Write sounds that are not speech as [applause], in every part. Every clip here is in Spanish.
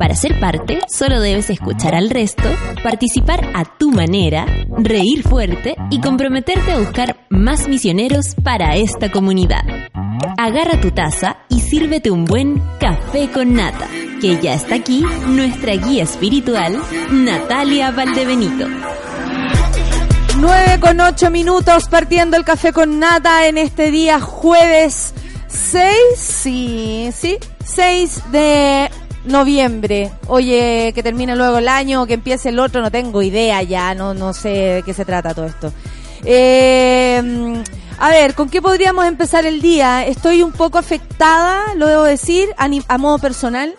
Para ser parte, solo debes escuchar al resto, participar a tu manera, reír fuerte y comprometerte a buscar más misioneros para esta comunidad. Agarra tu taza y sírvete un buen café con nata, que ya está aquí nuestra guía espiritual, Natalia Valdebenito. 9 con 8 minutos partiendo el café con nata en este día jueves 6, sí, sí, 6 de noviembre. Oye, que termine luego el año, que empiece el otro, no tengo idea ya, no, no sé de qué se trata todo esto. Eh, a ver, ¿con qué podríamos empezar el día? Estoy un poco afectada, lo debo decir, a, modo personal,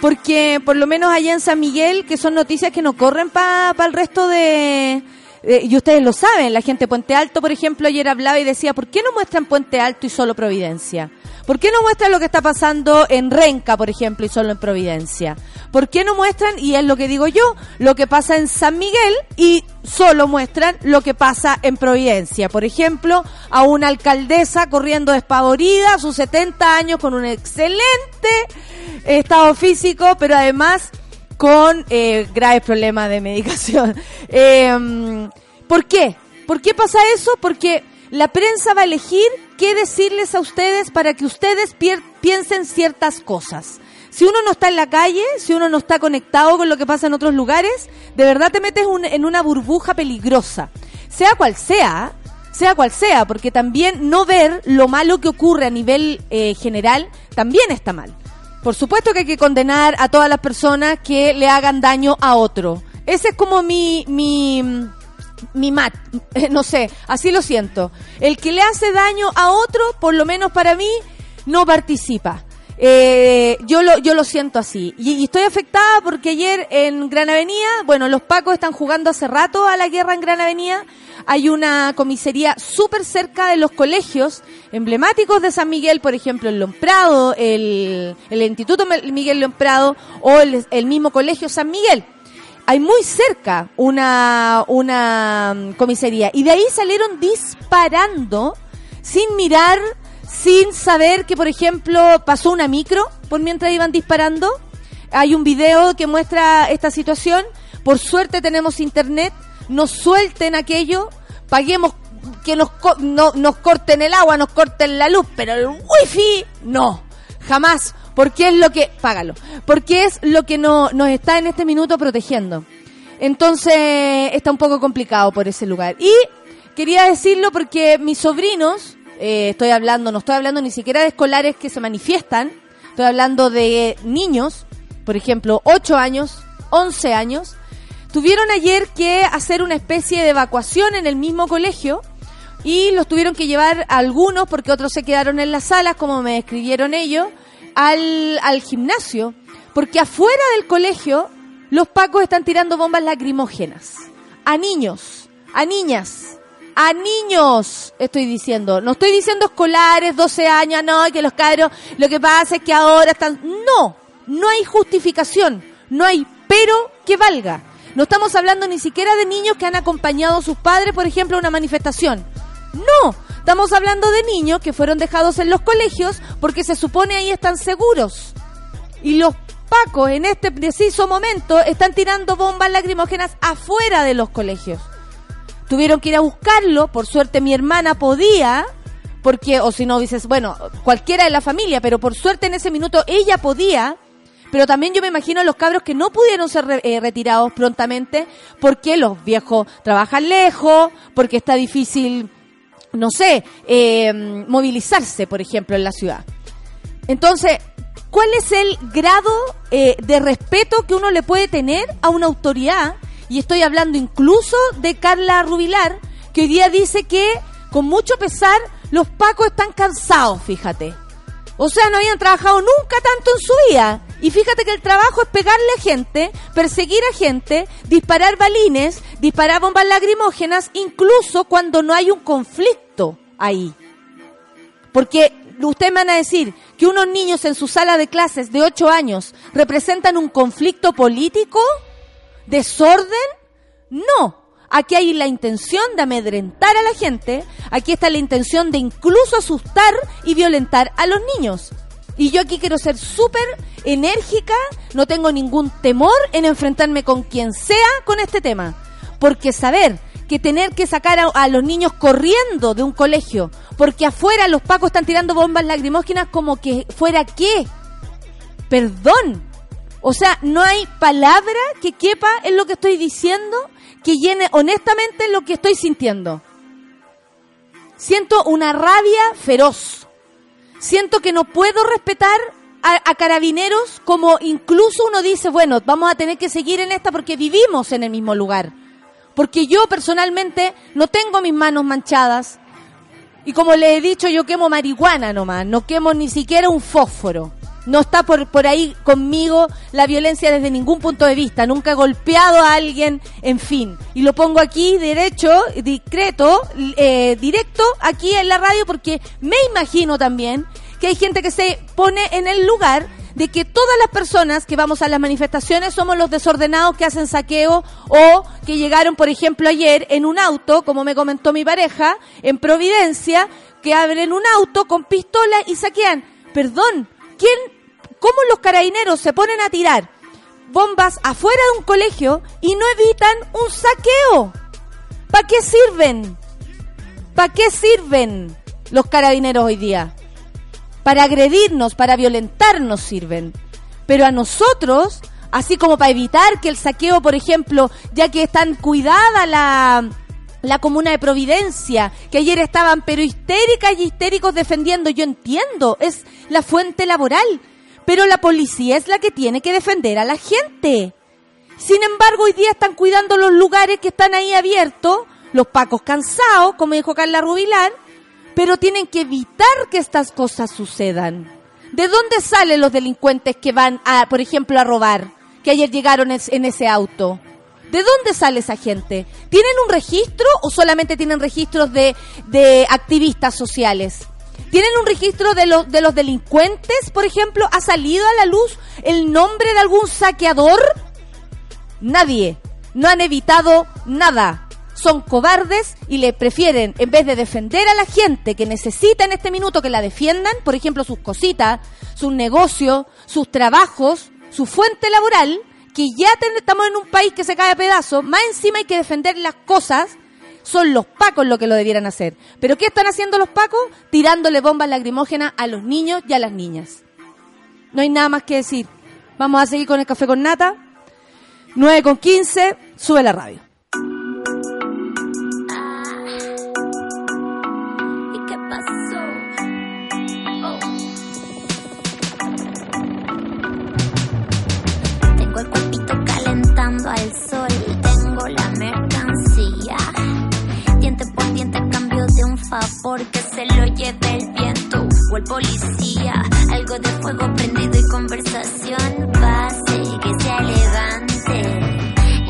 porque por lo menos allá en San Miguel, que son noticias que no corren para el resto de... eh, y ustedes lo saben, la gente de Puente Alto, por ejemplo, ayer hablaba y decía, ¿por qué no muestran Puente Alto y solo Providencia? ¿Por qué no muestran lo que está pasando en Renca, por ejemplo, y solo en Providencia? ¿Por qué no muestran, y es lo que digo yo, lo que pasa en San Miguel y solo muestran lo que pasa en Providencia? Por ejemplo, a una alcaldesa corriendo despavorida a sus 70 años con un excelente estado físico, pero además con eh, graves problemas de medicación. [laughs] Eh, ¿Por qué? ¿Por qué pasa eso? Porque la prensa va a elegir qué decirles a ustedes para que ustedes piensen ciertas cosas. Si uno no está en la calle, si uno no está conectado con lo que pasa en otros lugares, de verdad te metes un- en una burbuja peligrosa. Sea cual sea, sea cual sea, porque también no ver lo malo que ocurre a nivel eh, general también está mal. Por supuesto que hay que condenar a todas las personas que le hagan daño a otro. Ese es como mi, mi, mi mat, [laughs] no sé, así lo siento. El que le hace daño a otro, por lo menos para mí, no participa. Eh, yo lo yo lo siento así. Y, estoy afectada porque ayer en Gran Avenida, bueno, los pacos están jugando hace rato a la guerra en Gran Avenida. Hay una comisaría súper cerca de los colegios emblemáticos de San Miguel, por ejemplo, el Lomprado, el, el Instituto Miguel Lomprado o el, el mismo colegio San Miguel. Hay muy cerca una, una mm, comisaría. Y de ahí salieron disparando sin mirar, sin saber que, por ejemplo, pasó una micro por mientras iban disparando. Hay un video que muestra esta situación. Por suerte tenemos internet. No suelten aquello. Paguemos que nos, co- no, nos corten el agua, nos corten la luz, pero el wifi no. Jamás. Porque es lo que, págalo, porque es lo que no, nos está en este minuto protegiendo. Entonces, está un poco complicado por ese lugar. Y quería decirlo porque mis sobrinos, eh, estoy hablando, no estoy hablando ni siquiera de escolares que se manifiestan, estoy hablando de niños, por ejemplo, 8 años, 11 años, tuvieron ayer que hacer una especie de evacuación en el mismo colegio y los tuvieron que llevar algunos, porque otros se quedaron en las salas, como me describieron ellos, al, al gimnasio, porque afuera del colegio los pacos están tirando bombas lacrimógenas a niños, a niñas, a niños, estoy diciendo. No estoy diciendo escolares, 12 años, no, que los cabros, lo que pasa es que ahora están... No, no hay justificación, no hay pero que valga. No estamos hablando ni siquiera de niños que han acompañado a sus padres, por ejemplo, a una manifestación. No, estamos hablando de niños que fueron dejados en los colegios porque se supone ahí están seguros. Y los pacos en este preciso momento están tirando bombas lacrimógenas afuera de los colegios. Tuvieron que ir a buscarlo, por suerte mi hermana podía, porque, o si no dices, bueno, cualquiera de la familia, pero por suerte en ese minuto ella podía, pero también yo me imagino a los cabros que no pudieron ser re- eh, retirados prontamente porque los viejos trabajan lejos, porque está difícil, no sé, eh, movilizarse, por ejemplo, en la ciudad. Entonces, ¿cuál es el grado eh, de respeto que uno le puede tener a una autoridad? Y estoy hablando incluso de Carla Rubilar, que hoy día dice que, con mucho pesar, los pacos están cansados, fíjate. O sea, no habían trabajado nunca tanto en su vida. Y fíjate que el trabajo es pegarle a gente, perseguir a gente, disparar balines, disparar bombas lacrimógenas, incluso cuando no hay un conflicto ahí. Porque ustedes me van a decir que unos niños en su sala de clases de 8 años representan un conflicto político, desorden. No, aquí hay la intención de amedrentar a la gente, aquí está la intención de incluso asustar y violentar a los niños. Y yo aquí quiero ser súper enérgica, no tengo ningún temor en enfrentarme con quien sea con este tema. Porque saber que tener que sacar a, los niños corriendo de un colegio, porque afuera los pacos están tirando bombas lacrimógenas como que fuera qué. Perdón. O sea, no hay palabra que quepa en lo que estoy diciendo que llene honestamente lo que estoy sintiendo. Siento una rabia feroz siento que no puedo respetar a, carabineros como incluso uno dice, bueno, vamos a tener que seguir en esta porque vivimos en el mismo lugar. Porque yo personalmente no tengo mis manos manchadas. Y como le he dicho, yo quemo marihuana nomás, no quemo ni siquiera un fósforo. No está por, por ahí conmigo la violencia desde ningún punto de vista. Nunca he golpeado a alguien, en fin. Y lo pongo aquí derecho, discreto, eh, directo aquí en la radio porque me imagino también que hay gente que se pone en el lugar de que todas las personas que vamos a las manifestaciones somos los desordenados que hacen saqueo o que llegaron, por ejemplo, ayer en un auto, como me comentó mi pareja, en Providencia, que abren un auto con pistola y saquean. Perdón, ¿quién, cómo los carabineros se ponen a tirar bombas afuera de un colegio y no evitan un saqueo? ¿Para qué sirven? ¿Para qué sirven los carabineros hoy día? Para agredirnos, para violentarnos sirven. Pero a nosotros, así como para evitar que el saqueo, por ejemplo, ya que están cuidada la, la comuna de Providencia, que ayer estaban pero histéricas y histéricos defendiendo, yo entiendo, es la fuente laboral, pero la policía es la que tiene que defender a la gente. Sin embargo, hoy día están cuidando los lugares que están ahí abiertos, los pacos cansados, como dijo Carla Rubilar, pero tienen que evitar que estas cosas sucedan. ¿De dónde salen los delincuentes que van a, por ejemplo, a robar? Que ayer llegaron en ese auto. ¿De dónde sale esa gente? ¿Tienen un registro o solamente tienen registros de, de activistas sociales? ¿Tienen un registro de, los de los delincuentes, por ejemplo? ¿Ha salido a la luz el nombre de algún saqueador? Nadie. No han evitado nada. Son cobardes y le prefieren, en vez de defender a la gente que necesita en este minuto que la defiendan, por ejemplo, sus cositas, sus negocios, sus trabajos, su fuente laboral, que ya estamos en un país que se cae a pedazos, más encima hay que defender las cosas, son los pacos lo que lo debieran hacer. Pero ¿qué están haciendo los pacos? Tirándole bombas lacrimógenas a los niños y a las niñas. No hay nada más que decir. Vamos a seguir con el café con nata. 9 con 15, sube la radio. Al sol, tengo la mercancía. Diente por diente cambio de un favor que se lo lleve el viento o el policía. Algo de fuego prendido y conversación pase, que sea elegante.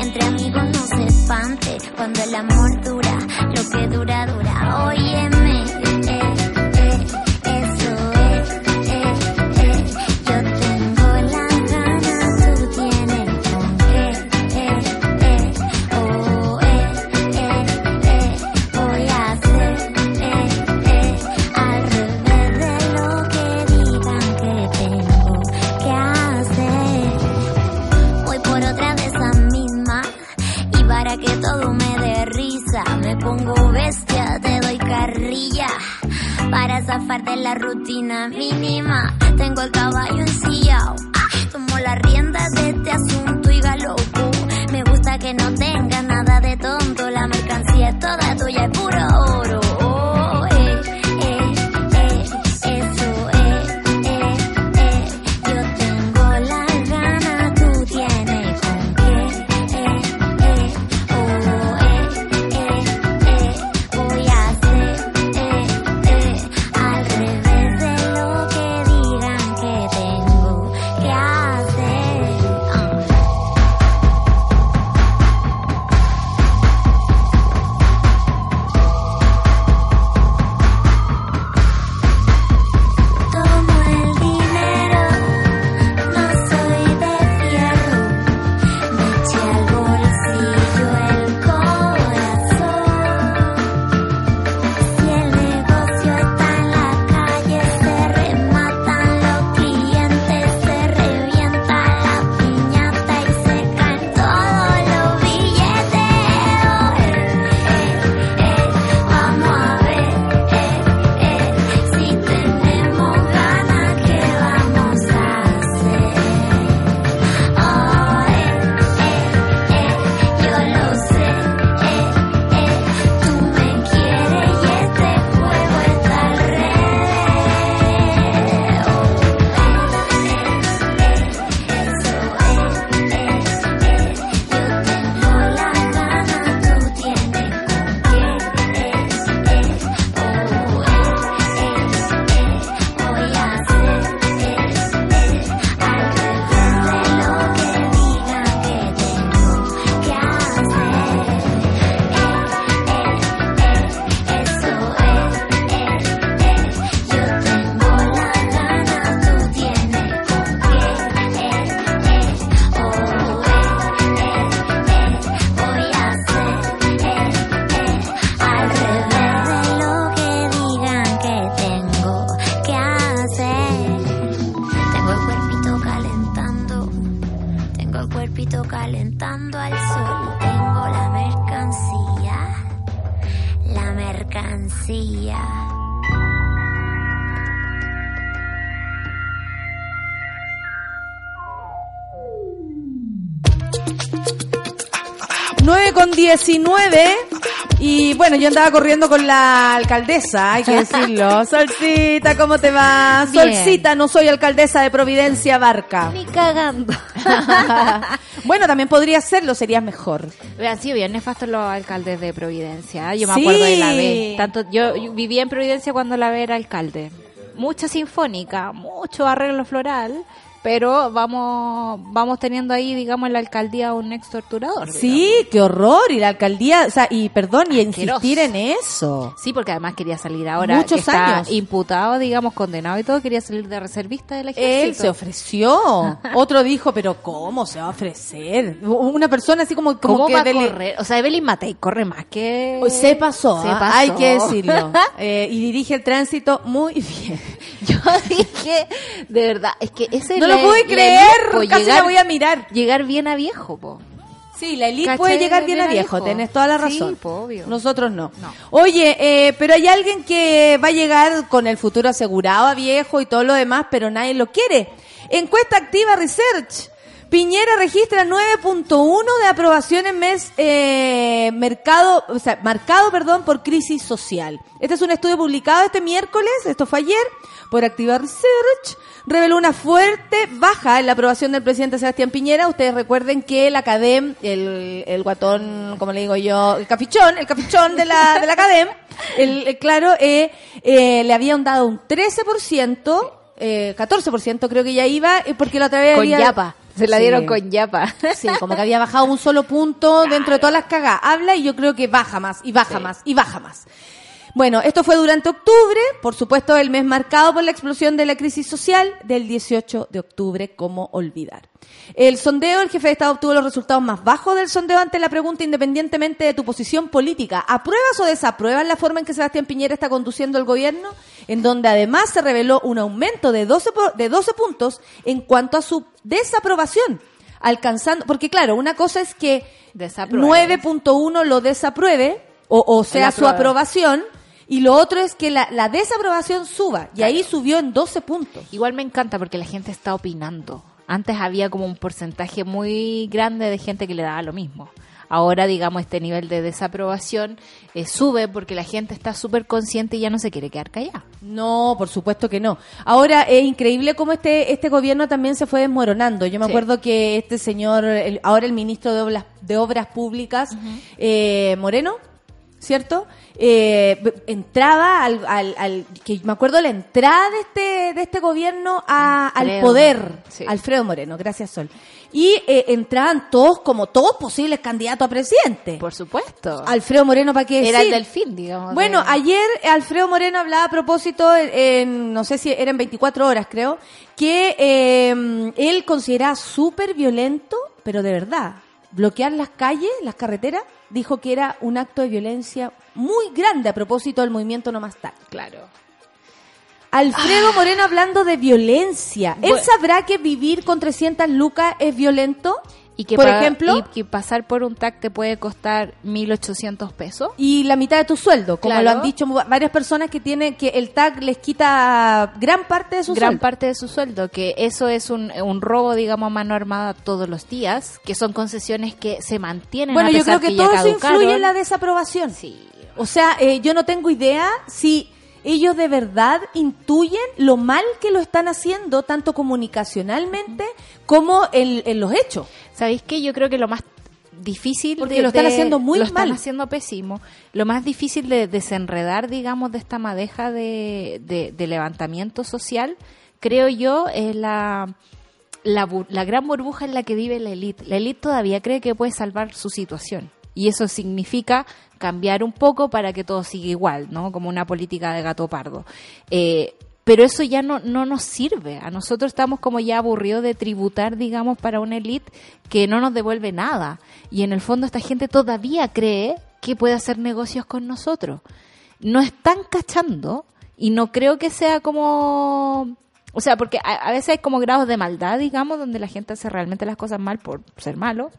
Entre amigos no se espante, cuando el amor dura, lo que dura, dura. Óyeme. Zafar de la rutina mínima. Tengo el caballo ensillado. Tomo la rienda de este asunto y galopo. Me gusta que no tenga nada de tonto. La mercancía es toda tuya, es puro. Yo andaba corriendo con la alcaldesa, hay que decirlo. [laughs] Solcita, ¿cómo te va? Bien. Solcita, no soy alcaldesa de Providencia Barca. Ni cagando. [laughs] bueno, también podría serlo, serías mejor. Han sido bien nefastos los alcaldes de Providencia. ¿eh? Yo me Sí. acuerdo de la B. Tanto, yo, yo vivía en Providencia cuando la B era alcalde. Mucha sinfónica, mucho arreglo floral, pero vamos vamos teniendo ahí, digamos, en la alcaldía un ex torturador. Sí, qué horror. Y la alcaldía, o sea, y perdón, y Asqueroso. insistir en eso. Sí, porque además quería salir ahora. Muchos está años. imputado, digamos, condenado y todo, quería salir de reservista del Él ejército. se ofreció. [laughs] Otro dijo, pero ¿cómo se va a ofrecer? Una persona así como, como ¿Cómo que va a correr? O sea, Evelyn Matei corre más que... Se pasó, Se ¿ah? pasó. hay que decirlo. [laughs] Eh, y dirige el tránsito muy bien. Yo dije, de verdad, es que ese No lo pude creer, elite, casi la voy a mirar. Llegar bien a viejo, po. Sí, la elite puede llegar bien a Bien a viejo, viejo. tenés toda la Sí, razón. po, obvio. Nosotros no. No. Oye, eh, pero hay alguien que va a llegar con el futuro asegurado a viejo y todo lo demás, pero nadie lo quiere. Encuesta activa Research. Piñera registra 9.1 de aprobación en mes eh, mercado, o sea, marcado, perdón, por crisis social. Este es un estudio publicado este miércoles, esto fue ayer, por Activa Research. Reveló una fuerte baja en la aprobación del presidente Sebastián Piñera. Ustedes recuerden que el Academ, el, el guatón, como le digo yo, el cafichón, el cafichón de la, de la Academ, el, el- claro, eh, eh, le habían dado un 13%, eh, 14% creo que ya iba, eh, porque la otra vez Con había- Yapa. Se la Sí. dieron con Yapa. Sí, como que había bajado un solo punto dentro de todas las cagas. Habla y yo creo que baja más, y baja más, y baja más. Bueno, esto fue durante octubre, por supuesto el mes marcado por la explosión de la crisis social del 18 de octubre, como olvidar. El sondeo, el jefe de Estado obtuvo los resultados más bajos del sondeo ante la pregunta independientemente de tu posición política. ¿Apruebas o desapruebas la forma en que Sebastián Piñera está conduciendo el gobierno? En donde además se reveló un aumento de 12, po- de 12 puntos en cuanto a su desaprobación alcanzando, porque claro, una cosa es que Desapruebe. 9.1 lo desapruebe, o, o sea, su aprobación, y lo otro es que la, la desaprobación suba, y ahí subió en 12 puntos. Igual me encanta porque la gente está opinando. Antes había como un porcentaje muy grande de gente que le daba lo mismo. Ahora, digamos, este nivel de desaprobación eh, sube porque la gente está súper consciente y ya no se quiere quedar callada. No, por supuesto que no. Ahora es increíble cómo este este gobierno también se fue desmoronando. Yo me Sí. acuerdo que este señor, el- ahora el ministro de Obras, de obras Públicas, eh, Moreno, ¿cierto? Eh, entraba al, al, al- que me acuerdo la entrada de este de este gobierno a- al poder, sí. Alfredo Moreno, gracias Sol. Y eh, entraban todos como todos posibles candidatos a presidente. Por supuesto. Alfredo Moreno, ¿para qué Era el decir? delfín, digamos. Bueno, de- ayer Alfredo Moreno hablaba a propósito, en, en- no sé si eran 24 horas creo, que eh, él consideraba súper violento, pero de verdad, bloquear las calles, las carreteras, dijo que era un acto de violencia muy grande a propósito del movimiento No Más Tac. Claro. Alfredo Moreno hablando de violencia. ¿Él Bueno. sabrá que vivir con 300 lucas es violento? Y que por ejemplo, y que pasar por un TAC te puede costar 1.800 pesos. y la mitad de tu sueldo, como Claro. lo han dicho varias personas que tienen que el TAC les quita gran parte de su gran sueldo. parte de su sueldo, que eso es un, un robo, digamos, a mano armada todos los días, que son concesiones que se mantienen. Bueno, a yo pesar creo que, todo eso influye en la desaprobación. Sí. O sea, eh, yo no tengo idea si ellos de verdad intuyen lo mal que lo están haciendo, tanto comunicacionalmente como en, en los hechos. ¿Sabéis qué? Yo creo que lo más difícil Porque de- lo están haciendo muy lo están mal. haciendo pésimo lo más difícil de desenredar digamos de esta madeja de, de- de levantamiento social creo yo es la la gran burbuja en la que vive la élite la élite todavía cree que puede salvar su situación y eso significa cambiar un poco para que todo siga igual, ¿no? Como una política de gato pardo. Eh, pero eso ya no, no nos sirve. A nosotros estamos como ya aburridos de tributar, digamos, para una élite que no nos devuelve nada. Y en el fondo esta gente todavía cree que puede hacer negocios con nosotros. No están cachando y no creo que sea como O sea, porque a, a veces hay como grados de maldad, digamos, donde la gente hace realmente las cosas mal por ser malo.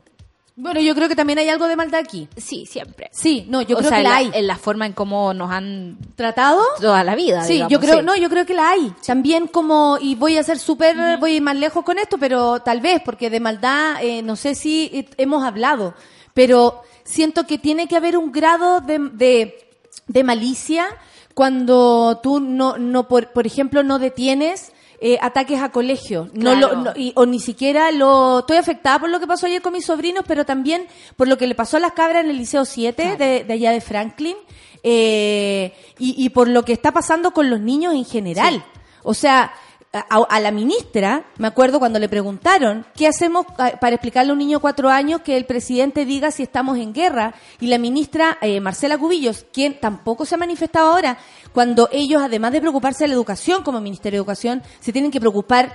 Bueno, yo creo que también hay algo de maldad aquí. Sí, siempre. Sí, no, yo o creo sea, que la, la, hay. en la forma en cómo nos han ¿Tratado? toda la vida. Sí, digamos, yo creo, sí. no, yo creo que la hay. También como, y voy a ser súper, voy a ir más lejos con esto, pero tal vez, porque de maldad, eh, no sé si hemos hablado, pero siento que tiene que haber un grado de, de, de malicia cuando tú no, no por, por ejemplo, no detienes eh, ataques a colegio, no lo, no- y- o ni siquiera lo estoy afectada por lo que pasó ayer con mis sobrinos, pero también por lo que le pasó a las cabras en el Liceo 7 de, de allá de Franklin eh, y, y por lo que está pasando con los niños en general. O sea, a, a la ministra, me acuerdo cuando le preguntaron, ¿qué hacemos para explicarle a un niño de cuatro años que el presidente diga si estamos en guerra? Y la ministra eh, Marcela Cubillos, quien tampoco se ha manifestado ahora, cuando ellos, además de preocuparse de la educación como Ministerio de Educación, se tienen que preocupar,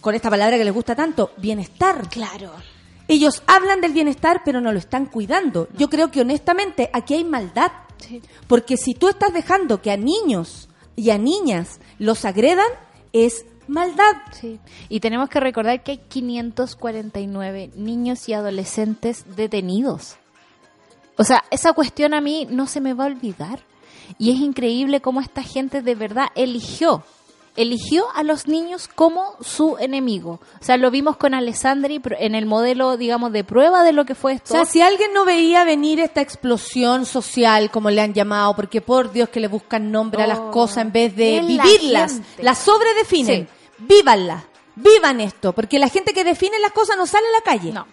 con esta palabra que les gusta tanto, bienestar. Claro. Ellos hablan del bienestar, pero no lo están cuidando. Yo creo que honestamente aquí hay maldad. Porque si tú estás dejando que a niños y a niñas los agredan, es maldad. Sí. Y tenemos que recordar que hay 549 niños y adolescentes detenidos. O sea, esa cuestión a mí no se me va a olvidar. Y es increíble cómo esta gente de verdad eligió, eligió a los niños como su enemigo. O sea, lo vimos con Alessandri en el modelo, digamos, de prueba de lo que fue O esto. sea, si alguien no veía venir esta explosión social, como le han llamado, porque por Dios que le buscan nombre a las Oh, cosas en vez de la vivirlas, gente. las sobredefinen, Sí. vívanlas, vivan esto, porque la gente que define las cosas no sale a la calle. No.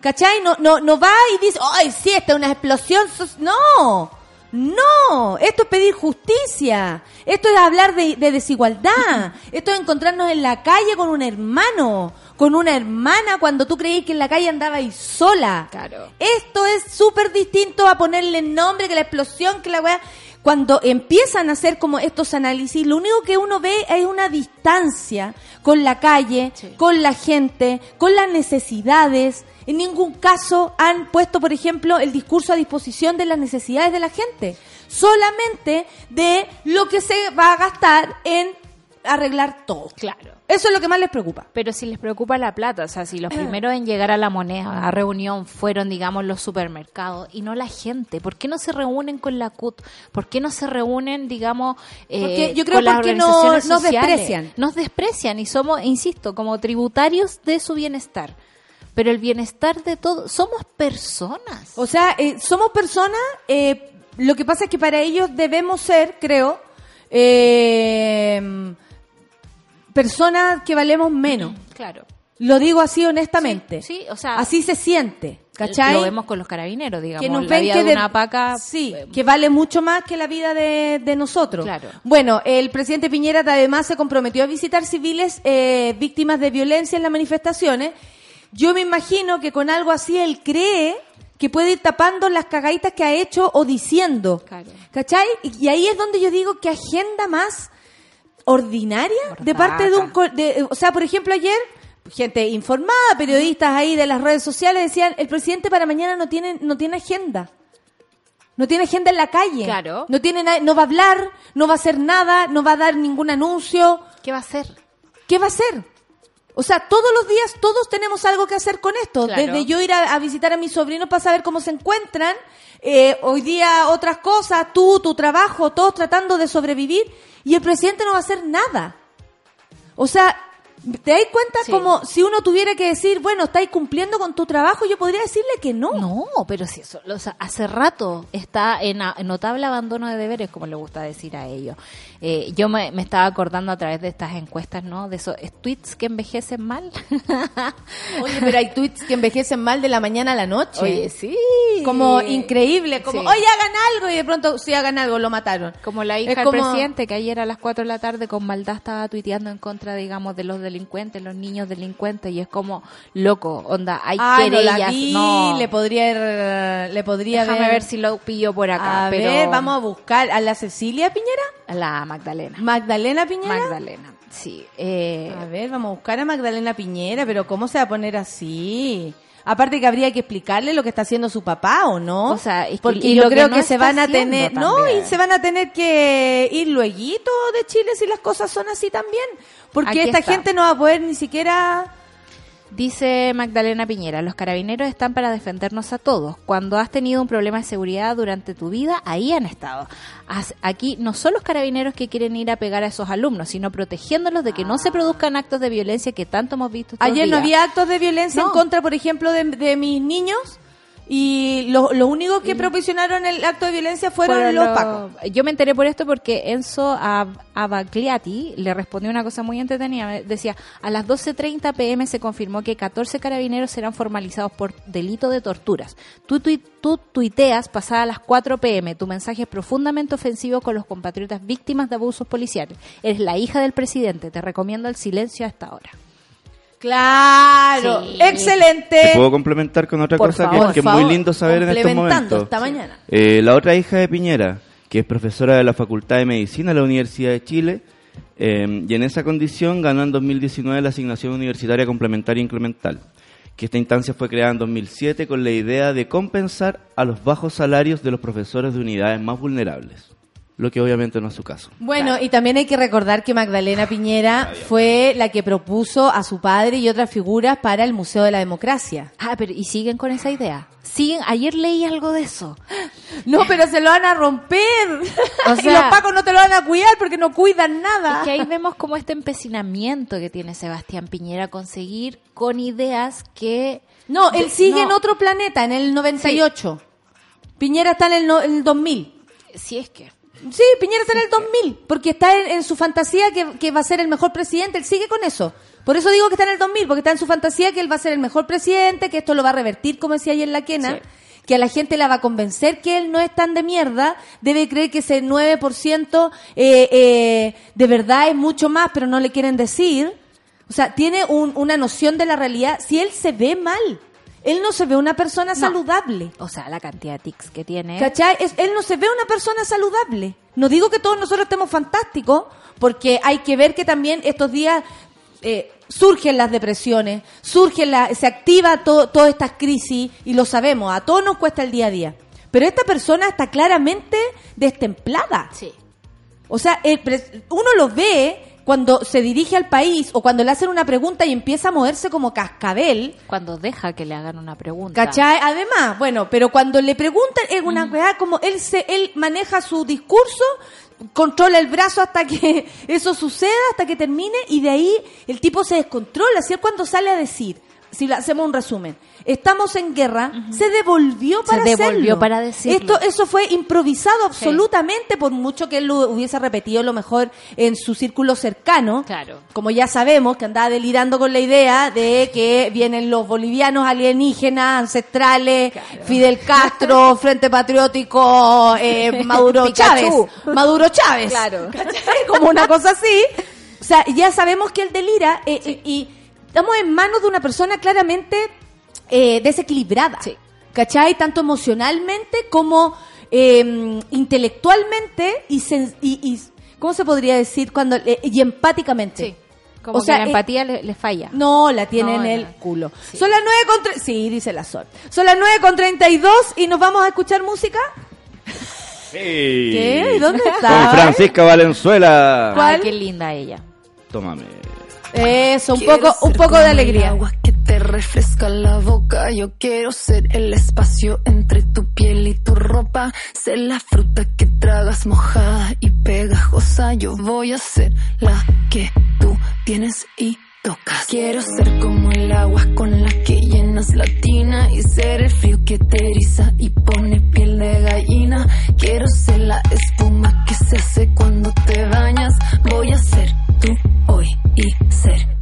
¿Cachai? No, no, no va y dice, ¡ay, sí, esta es una explosión! so-". No, no, esto es pedir justicia, esto es hablar de, de desigualdad, esto es encontrarnos en la calle con un hermano, con una hermana cuando tú creías que en la calle andabais sola. Claro. Esto es súper distinto a ponerle nombre, que la explosión, que la weá. Cuando empiezan a hacer como estos análisis, lo único que uno ve es una distancia con la calle, Sí. con la gente, con las necesidades. En ningún caso han puesto, por ejemplo, el discurso a disposición de las necesidades de la gente. Solamente de lo que se va a gastar en arreglar todo. Claro. Eso es lo que más les preocupa. Pero si les preocupa la plata, o sea, si los primeros en llegar a la moneda, a reunión, fueron, digamos, los supermercados y no la gente, ¿por qué no se reúnen con la CUT? ¿Por qué no se reúnen, digamos, eh, Porque yo creo con las porque no- organizaciones nos sociales? desprecian. Nos desprecian y somos, insisto, como tributarios de su bienestar. Pero el bienestar de todos, somos personas. O sea, eh, somos personas, eh, lo que pasa es que para ellos debemos ser, creo, eh, personas que valemos menos. [clears throat] Claro. Lo digo así honestamente. Sí, sí, o sea, así se siente, ¿cachai? Lo vemos con los carabineros, digamos. que nos la ven vida que de de- una paca. sí, eh, que vale mucho más que la vida de, de nosotros. Claro. Bueno, el presidente Piñera además se comprometió a visitar civiles eh, víctimas de violencia en las manifestaciones. Yo me imagino que con algo así él cree que puede ir tapando las cagaditas que ha hecho o diciendo. Claro. ¿Cachai? Y, ahí es donde yo digo que agenda más ordinaria de parte de un... de- o sea, por ejemplo, ayer, gente informada, periodistas ahí de las redes sociales decían, el presidente para mañana no tiene, no tiene agenda. No tiene agenda en la calle. Claro. No, tiene no va a hablar, no va a hacer nada, no va a dar ningún anuncio. ¿Qué va a hacer? ¿Qué va a hacer? O sea, todos los días todos tenemos algo que hacer con esto. Claro. Desde yo ir a, a visitar a mis sobrinos para saber cómo se encuentran, eh, hoy día otras cosas, tú, tu trabajo, todos tratando de sobrevivir y el presidente no va a hacer nada. O sea, ¿te das cuenta Sí. como si uno tuviera que decir, bueno, estáis cumpliendo con tu trabajo? Yo podría decirle que no. No, pero si eso, o sea, hace rato está en notable abandono de deberes, como le gusta decir a ellos. Eh, yo me, me estaba acordando a través de estas encuestas, ¿no? De esos tweets que envejecen mal. [laughs] Oye, pero hay tweets que envejecen mal de la mañana a la noche. Oye, sí. Como increíble, como, Sí. oye, hagan algo, y de pronto, si hagan algo, lo mataron. Como la hija Es del presidente, que ayer a las 4 de la tarde con maldad estaba tuiteando en contra, digamos, de los delincuentes, los niños delincuentes, y es como, loco, onda, hay Ay, no querellas. la vi, no. le podría ir- le podría Déjame ver si lo pillo por acá. a pero ver, vamos a buscar a la Cecilia Piñera, a La Magdalena. Magdalena Piñera. Magdalena, sí. Eh, A ver, vamos a buscar a Magdalena Piñera, pero ¿cómo se va a poner así? Aparte que habría que explicarle lo que está haciendo su papá o no. O sea, es que- porque y yo que creo no que se van a tener, no, también. y se van a tener que ir lueguito de Chile si las cosas son así también, porque Aquí esta está. gente no va a poder ni siquiera... Dice Magdalena Piñera, los carabineros están para defendernos a todos. Cuando has tenido un problema de seguridad durante tu vida, ahí han estado. Aquí no son los carabineros que quieren ir a pegar a esos alumnos, sino protegiéndolos de que no se produzcan actos de violencia que tanto hemos visto estos Ayer no había actos de violencia No. en contra, por ejemplo, de, de mis niños y lo, lo único que proporcionaron el acto de violencia fueron, Fueron los pacos. Yo me enteré por esto porque Enzo Ab- Abagliati le respondió una cosa muy entretenida. Decía, a las 12.30 pm se confirmó que 14 carabineros serán formalizados por delito de torturas. Tú, tui- tú tuiteas pasada las 4 pm. Tu mensaje es profundamente ofensivo con los compatriotas víctimas de abusos policiales. Eres la hija del presidente. Te recomiendo el silencio a esta hora. Claro, Sí. excelente. ¿Te puedo complementar con otra Por cosa favor, que, que es muy lindo saber en estos complementando momentos? esta mañana. Eh, la otra hija de Piñera, que es profesora de la Facultad de Medicina de la Universidad de Chile, eh, y en esa condición ganó en 2019 la asignación universitaria complementaria incremental, que esta instancia fue creada en 2007 con la idea de compensar a los bajos salarios de los profesores de unidades más vulnerables, lo que obviamente no es su caso. Bueno, y también hay que recordar que Magdalena Piñera fue la que propuso a su padre y otras figuras para el Museo de la Democracia. Ah, pero ¿y siguen con esa idea? Siguen, ayer leí algo de eso. [gasps] No, pero se lo van a romper. O [laughs] y sea- los pacos no te lo van a cuidar porque no cuidan nada. Es que ahí vemos como este empecinamiento que tiene Sebastián Piñera a conseguir con ideas que... No, él sigue No. en otro planeta, en el 98. Piñera está en el, no- en el 2000. Si es que... Sí, Piñera está en el 2000, porque está en, en su fantasía que, que va a ser el mejor presidente, él sigue con eso. Por eso digo que está en el 2000, porque está en su fantasía que él va a ser el mejor presidente, que esto lo va a revertir, como decía ayer la Quena, Sí. que a la gente la va a convencer que él no es tan de mierda, debe creer que ese 9% eh, eh, de verdad es mucho más, pero no le quieren decir. O sea, tiene un- una noción de la realidad. Si él se ve mal, él no se ve una persona saludable. O sea, la cantidad de tics que tiene... ¿Cachai? Es- él no se ve una persona saludable. No digo que todos nosotros estemos fantásticos, porque hay que ver que también estos días eh, surgen las depresiones, surgen la, se activa to- todas estas crisis y lo sabemos, a todos nos cuesta el día a día. Pero esta persona está claramente destemplada. Sí. O sea, el uno lo ve cuando se dirige al país o cuando le hacen una pregunta y empieza a moverse como cascabel. Cuando deja que le hagan una pregunta. ¿Cachai? Además, bueno, pero cuando le preguntan, es una weá como él se, él maneja su discurso, controla el brazo hasta que [laughs] eso suceda, hasta que termine, y de ahí el tipo se descontrola. Así es cuando sale a decir, si le hacemos un resumen, estamos en guerra, se devolvió Se para devolvió hacerlo. para decirlo. Esto, eso fue improvisado absolutamente, por mucho que él lo hubiese repetido lo mejor en su círculo cercano. Claro. Como ya sabemos, que andaba delirando con la idea de que vienen los bolivianos alienígenas, ancestrales, Fidel Castro, [laughs] Frente Patriótico, eh, [laughs] Maduro. Chávez. Maduro Chávez. Claro. [laughs] Como una cosa así. O sea, ya sabemos que él delira eh, eh, y estamos en manos de una persona claramente eh, desequilibrada. Sí. ¿Cachai? Tanto emocionalmente como eh, intelectualmente y, sen- y, y- ¿cómo se podría decir? cuando eh, Y empáticamente. Sí. Como O sea, que la eh, empatía le, le falla. No, la tiene No, en el no. culo. Sí. Son las nueve con... tre- Sí, dice la Sol. Son las nueve con 32 y nos vamos a escuchar música. ¿Qué? ¿Y ¿Dónde [laughs] está? Con Francisca Valenzuela. ¿Cuál? Ay, qué linda ella. Tómame. Eso, un Quiero poco, un poco de el alegría. agua que te refresca la boca. Yo quiero ser el espacio entre tu piel y tu ropa. Ser la fruta que tragas mojada y pegajosa. Yo voy a ser la que tú tienes y tocas. Quiero ser como el agua con la que llenas la tina y ser el frío que te eriza y pone piel de gallina. Quiero ser la espuma que se hace cuando te bañas. Voy a ser y ser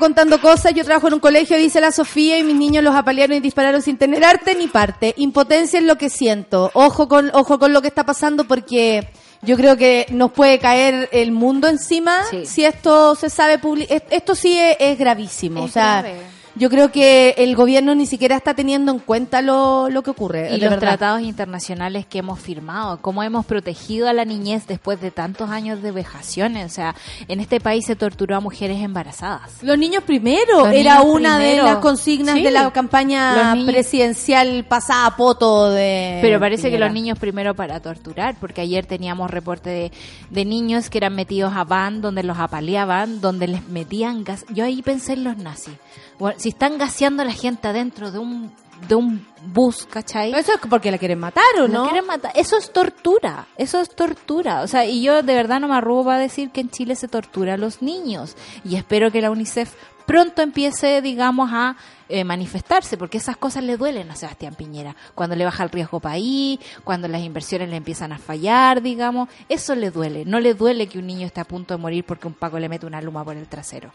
contando cosas. Yo trabajo en un colegio, dice la Sofía, y mis niños los apalearon y dispararon sin tener arte ni parte. Impotencia es lo que siento. Ojo con, ojo con lo que está pasando porque yo creo que nos puede caer el mundo encima Sí. si esto se sabe publicar. Esto sí es, es gravísimo. Es o sea, grave. Yo creo que el gobierno ni siquiera está teniendo en cuenta lo, lo que ocurre. Y de los verdad. tratados internacionales que hemos firmado, cómo hemos protegido a la niñez después de tantos años de vejaciones. O sea, en este país se torturó a mujeres embarazadas. Los niños primero Los era niños una primero. de las consignas Sí. de la campaña presidencial pasada a poto de Pero parece que los niños primero para torturar, porque ayer teníamos reporte de, de niños que eran metidos a van, donde los apaleaban, donde les metían gas. Yo ahí pensé en los nazis. Bueno, si están gaseando a la gente adentro de un, de un bus, ¿cachai? Eso es porque la quieren matar o No quieren matar. Eso es tortura. Eso es tortura. O sea, y yo de verdad no me arrugo para decir que en Chile se tortura a los niños. Y espero que la UNICEF pronto empiece, digamos, a eh, manifestarse, porque esas cosas le duelen a Sebastián Piñera. Cuando le baja el riesgo país, cuando las inversiones le empiezan a fallar, digamos, eso le duele. No le duele que un niño esté a punto de morir porque un paco le mete una luma por el trasero.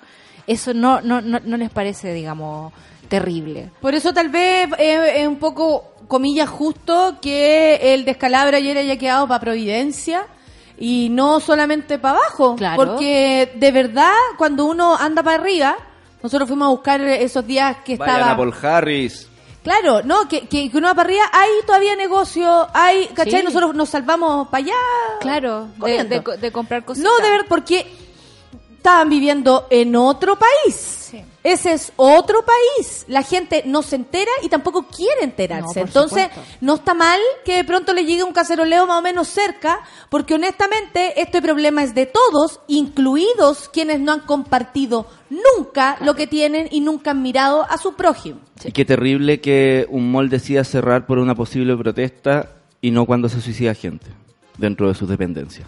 Eso no, no, no, no les parece, digamos, terrible. Por eso tal vez es, es un poco, comillas, justo que el descalabro ayer haya quedado para Providencia y no solamente para abajo. Claro. Porque de verdad, cuando uno anda para arriba, nosotros fuimos a buscar esos días que Vayan estaba... a Paul Harris. Claro, no, que, que, que uno va para arriba, hay todavía negocio, hay, ¿cachai? Sí. Nosotros nos salvamos para allá. Claro, de, de comprar cosas. No, de ver, porque estaban viviendo en otro país. Ese es otro país. La gente no se entera y tampoco quiere enterarse. Entonces, supuesto. no está mal que de pronto le llegue un caceroleo más o menos cerca, porque honestamente este problema es de todos, incluidos quienes no han compartido nunca lo que tienen y nunca han mirado a su prójimo. Y qué terrible que un mall decida cerrar por una posible protesta y no cuando se suicida gente dentro de sus dependencias.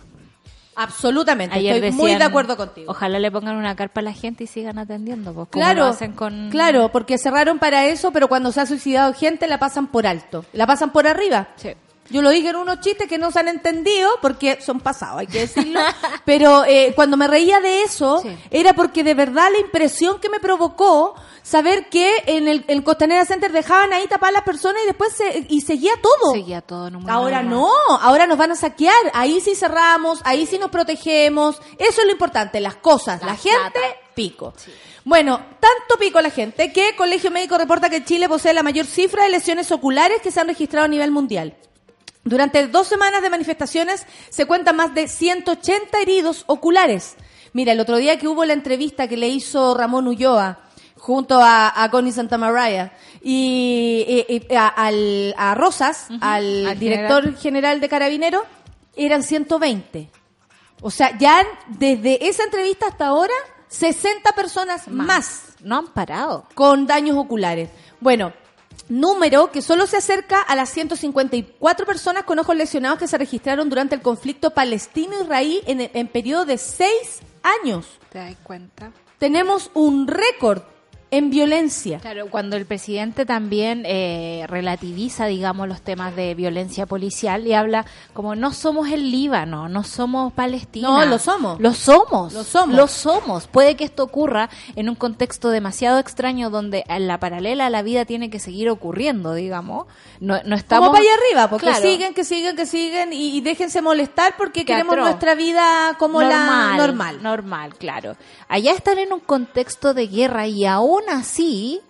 Absolutamente, Ayer estoy muy de acuerdo contigo. Ojalá le pongan una carpa a la gente y sigan atendiendo. Pues, Claro, lo hacen con... claro, porque cerraron para eso, pero cuando se ha suicidado gente la pasan por alto, la pasan por arriba. Sí. Yo lo dije en unos chistes que no se han entendido porque son pasados, hay que decirlo. [laughs] Pero eh, cuando me reía de eso, Sí. era porque de verdad la impresión que me provocó saber que en el, el Costanera Center dejaban ahí tapar a las personas y después se, y seguía todo. Seguía todo un Ahora no, ahora nos van a saquear. Ahí sí cerramos, ahí sí nos protegemos. Eso es lo importante, las cosas. La, La gente, pico. Bueno, tanto pico la gente que el Colegio Médico reporta que Chile posee la mayor cifra de lesiones oculares que se han registrado a nivel mundial. Durante dos semanas de manifestaciones se cuentan más de 180 heridos oculares. Mira, el otro día que hubo la entrevista que le hizo Ramón Ulloa junto a, a Connie Santamaria y, y- y a, al- a Rosas, al, Al director general. de Carabineros, eran 120. O sea, ya desde esa entrevista hasta ahora, 60 personas más No han parado. con daños oculares. Bueno, número que solo se acerca a las 154 personas con ojos lesionados que se registraron durante el conflicto palestino-israelí en, en periodo de seis años. ¿Te das cuenta? Tenemos un récord en violencia. Claro, cuando el presidente también eh, relativiza, digamos, los temas de violencia policial y habla como no somos el Líbano, no somos Palestina. No, lo somos. Lo somos. Lo somos. Lo somos. Puede que esto ocurra en un contexto demasiado extraño donde en la paralela la vida tiene que seguir ocurriendo, digamos. No, no estamos... Como para allá arriba, porque Claro. siguen, que siguen, que siguen y, y déjense molestar porque queremos nuestra vida como la normal. Normal, claro. Allá están en un contexto de guerra y aún así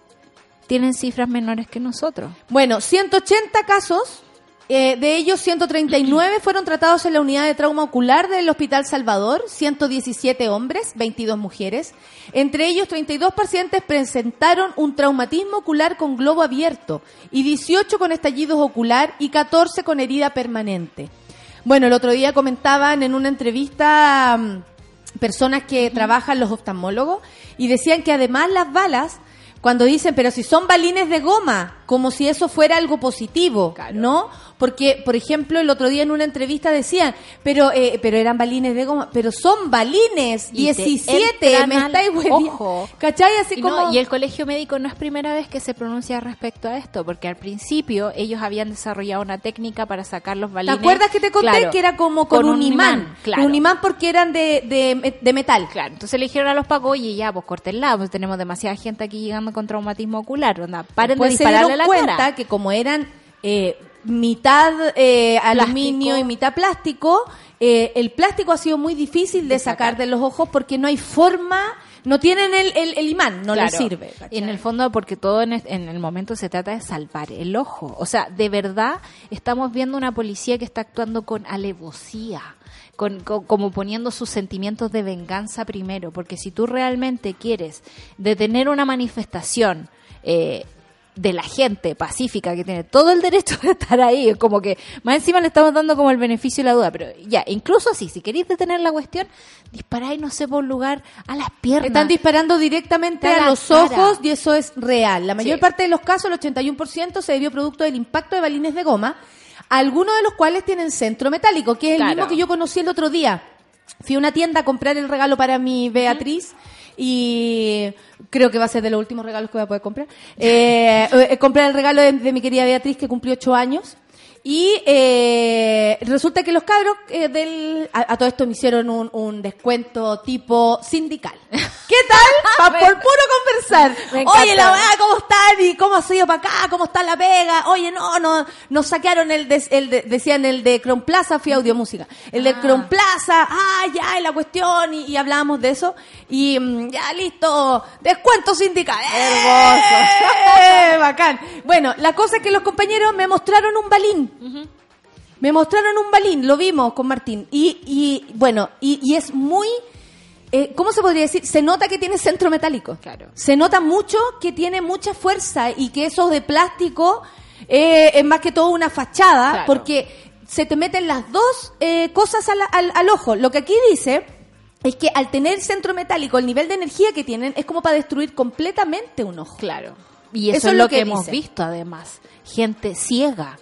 tienen cifras menores que nosotros. Bueno, 180 casos, eh, de ellos 139 fueron tratados en la unidad de trauma ocular del Hospital Salvador, 117 hombres, 22 mujeres. Entre ellos 32 pacientes presentaron un traumatismo ocular con globo abierto y 18 con estallidos ocular y 14 con herida permanente. Bueno, el otro día comentaban en una entrevista mm, personas que trabajan los oftalmólogos y decían que además las balas cuando dicen, pero si son balines de goma, como si eso fuera algo positivo, ¿no? Porque, por ejemplo, el otro día en una entrevista decían, pero eh, pero eran balines de goma, pero son balines, Y te 17, entran me estáis ojo. ¿Cachai? Así Y, no, como... y el colegio médico no es primera vez que se pronuncia respecto a esto, porque al principio ellos habían desarrollado una técnica para sacar los ¿Te balines. acuerdas que te conté Claro, que era como con, un, imán? claro. Un imán porque eran de, de, de metal. Claro, entonces le dijeron a los pacos, oye, ya, pues cortenla, pues tenemos demasiada gente aquí llegando con traumatismo ocular, onda, paren Después de se dispararle dieron a la cuenta cara. que como eran eh, mitad eh, aluminio y mitad plástico, eh, el plástico ha sido muy difícil de, De sacar. sacar. de los ojos porque no hay forma, no tienen el, el, el imán, no les sirve. ¿cachai? Y en el fondo, porque todo en, el momento se trata de salvar el ojo. O sea, de verdad estamos viendo una policía que está actuando con alevosía. Con, co- como poniendo sus sentimientos de venganza primero, porque si tú realmente quieres detener una manifestación eh, de la gente pacífica que tiene todo el derecho de estar ahí, es como que más encima le estamos dando como el beneficio de la duda, pero ya, incluso así, si queréis detener la cuestión, disparáis, no sé, por lugar a las piernas. Están disparando directamente a los cara. ojos y eso es real. La mayor Sí. parte de los casos, el 81%, se debió producto del impacto de balines de goma, algunos de los cuales tienen centro metálico, que es el mismo que yo conocí el otro día. Fui a una tienda a comprar el regalo para mi Beatriz y creo que va a ser de los últimos regalos que voy a poder comprar. Eh, eh, compré el regalo de, mi querida Beatriz que cumplió ocho años. Y eh, resulta que los cabros eh, del... A, a todo esto me hicieron un, un descuento tipo sindical. ¿Qué tal? [laughs] Pa- por puro conversar. Oye, la ¿cómo están? ¿Y cómo ha sido para acá? ¿Cómo está la pega? Oye, no, no, nos saquearon el, de, el de- decían el de Cron Plaza, fui a Audiomúsica. El de Ah. Cron Plaza, ah, ya, la cuestión, y, y hablábamos de eso. Y mm, ya, listo, descuento sindical. [laughs] ¡Eh! Bacán. Bueno, la cosa es que los compañeros me mostraron un balín. Me mostraron un balín, lo vimos con Martín. Y, y bueno, y, y es muy... eh, ¿Cómo se podría decir? Se nota que tiene centro metálico. Claro. Se nota mucho que tiene mucha fuerza y que eso de plástico eh, es más que todo una fachada, Claro. porque se te meten las dos eh, cosas al, al- al ojo. Lo que aquí dice es que al tener centro metálico, el nivel de energía que tienen es como para destruir completamente un ojo. Claro. Y eso, es lo que, hemos visto además. Gente ciega.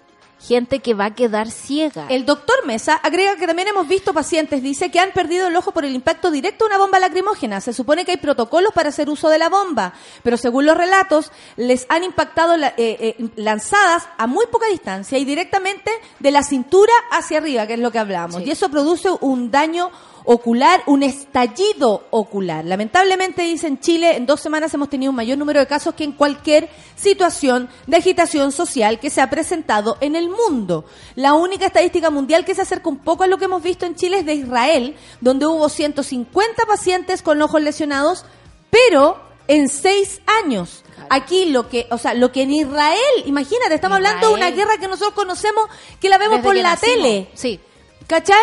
Gente que va a quedar ciega. El doctor Mesa agrega que también hemos visto pacientes, dice, que han perdido el ojo por el impacto directo de una bomba lacrimógena. Se supone que hay protocolos para hacer uso de la bomba, pero según los relatos, les han impactado la- eh, eh, lanzadas a muy poca distancia y directamente de la cintura hacia arriba, que es lo que hablamos. Sí. Y eso produce un daño ocular, un estallido ocular. Lamentablemente, dice en Chile, en dos semanas hemos tenido un mayor número de casos que en cualquier situación de agitación social que se ha presentado en el mundo. La única estadística mundial que se acerca un poco a lo que hemos visto en Chile es de Israel, donde hubo 150 pacientes con ojos lesionados, pero en seis años. Aquí lo que, o sea, lo que en Israel, imagínate, estamos hablando de una guerra que nosotros conocemos, que la vemos Desde por la nacimos. tele. Sí. ¿Cachai?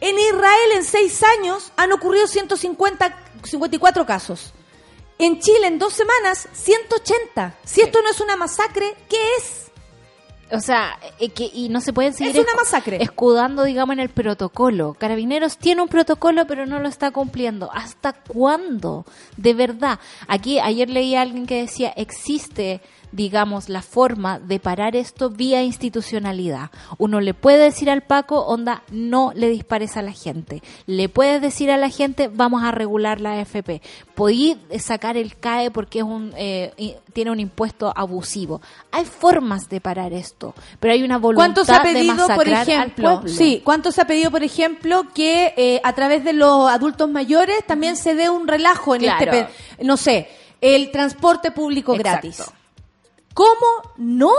En Israel en seis años han ocurrido 150, 54 casos. En Chile, en dos semanas, 180. Si esto no es una masacre, ¿qué es? O sea, eh, que, y no se pueden seguir Es una escu- masacre. escudando, digamos, en el protocolo. Carabineros tiene un protocolo, pero no lo está cumpliendo. ¿Hasta cuándo? De verdad. Aquí, ayer leí a alguien que decía, existe, digamos, la forma de parar esto vía institucionalidad. Uno le puede decir al Paco, onda, no le dispares a la gente. Le puedes decir a la gente, vamos a regular la AFP. Podí sacar el CAE porque es un, eh, tiene un impuesto abusivo. Hay formas de parar esto, pero hay una voluntad ¿Cuánto se ha de pedido, por masacrar al ejemplo? pueblo. Sí, ¿cuánto se ha pedido, por ejemplo, que eh, a través de los adultos mayores también se dé un relajo en Claro. este, no sé, el transporte público Exacto. gratis? ¿Cómo no?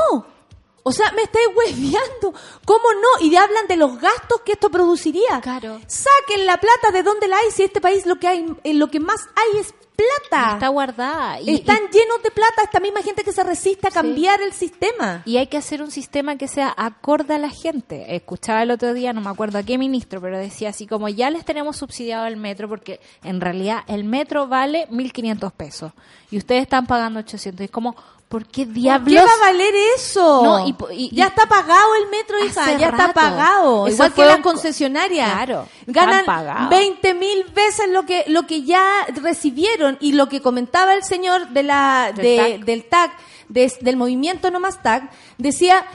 O sea, me estáis hueveando. ¿Cómo no? Y hablan de los gastos que esto produciría. Claro. Saquen la plata de donde la hay. Si este país lo que hay, eh, lo que más hay es plata. Está guardada. Y, Están llenos de plata esta misma gente que se resiste a cambiar el sistema. y, hay que hacer un sistema que sea acorde a la gente. Escuchaba el otro día, no me acuerdo a qué ministro, pero decía así como ya les tenemos subsidiado el metro porque en realidad el metro vale 1.500 pesos y ustedes están pagando 800. Y es como, ¿por qué ¿Por diablos? qué va a valer eso? No, y y- ya está pagado el metro, hija, ya está pagado. Eso Igual que las concesionarias. Claro, Ganan están pagados. 20 mil veces lo que, lo que ya recibieron. Y lo que comentaba el señor de la, Del de- TAC. del TAC, de- del movimiento No Más TAC, decía,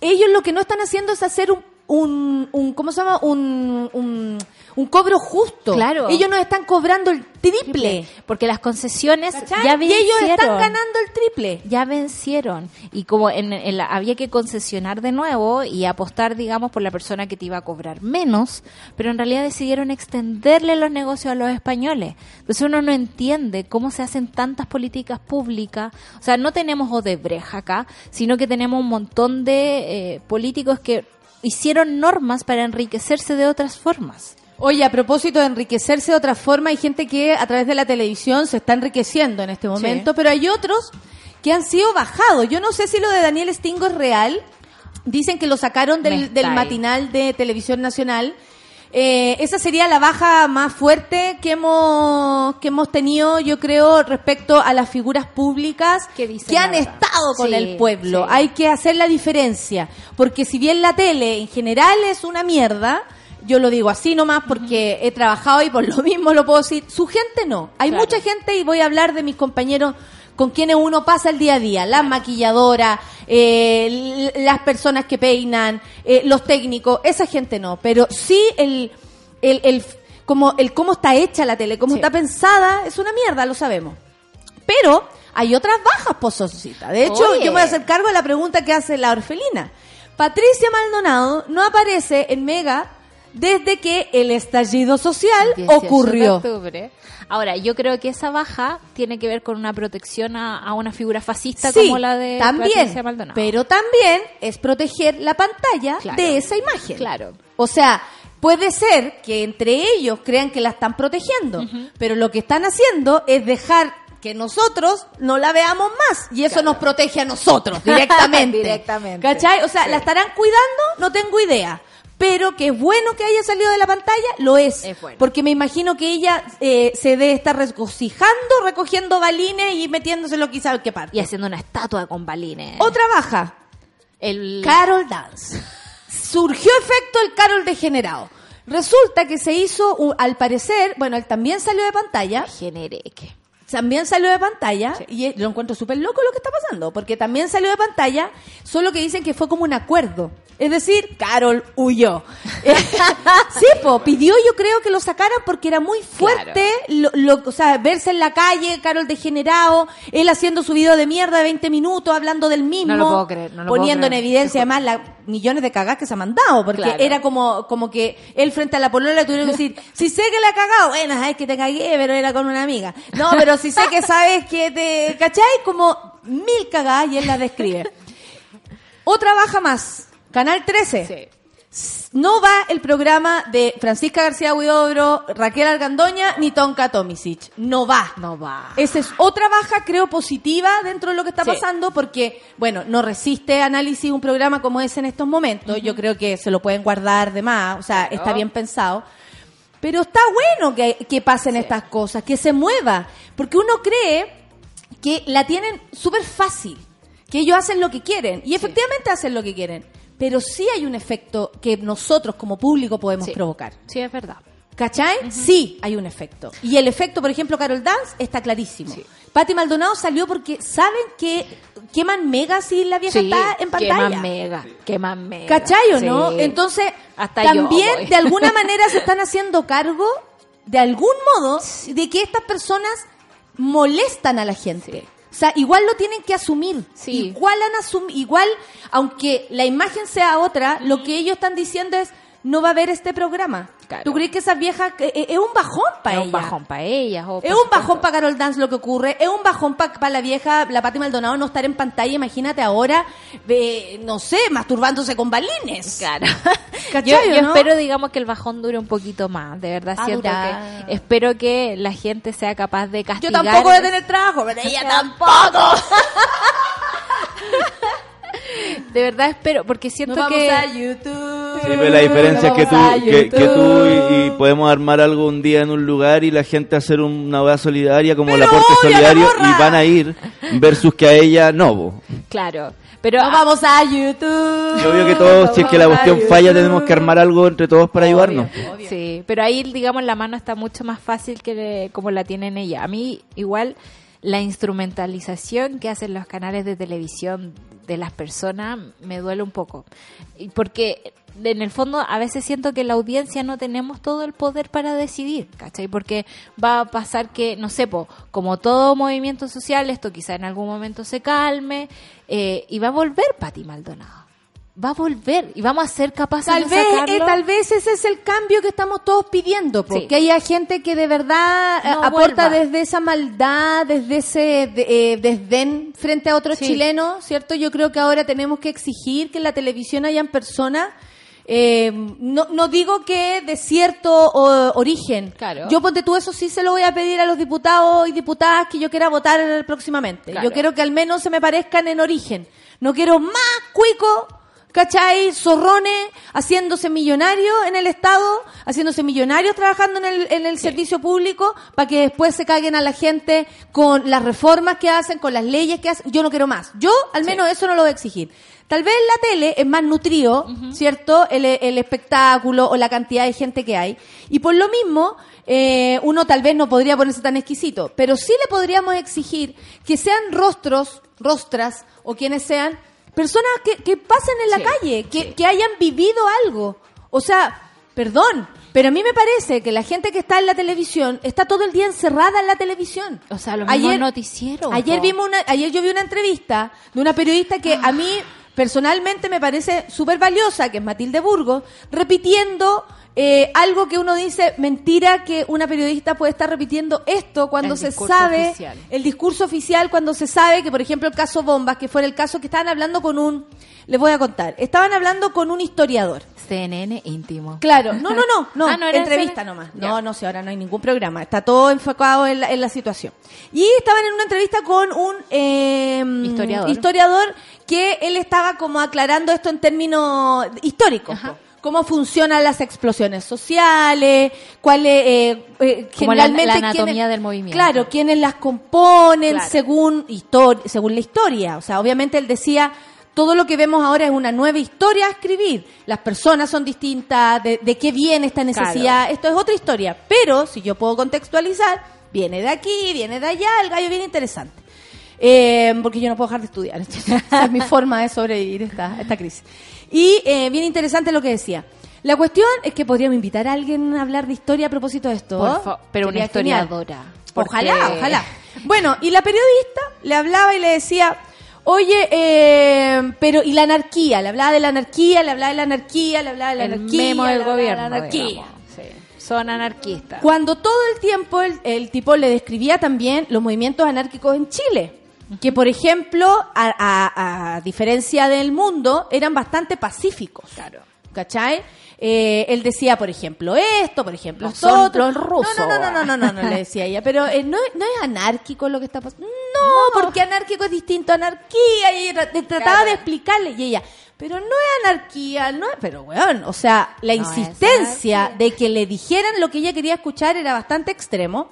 ellos lo que no están haciendo es hacer un, un, un ¿cómo se llama? Un, un, un cobro justo. Claro. Ellos nos están cobrando el triple. Porque las concesiones ¿cachai? ya y ellos están vencieron. ganando el triple. ya vencieron y como en, en la- había que concesionar de nuevo y apostar digamos por la persona que te iba a cobrar menos pero en realidad decidieron extenderle los negocios a los españoles entonces uno no entiende cómo se hacen tantas políticas públicas o sea no tenemos Odebrecht acá sino que tenemos un montón de eh, políticos que hicieron normas para enriquecerse de otras formas Oye, a propósito de enriquecerse de otra forma, hay gente que a través de la televisión se está enriqueciendo en este momento, pero hay otros que han sido bajados. Yo no sé si lo de Daniel Stingo es real. Dicen que lo sacaron del, del matinal de Televisión Nacional. Eh, esa sería la baja más fuerte que hemos, que hemos tenido, yo creo, respecto a las figuras públicas Que dicen que la han estado con Sí, el pueblo. sí. Hay que hacer la diferencia. Porque si bien la tele en general es una mierda, yo lo digo así nomás porque he trabajado y por lo mismo lo puedo decir. Su gente no. Hay Claro. mucha gente y voy a hablar de mis compañeros con quienes uno pasa el día a día. Las maquilladoras, eh, las personas que peinan, eh, los técnicos, esa gente no. Pero sí el, el, el, como el cómo está hecha la tele, cómo Sí. está pensada, es una mierda, lo sabemos. Pero hay otras bajas, pozosita. De hecho, Oye. yo me voy a hacer cargo de la pregunta que hace la orfelina. Patricia Maldonado no aparece en Mega desde que el estallido social 18 de ocurrió. Ahora, yo creo que esa baja tiene que ver con una protección a, a una figura fascista Sí, como la de también, Maldonado. pero también es proteger la pantalla Claro. de esa imagen. Claro. O sea, puede ser que entre ellos crean que la están protegiendo, pero lo que están haciendo es dejar que nosotros no la veamos más y eso nos protege a nosotros directamente. [laughs] Directamente. ¿Cachai? O sea, ¿la estarán cuidando? No tengo idea. Pero que es bueno que haya salido de la pantalla, lo es. Es bueno. Porque me imagino que ella eh, se debe estar regocijando, recogiendo balines y metiéndoselo quizá qué parte. Y haciendo una estatua con balines. Otra baja, El... Carol Dance. Surgió efecto el Carol degenerado. Resulta que se hizo, al parecer, bueno, él también salió de pantalla, Genereque. También salió de pantalla, y lo encuentro súper loco lo que está pasando, porque también salió de pantalla, solo que dicen que fue como un acuerdo. Es decir, Carol huyó. [laughs] sí, po, pidió yo creo que lo sacaran porque era muy fuerte, lo, lo- o sea, verse en la calle, Carol degenerado, él haciendo su video de mierda de 20 minutos, hablando del mismo, No lo puedo creer, no lo poniendo puedo en evidencia además las millones de cagadas que se ha mandado, porque Claro. era como, como que él frente a la polola le tuvieron que decir, si sé que la ha cagado, bueno, sabes que te cagué, pero era con una amiga. No, pero si sé que [laughs] sabes que te, ¿cachai? Como mil cagadas y él las describe. Otra baja más, Canal 13. No va el programa de Francisca García Huidobro, Raquel Argandoña, ni Tonka Tomisic. No va. No va. Esa es otra baja, creo, positiva dentro de lo que está Sí. pasando, porque, bueno, no resiste análisis un programa como ese en estos momentos. Yo creo que se lo pueden guardar de más, o sea, está bien pensado. Pero está bueno que, que pasen estas cosas, que se mueva, porque uno cree que la tienen súper fácil, que ellos hacen lo que quieren, y efectivamente hacen lo que quieren, pero sí hay un efecto que nosotros como público podemos Sí. provocar. Sí, es verdad. ¿Cachai? Sí, hay un efecto. Y el efecto, por ejemplo, Carol Dance está clarísimo. Patti Maldonado salió porque saben que queman mega si la vieja Sí, está en pantalla. Queman mega, queman mega. ¿Cachai o no? Entonces, Hasta también de alguna [laughs] manera se están haciendo cargo, de algún modo, de que estas personas molestan a la gente. O sea, igual lo tienen que asumir. Igual han asum igual, aunque la imagen sea otra, lo que ellos están diciendo es no va a haber este programa. Claro. ¿Tú crees que esas viejas eh, es un bajón para es ellas? un bajón para ellas. Es un bajón para Carol Dance lo que ocurre, es un bajón para la vieja, la Pati Maldonado no estar en pantalla, imagínate ahora, eh, no sé, masturbándose con balines. Claro. [laughs] ¿Cachai yo yo no? espero, digamos, que el bajón dure un poquito más. De verdad, Va a siento durar. que espero que la gente sea capaz de Yo castigar. tampoco voy a tener trabajo, pero ella [laughs] tampoco. [laughs] De verdad espero, porque siento Nos vamos que a YouTube. Sí, pero la diferencia es que tú, que, que tú y, podemos armar algo un día en un lugar y la gente hacer una boda solidaria como el Pero aporte obvio, la solidario y van a ir versus que a ella no. bo. Claro. Pero Nos vamos a YouTube. Yo veo que todos, si es que la cuestión falla, tenemos que armar algo entre todos para ayudarnos. Obvio. Sí, pero ahí, digamos, la mano está mucho más fácil que de- como la tienen ella. A mí, igual, la instrumentalización que hacen los canales de televisión de las personas me duele un poco. Porque, en el fondo, a veces siento que la audiencia no tenemos todo el poder para decidir, ¿cachai? Porque va a pasar que, no sé, como todo movimiento social, esto quizá en algún momento se calme eh, y va a volver Pati Maldonado. Va a volver y vamos a ser capaces Tal de vez, sacarlo. eh, tal vez ese es el cambio que estamos todos pidiendo, porque Sí. haya gente que de verdad eh, No aporta vuelva. desde esa maldad, desde ese de- eh, desdén frente a otros Sí. chilenos, ¿cierto? Yo creo que ahora tenemos que exigir que en la televisión hayan personas, eh, no, no digo que de cierto o- origen. Claro. Yo ponte tú eso sí se lo voy a pedir a los diputados y diputadas que yo quiera votar próximamente. Claro. Yo quiero que al menos se me parezcan en origen. No quiero más cuico ¿cachai? Zorrones haciéndose millonarios en el Estado, haciéndose millonarios trabajando en el, en el servicio público, para que después se caguen a la gente con las reformas que hacen, con las leyes que hacen. Yo no quiero más. Yo, al menos, eso no lo voy a exigir. Tal vez la tele es más nutrido, ¿cierto? El, el espectáculo o la cantidad de gente que hay. Y por lo mismo, eh, uno tal vez no podría ponerse tan exquisito, pero sí le podríamos exigir que sean rostros, rostras o quienes sean, personas que, que pasen en la Sí, calle, que, que hayan vivido algo. O sea, perdón, pero a mí me parece que la gente que está en la televisión está todo el día encerrada en la televisión. O sea, los mismos noticieros, Ayer vimos una, ayer yo vi una entrevista de una periodista que a mí personalmente me parece súper valiosa, que es Matilde Burgos, repitiendo eh, algo que uno dice, mentira que una periodista puede estar repitiendo esto cuando El se sabe, oficial. el discurso oficial, cuando se sabe que, por ejemplo, el caso Bombas, que fue el caso que estaban hablando con un, les voy a contar, estaban hablando con un historiador. CNN íntimo. Claro, no, no, no, [laughs] no, Ah, ¿no era entrevista nomás. No, no sé, ahora no hay ningún programa, está todo enfocado en la, en la situación. Y estaban en una entrevista con un eh, Historiador. historiador que él estaba como aclarando esto en términos históricos. Ajá. Cómo funcionan las explosiones sociales, cuáles, eh, eh, la- generalmente la anatomía quiénes- del movimiento. Claro, quienes las componen Claro. según, según la historia. O sea, obviamente él decía, todo lo que vemos ahora es una nueva historia a escribir. Las personas son distintas, de, de qué viene esta necesidad, esto es otra historia. Pero, si yo puedo contextualizar, viene de aquí, viene de allá, el gallo viene interesante. Eh, porque yo no puedo dejar de estudiar. [laughs] Esa es mi forma de sobrevivir esta, esta crisis. Y eh, bien interesante lo que decía. La cuestión es que podríamos invitar a alguien a hablar de historia a propósito de esto. Por pero una Sería historiadora. porque- Ojalá, ojalá. Bueno, y la periodista le hablaba y le decía, oye, eh, pero y la anarquía, le hablaba de la anarquía, le hablaba de la anarquía, le hablaba de la el anarquía, memo le del gobierno. la anarquía. digamos. Sí. Son anarquistas. Cuando todo el tiempo el, el tipo le describía también los movimientos anárquicos en Chile, que por ejemplo, a, a- a diferencia del mundo, eran bastante pacíficos. Claro. ¿Cachai? Eh, él decía, por ejemplo, esto, por ejemplo, esto otro. los rusos. No, no, no, no, no, no, no, le decía ella. Pero eh, no, no es anárquico lo que está pasando. No, porque anárquico es distinto a anarquía. Y ella trataba Claro. de explicarle. Y ella, Pero no es anarquía, no es, pero weón, o sea, la insistencia de que le dijeran lo que ella quería escuchar era bastante extremo.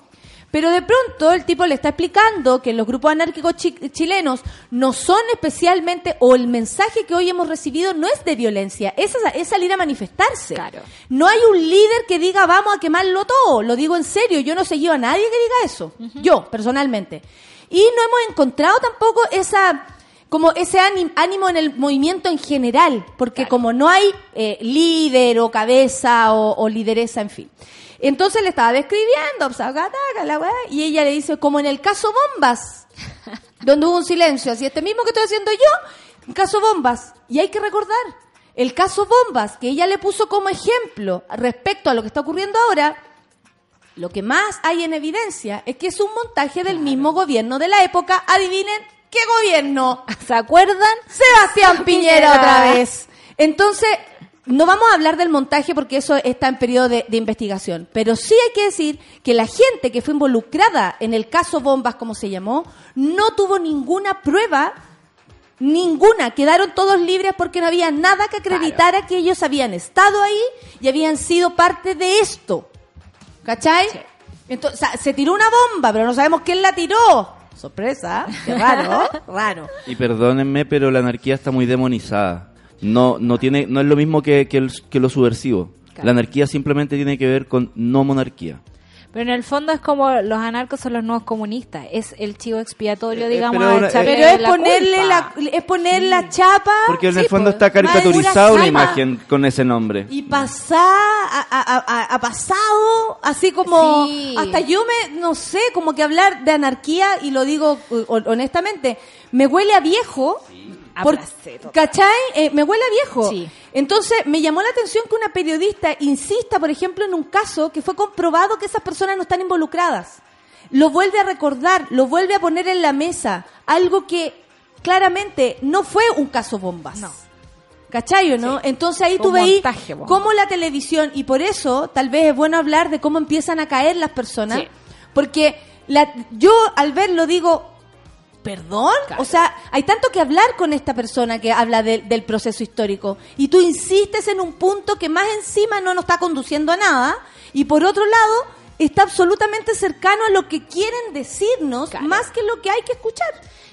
Pero de pronto el tipo le está explicando que los grupos anárquicos chi- chilenos no son especialmente, o el mensaje que hoy hemos recibido no es de violencia, es, es salir a manifestarse. Claro. No hay un líder que diga vamos a quemarlo todo, lo digo en serio, yo no he seguido a nadie que diga eso, yo personalmente. Y no hemos encontrado tampoco esa como ese ánim- ánimo en el movimiento en general, porque como no hay eh, líder o cabeza o, o lideresa, en fin. Entonces le estaba describiendo, y ella le dice, como en el caso Bombas, [laughs] donde hubo un silencio, así este mismo que estoy haciendo yo, el caso Bombas. Y hay que recordar, el caso Bombas, que ella le puso como ejemplo respecto a lo que está ocurriendo ahora, lo que más hay en evidencia es que es un montaje del mismo gobierno de la época. Adivinen qué gobierno. ¿Se acuerdan? [laughs] Sebastián Piñera Piñera. otra vez. Entonces, no vamos a hablar del montaje porque eso está en periodo de, de investigación, pero sí hay que decir que la gente que fue involucrada en el caso Bombas, como se llamó, no tuvo ninguna prueba, ninguna. Quedaron todos libres porque no había nada que acreditara que ellos habían estado ahí y habían sido parte de esto. ¿Cachai? Entonces, o sea, se tiró una bomba, pero no sabemos quién la tiró. Sorpresa, qué raro, [laughs] raro. Y perdónenme, pero la anarquía está muy demonizada. No, no tiene, no es lo mismo que, que, el- que lo subversivo. Claro. La anarquía simplemente tiene que ver con no monarquía. Pero en el fondo es como los anarcos son los nuevos comunistas. Es el chivo expiatorio, Eh, digamos, pero echarle Pero es la ponerle culpa. la, es poner la chapa. Porque en sí, el fondo pues, está caricaturizada una imagen con ese nombre. Y pasar a, a- a- a pasado, así como, Sí. hasta yo me, no sé, como que hablar de anarquía, y lo digo eh, hon- honestamente, me huele a viejo. Por-. ¿Cachai? Eh, me huele a viejo. Sí. Entonces, me llamó la atención que una periodista insista, por ejemplo, en un caso que fue comprobado que esas personas no están involucradas. Lo vuelve a recordar, lo vuelve a poner en la mesa. Algo que claramente no fue un caso bombas. No. ¿Cachai o no? Entonces ahí tú veís cómo la televisión, y por eso tal vez es bueno hablar de cómo empiezan a caer las personas, Sí. porque la, yo al verlo digo, ¿perdón? Claro. O sea, hay tanto que hablar con esta persona que habla de- del proceso histórico, y tú insistes en un punto que más encima no nos está conduciendo a nada, y por otro lado está absolutamente cercano a lo que quieren decirnos, Claro. más que lo que hay que escuchar.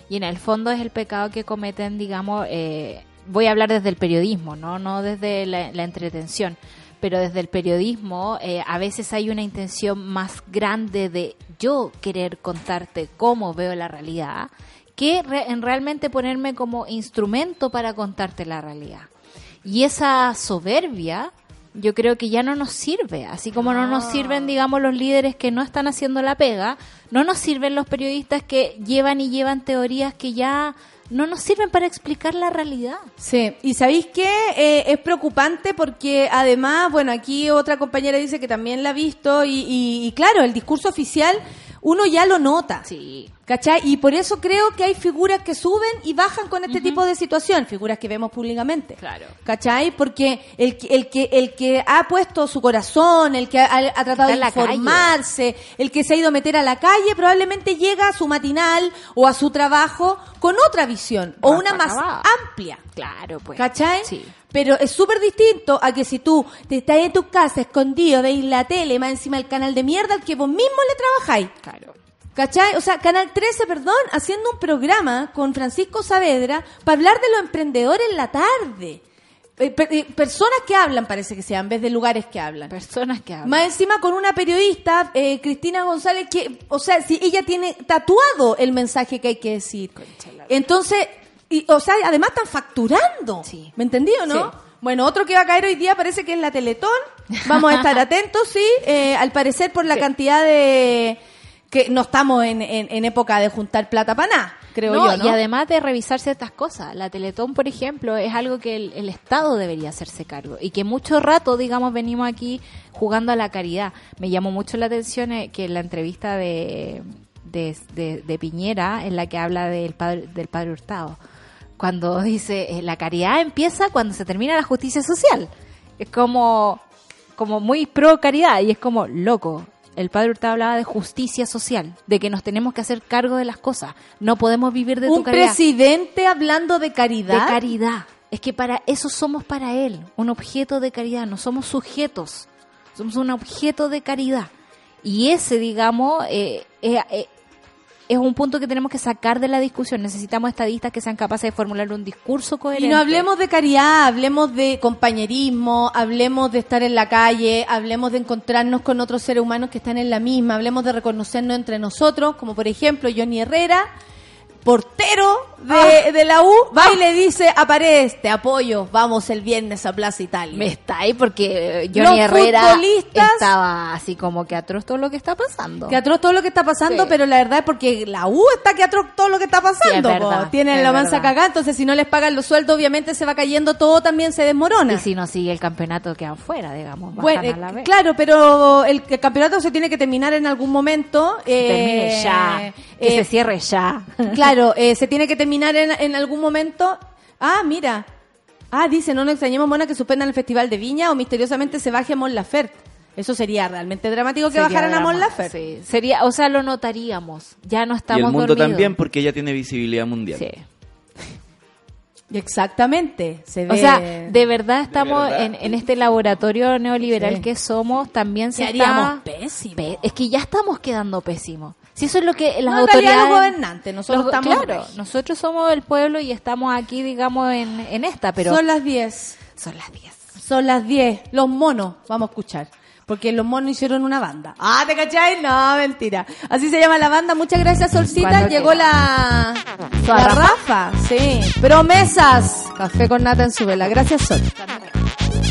Y en el fondo es el pecado que cometen, digamos, eh, voy a hablar desde el periodismo, no, no desde la, la entretención, pero desde el periodismo eh, a veces hay una intención más grande de yo querer contarte cómo veo la realidad que re- en realmente ponerme como instrumento para contarte la realidad. Y esa soberbia yo creo que ya no nos sirve, así como no nos sirven, digamos, los líderes que no están haciendo la pega, no nos sirven los periodistas que llevan y llevan teorías que ya no nos sirven para explicar la realidad. Sí, y ¿sabéis qué? Eh, es preocupante porque además, bueno, aquí otra compañera dice que también la ha visto y, y- y claro, el discurso oficial uno ya lo nota. Sí. ¿Cachai? Y por eso creo que hay figuras que suben y bajan con este tipo de situación, figuras que vemos públicamente. Claro. ¿Cachai? Porque el, que- el, que, el que ha puesto su corazón, el que ha, ha tratado Está de calle. informarse, el que se ha ido a meter a la calle, probablemente llega a su matinal o a su trabajo con otra visión o una más amplia. Claro, pues. ¿Cachai? Sí. Pero es súper distinto a que si tú te estás en tu casa escondido, veis la tele, más encima del canal de mierda al que vos mismo le trabajáis. Claro. ¿Cachai? O sea, Canal 13, perdón, haciendo un programa con Francisco Saavedra para hablar de los emprendedores en la tarde. Eh, per- eh, personas que hablan, parece que sean, en vez de lugares que hablan. Personas que hablan. Más encima con una periodista, eh, Cristina González, que, o sea, si ella tiene tatuado el mensaje que hay que decir. Entonces, y, o sea, además están facturando. Sí. ¿Me entendí o no? Sí. Bueno, otro que va a caer hoy día parece que es la Teletón. Vamos a estar [laughs] atentos, sí. Eh, al parecer por la cantidad de... que no estamos en, en- en época de juntar plata para nada, creo No, yo, ¿no? Y además de revisar ciertas cosas. La Teletón, por ejemplo, es algo que el, el Estado debería hacerse cargo. Y que mucho rato, digamos, venimos aquí jugando a la caridad. Me llamó mucho la atención eh, que en la entrevista de, de, de- de Piñera, en la que habla del padre, del padre Hurtado, cuando dice, eh, la caridad empieza cuando se termina la justicia social. Es como, como muy pro caridad y es como, loco. El padre Hurtado hablaba de justicia social, de que nos tenemos que hacer cargo de las cosas. No podemos vivir de tu Un caridad. presidente hablando de caridad. De caridad. es que para eso somos para Él, un objeto de caridad, no somos sujetos, somos un objeto de caridad. Y ese, digamos, eh, eh, eh, es un punto que tenemos que sacar de la discusión. Necesitamos estadistas que sean capaces de formular un discurso coherente. Y no hablemos de caridad, hablemos de compañerismo, hablemos de estar en la calle, hablemos de encontrarnos con otros seres humanos que están en la misma, hablemos de reconocernos entre nosotros, como por ejemplo Johnny Herrera, portero de, Ah. de la U, va y le dice a Paredes, te apoyo, vamos el viernes a Plaza Italia. Me está ahí porque eh, Johnny Los Herrera estaba así como que atroz todo lo que está pasando. Que atroz todo lo que está pasando, Sí. pero la verdad es porque la U está que atroz todo lo que está pasando. Sí, es po. verdad, Tienen es la mansa cagada, entonces si no les pagan los sueldos, obviamente se va cayendo todo, también se desmorona. Y si no sigue el campeonato quedan fuera, digamos. Bueno, la eh, claro, pero el, el campeonato se tiene que terminar en algún momento. eh, Termine ya. Que eh, se cierre ya. Claro, eh, se tiene que terminar en, en algún momento. Ah, mira. Ah, dice, no nos extrañemos, Mona, que suspendan el Festival de Viña o misteriosamente se baje a Mon Laferte. Eso sería realmente dramático que Sería bajaran a Mon Laferte. Sí, sería, o sea, lo notaríamos. Ya no Y estamos el mundo dormidos. también porque ella tiene visibilidad mundial. Sí. Exactamente. Se ve... O sea, de verdad estamos verdad. En, en este laboratorio neoliberal Sí. que somos, también se está... pésimo. Pe- es que ya estamos quedando pésimos. Si eso es lo que las No, autoridades... los gobernantes, nosotros Los estamos Claro, nosotros somos el pueblo y estamos aquí, digamos, en, en esta, pero... Son las 10. son las 10. Son las 10. Los monos, vamos a escuchar. Porque los monos hicieron una banda. Ah, ¿te cachai? No, mentira. Así se llama la banda. Muchas gracias, Solcita. Cuando Llegó la, ¿Su la Rafa? Rafa. Sí. Promesas. Café con nata en su vela. Gracias, Sol.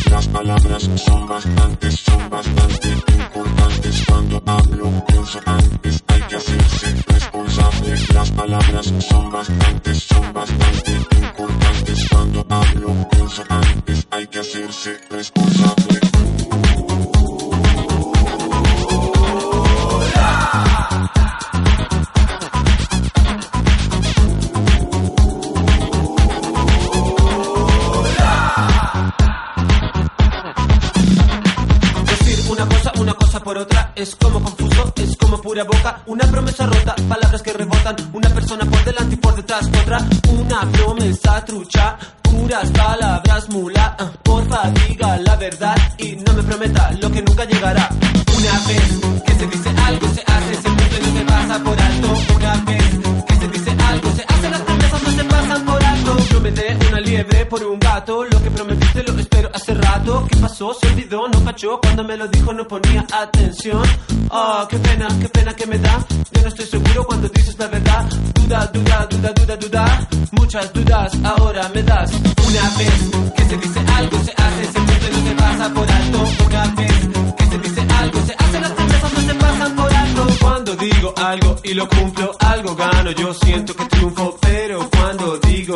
Las palabras son bastantes, son bastante importantes cuando hablo. Pienso antes, hay que hacerse responsable. Las palabras son bastantes, son bastante importantes cuando hablo. Pienso antes, hay que hacerse responsable. Por otra Es como confuso, es como pura boca Una promesa rota, palabras que rebotan Una persona por delante y por detrás otra Una promesa trucha Puras palabras mula Ah, Porfa diga la verdad Y no me prometa lo que nunca llegará. Una vez que se dice algo se hace Se cumple, no se pasa por alto. Una vez que se dice algo se hace Las promesas no se pasan por alto. Prometé una liebre por un gato Lo ¿Qué pasó? Se olvidó, no cachó. Cuando me lo dijo no ponía atención. Oh, qué pena, qué pena que me da. Yo no estoy seguro cuando dices la verdad. Duda, duda, duda, duda, duda. Muchas dudas ahora me das. Una vez que se dice algo se hace Se cumple, no se pasa por alto. Una vez que se dice algo se hace Las promesas no se pasan por alto. Cuando digo algo y lo cumplo Algo gano, yo siento que triunfo Pero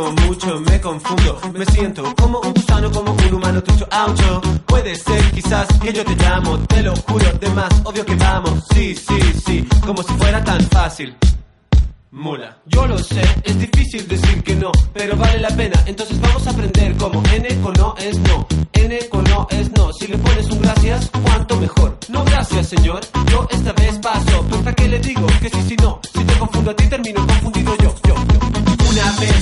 mucho me confundo Me siento como un gusano, como un humano tucho aucho Puede ser quizás que yo te llamo Te lo juro, de más obvio que vamos Sí, sí, sí, como si fuera tan fácil Mula. Yo lo sé, es difícil decir que no, pero vale la pena. Entonces vamos a aprender cómo N con no es no, N con no es no. Si le pones un gracias, cuánto mejor. No gracias, señor, yo esta vez paso. Pues qué le digo que sí, si no. Si te confundo a ti, termino confundido yo, yo, yo. Una vez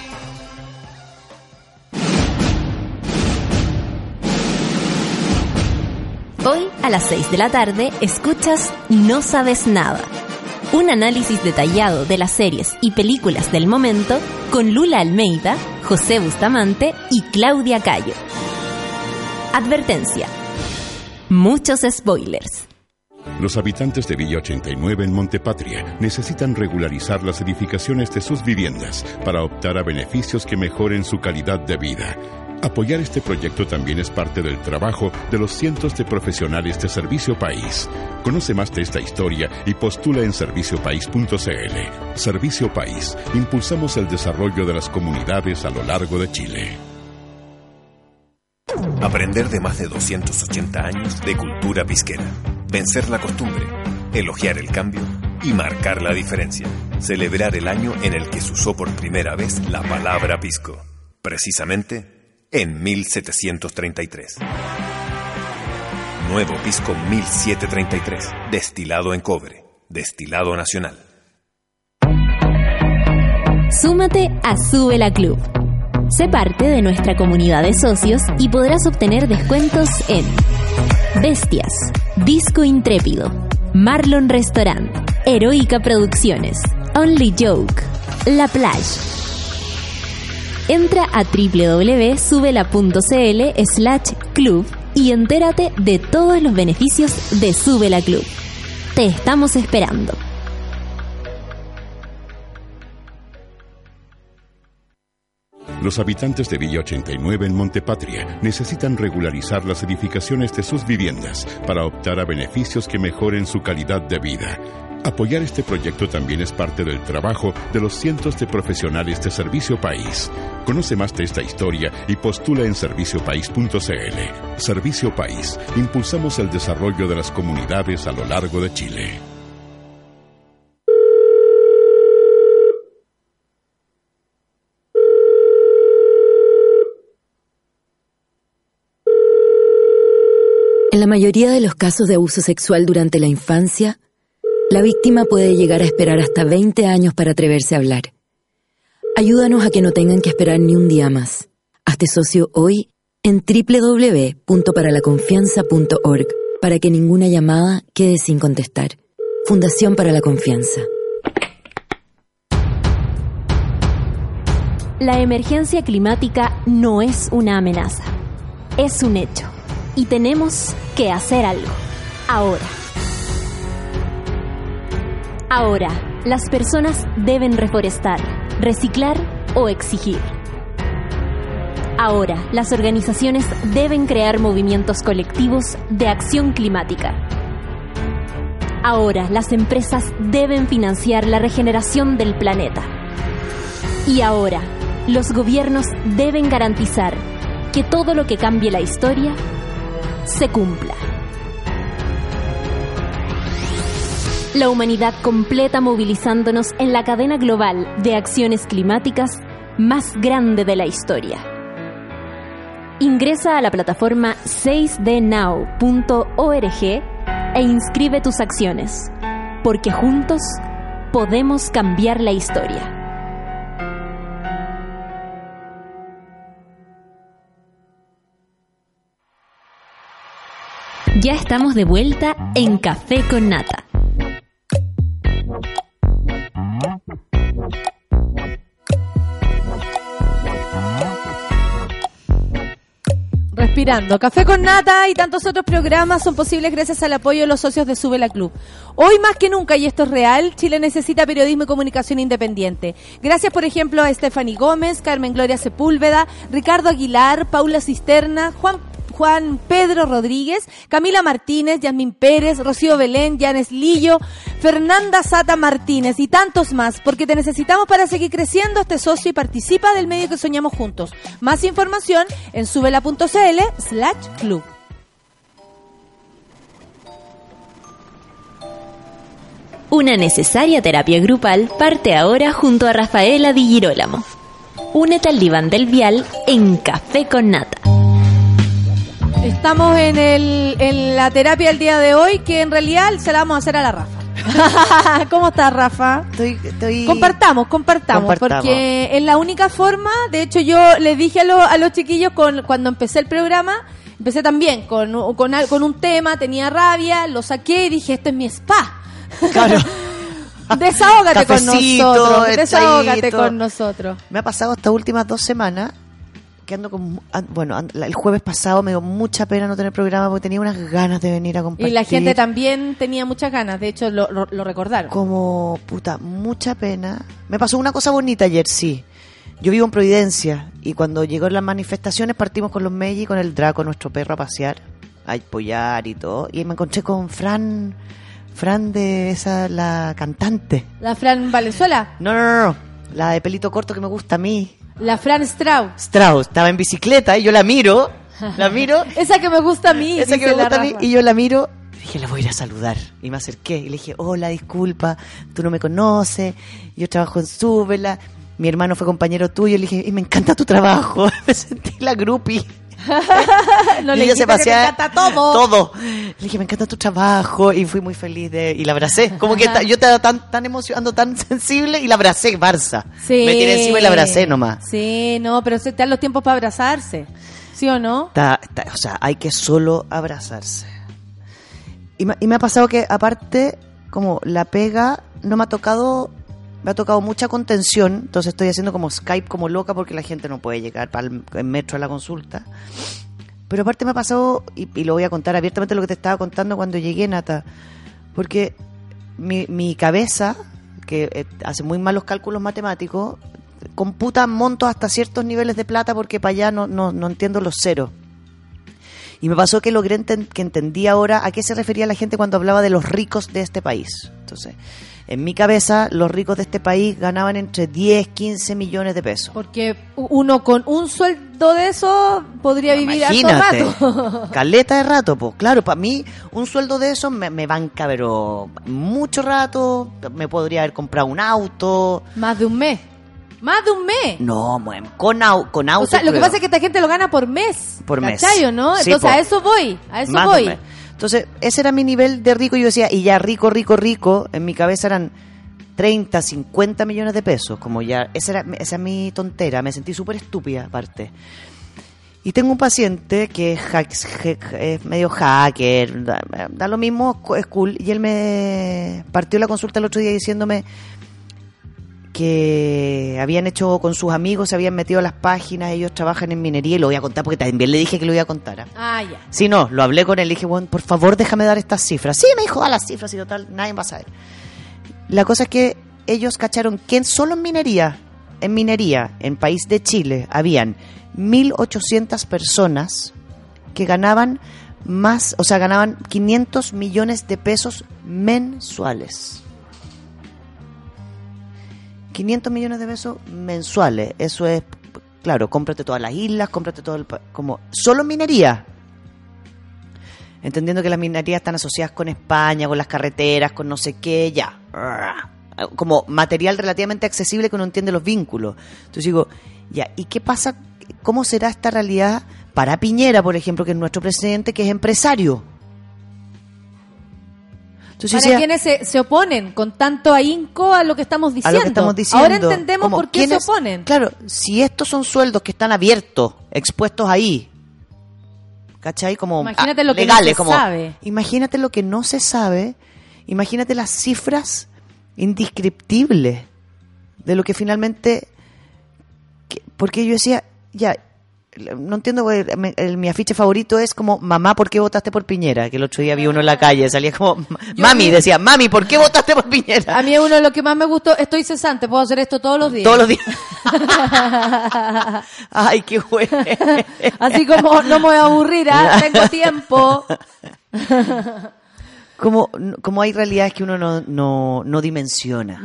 Hoy a las 6 de la tarde escuchas No Sabes Nada, un análisis detallado de las series y películas del momento con Lula Almeida, José Bustamante y Claudia Cayo. Advertencia. Muchos spoilers. Los habitantes de Villa 89 en Montepatria necesitan regularizar las edificaciones de sus viviendas para optar a beneficios que mejoren su calidad de vida. Apoyar este proyecto también es parte del trabajo de los cientos de profesionales de Servicio País. Conoce más de esta historia y postula en serviciopaís.cl. Servicio País. Impulsamos el desarrollo de las comunidades a lo largo de Chile. Aprender de más de 280 años de cultura pisquera. Vencer la costumbre, elogiar el cambio y marcar la diferencia. Celebrar el año en el que se usó por primera vez la palabra pisco. Precisamente en 1733. Nuevo pisco 1733, destilado en cobre, destilado nacional. Súmate a Sube la Club. Sé parte de nuestra comunidad de socios y podrás obtener descuentos en Bestias, Disco Intrépido, Marlon Restaurant, Heroica Producciones, Only Joke, La Plage. Entra a www.subela.cl slash club y entérate de todos los beneficios de Subela Club. Te estamos esperando. Los habitantes de Villa 89 en Montepatria necesitan regularizar las edificaciones de sus viviendas para optar a beneficios que mejoren su calidad de vida. Apoyar este proyecto también es parte del trabajo de los cientos de profesionales de Servicio País. Conoce más de esta historia y postula en serviciopaís.cl. Servicio País. Impulsamos el desarrollo de las comunidades a lo largo de Chile. En la mayoría de los casos de abuso sexual durante la infancia, la víctima puede llegar a esperar hasta 20 años para atreverse a hablar. Ayúdanos a que no tengan que esperar ni un día más. Hazte socio hoy en www.paralaconfianza.org para que ninguna llamada quede sin contestar. Fundación para la Confianza. La emergencia climática no es una amenaza, es un hecho. Y tenemos que hacer algo. Ahora. Ahora, las personas deben reforestar, reciclar o exigir. Ahora, las organizaciones deben crear movimientos colectivos de acción climática. Ahora, las empresas deben financiar la regeneración del planeta. Y ahora, los gobiernos deben garantizar que todo lo que cambie la historia se cumpla. La humanidad completa movilizándonos en la cadena global de acciones climáticas más grande de la historia. Ingresa a la plataforma 6dnow.org e inscribe tus acciones, porque juntos podemos cambiar la historia. Ya estamos de vuelta en Café con Nata. Respirando. Café con Nata y tantos otros programas son posibles gracias al apoyo de los socios de Sube la Club. Hoy más que nunca, y esto es real, Chile necesita periodismo y comunicación independiente. Gracias, por ejemplo, a Stephanie Gómez, Carmen Gloria Sepúlveda, Ricardo Aguilar, Paula Cisterna, Juan Juan Pedro Rodríguez, Camila Martínez, Yasmín Pérez, Rocío Belén, Yanes Lillo, Fernanda Sata Martínez y tantos más, porque te necesitamos para seguir creciendo este socio y participa del medio que soñamos juntos. Más información en subela.cl slash club. Una necesaria terapia grupal parte ahora junto a Rafaela Di Girolamo. Únete al diván del vial en Café con Nata. Estamos en, el, en la terapia del día de hoy, que en realidad se la vamos a hacer a la Rafa. [laughs] ¿Cómo estás, Rafa? Estoy, estoy... Compartamos, compartamos, Compartamos. porque es la única forma, de hecho yo les dije a, lo- a los chiquillos con, cuando empecé el programa, empecé también con, con, con un tema, tenía rabia, lo saqué y dije, esto es mi spa. Claro. [laughs] Desahógate con nosotros, desahógate con nosotros. Me ha pasado estas últimas dos semanas que ando con... Bueno, el jueves pasado me dio mucha pena no tener programa porque tenía unas ganas de venir a compartir. Y la gente también tenía muchas ganas, de hecho lo, lo- lo recordaron. Como, puta, mucha pena. Me pasó una cosa bonita ayer, sí. Yo vivo en Providencia y cuando llegó las manifestaciones partimos con los Meji, con el Draco, nuestro perro, a pasear, a apoyar y todo. Y me encontré con Fran, Fran de esa, la cantante. La Fran Valenzuela, No, no, no, no. La de pelito corto que me gusta a mí. La Fran Strauss. Strauss estaba en bicicleta y yo la miro, la miro, [laughs] Esa que me gusta a mí. esa que me gusta a mí, y yo la miro. y Dije, la voy a ir a saludar. Y me acerqué y le dije, hola, disculpa, tú no me conoces, yo trabajo en Súbela, mi hermano fue compañero tuyo. Y le dije, y me encanta tu trabajo. [laughs] me sentí la groupie. No [laughs] y le ella se pasea encanta todo. todo. Le dije, me encanta tu trabajo. Y fui muy feliz de. Y la abracé. Como que yo estaba tan, tan emocionando, tan sensible. Y la abracé, Barça. Sí. Me tiré encima y la abracé nomás. Sí, no, pero se te dan los tiempos para abrazarse. ¿Sí o no? Está- está- o sea, hay que solo abrazarse. Y me, y me ha pasado que, aparte, como la pega, no me ha tocado, me ha tocado mucha contención. Entonces estoy haciendo como Skype como loca porque la gente no puede llegar para el metro a la consulta. Pero aparte me ha pasado, y, y lo voy a contar abiertamente lo que te estaba contando cuando llegué, Nata, porque mi, mi cabeza, que eh, hace muy malos cálculos matemáticos, computa montos hasta ciertos niveles de plata porque para allá no, no, no entiendo los ceros. Y me pasó que logré enten- que entendí ahora a qué se refería la gente cuando hablaba de los ricos de este país. Entonces, en mi cabeza, los ricos de este país ganaban entre 10, 15 millones de pesos. Porque uno con un sueldo de eso podría vivir harto Imagínate, rato. [laughs] caleta de rato, pues claro, para mí un sueldo de eso me, me banca, pero mucho rato, me podría haber comprado un auto, Más de un mes. Más de un mes. no, con, au- con auto. O sea, lo que pasa es que esta gente lo gana por mes. Por mes. ¿Cachai o no? Sí, Entonces a eso voy. A eso Más de voy. un mes. Entonces, ese era mi nivel de rico. y Yo decía, y ya rico, rico, rico, en mi cabeza eran 30, 50 millones de pesos. Como ya, esa era, esa es mi tontera. Me sentí súper estúpida, aparte. Y tengo un paciente que es, medio hacker, da, da lo mismo, es cool. Y él me partió la consulta el otro día diciéndome que habían hecho con sus amigos, se habían metido a las páginas, ellos trabajan en minería y lo voy a contar porque también le dije que lo iba a contar. ¿ah? Ah, ya. Sí, no, lo hablé con él, le dije, bueno, por favor déjame dar estas cifras. Sí, me dijo, da las cifras y total, nadie va a saber. La cosa es que ellos cacharon que solo en minería, en minería, en país de Chile, habían 1.800 personas que ganaban más, o sea, ganaban 500 millones de pesos mensuales. 500 millones de pesos mensuales, eso es, claro, cómprate todas las islas, cómprate todo el... como Solo minería, entendiendo que las minerías están asociadas con España, con las carreteras, con no sé qué, ya. Como material relativamente accesible que uno entiende los vínculos. Entonces digo, ya, ¿y qué pasa? ¿Cómo será esta realidad para Piñera, por ejemplo, que es nuestro presidente, que es empresario. Entonces, Para quienes se, se oponen con tanto ahínco a lo que estamos a diciendo. lo que estamos diciendo. Ahora entendemos como, por qué se ¿quiénes- oponen. Claro, si estos son sueldos que están abiertos, expuestos ahí, ¿cachai? Como Imagínate ah, lo que no legales, se como, sabe. Imagínate lo que no se sabe, imagínate las cifras indescriptibles de lo que finalmente... que- porque yo decía, ya, no entiendo, me- el- mi afiche favorito es como, mamá, ¿por qué votaste por Piñera? Que el otro día vi uno en la calle, salía como, mami, decía, mami, ¿por qué votaste por Piñera? A mí uno de lo que más me gustó, estoy cesante, puedo hacer esto todos los días. Todos los días. [laughs] Ay, qué bueno. Así como no me voy a aburrir, ¿ah? tengo tiempo. como, como hay realidades que uno no, no, no dimensiona.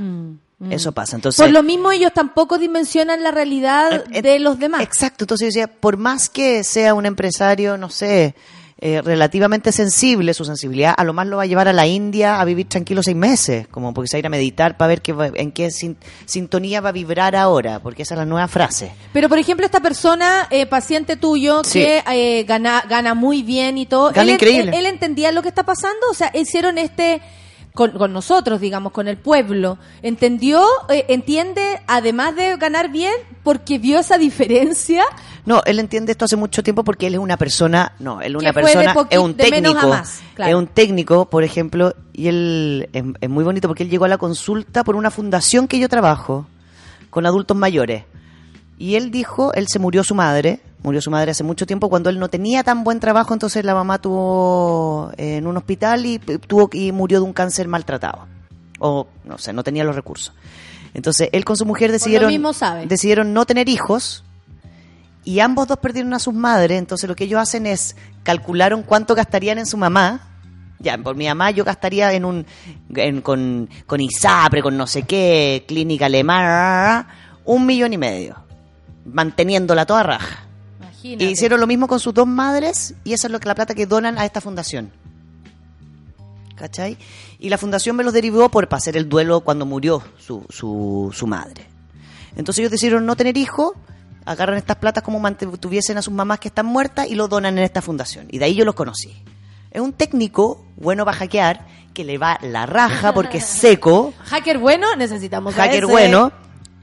Eso pasa. Entonces, Mm, Por lo mismo ellos tampoco dimensionan la realidad Eh, eh, de los demás. Exacto, entonces yo decía, por más que sea un empresario, no sé, eh, relativamente sensible, su sensibilidad a lo más lo va a llevar a la India a vivir tranquilo seis meses, como porque se va a ir a meditar para ver qué va- en qué sin- sintonía va a vibrar ahora, porque esa es la nueva frase. Pero, por ejemplo, esta persona, eh, paciente tuyo, Sí. que eh, gana, gana muy bien y todo, Gana él, increíble. Él, él entendía lo que está pasando, o sea, hicieron este con, con nosotros, digamos, con el pueblo. Entendió, eh, entiende, además de ganar bien, porque vio esa diferencia. No, él entiende esto hace mucho tiempo porque él es una persona, no, él es una persona, es un técnico, más, claro. es un técnico, por ejemplo, y él es, es muy bonito porque él llegó a la consulta por una fundación que yo trabajo con adultos mayores. Y él dijo, él se murió su madre, murió su madre hace mucho tiempo cuando él no tenía tan buen trabajo, entonces la mamá tuvo eh, en un hospital y tuvo y murió de un cáncer maltratado. O no sé, no tenía los recursos. Entonces, él con su mujer decidieron mismo sabe. decidieron no tener hijos y ambos dos perdieron a sus madres, entonces lo que ellos hacen es calcularon cuánto gastarían en su mamá. Ya, por mi mamá yo gastaría en un en- con, con ISAPRE, con no sé qué, clínica alemana, un millón y medio, manteniéndola toda raja. Imagínate. Y hicieron lo mismo con sus dos madres y esa es lo que la plata que donan a esta fundación. ¿Cachai? Y la fundación me los derivó por hacer el duelo cuando murió su, su, su madre. Entonces ellos decidieron no tener hijos, agarran estas platas como mantuviesen a sus mamás que están muertas y lo donan en esta fundación. Y de ahí yo los conocí. Es un técnico bueno para hackear, que le va la raja porque es seco, [laughs] Hacker bueno, necesitamos a hacker ese. bueno,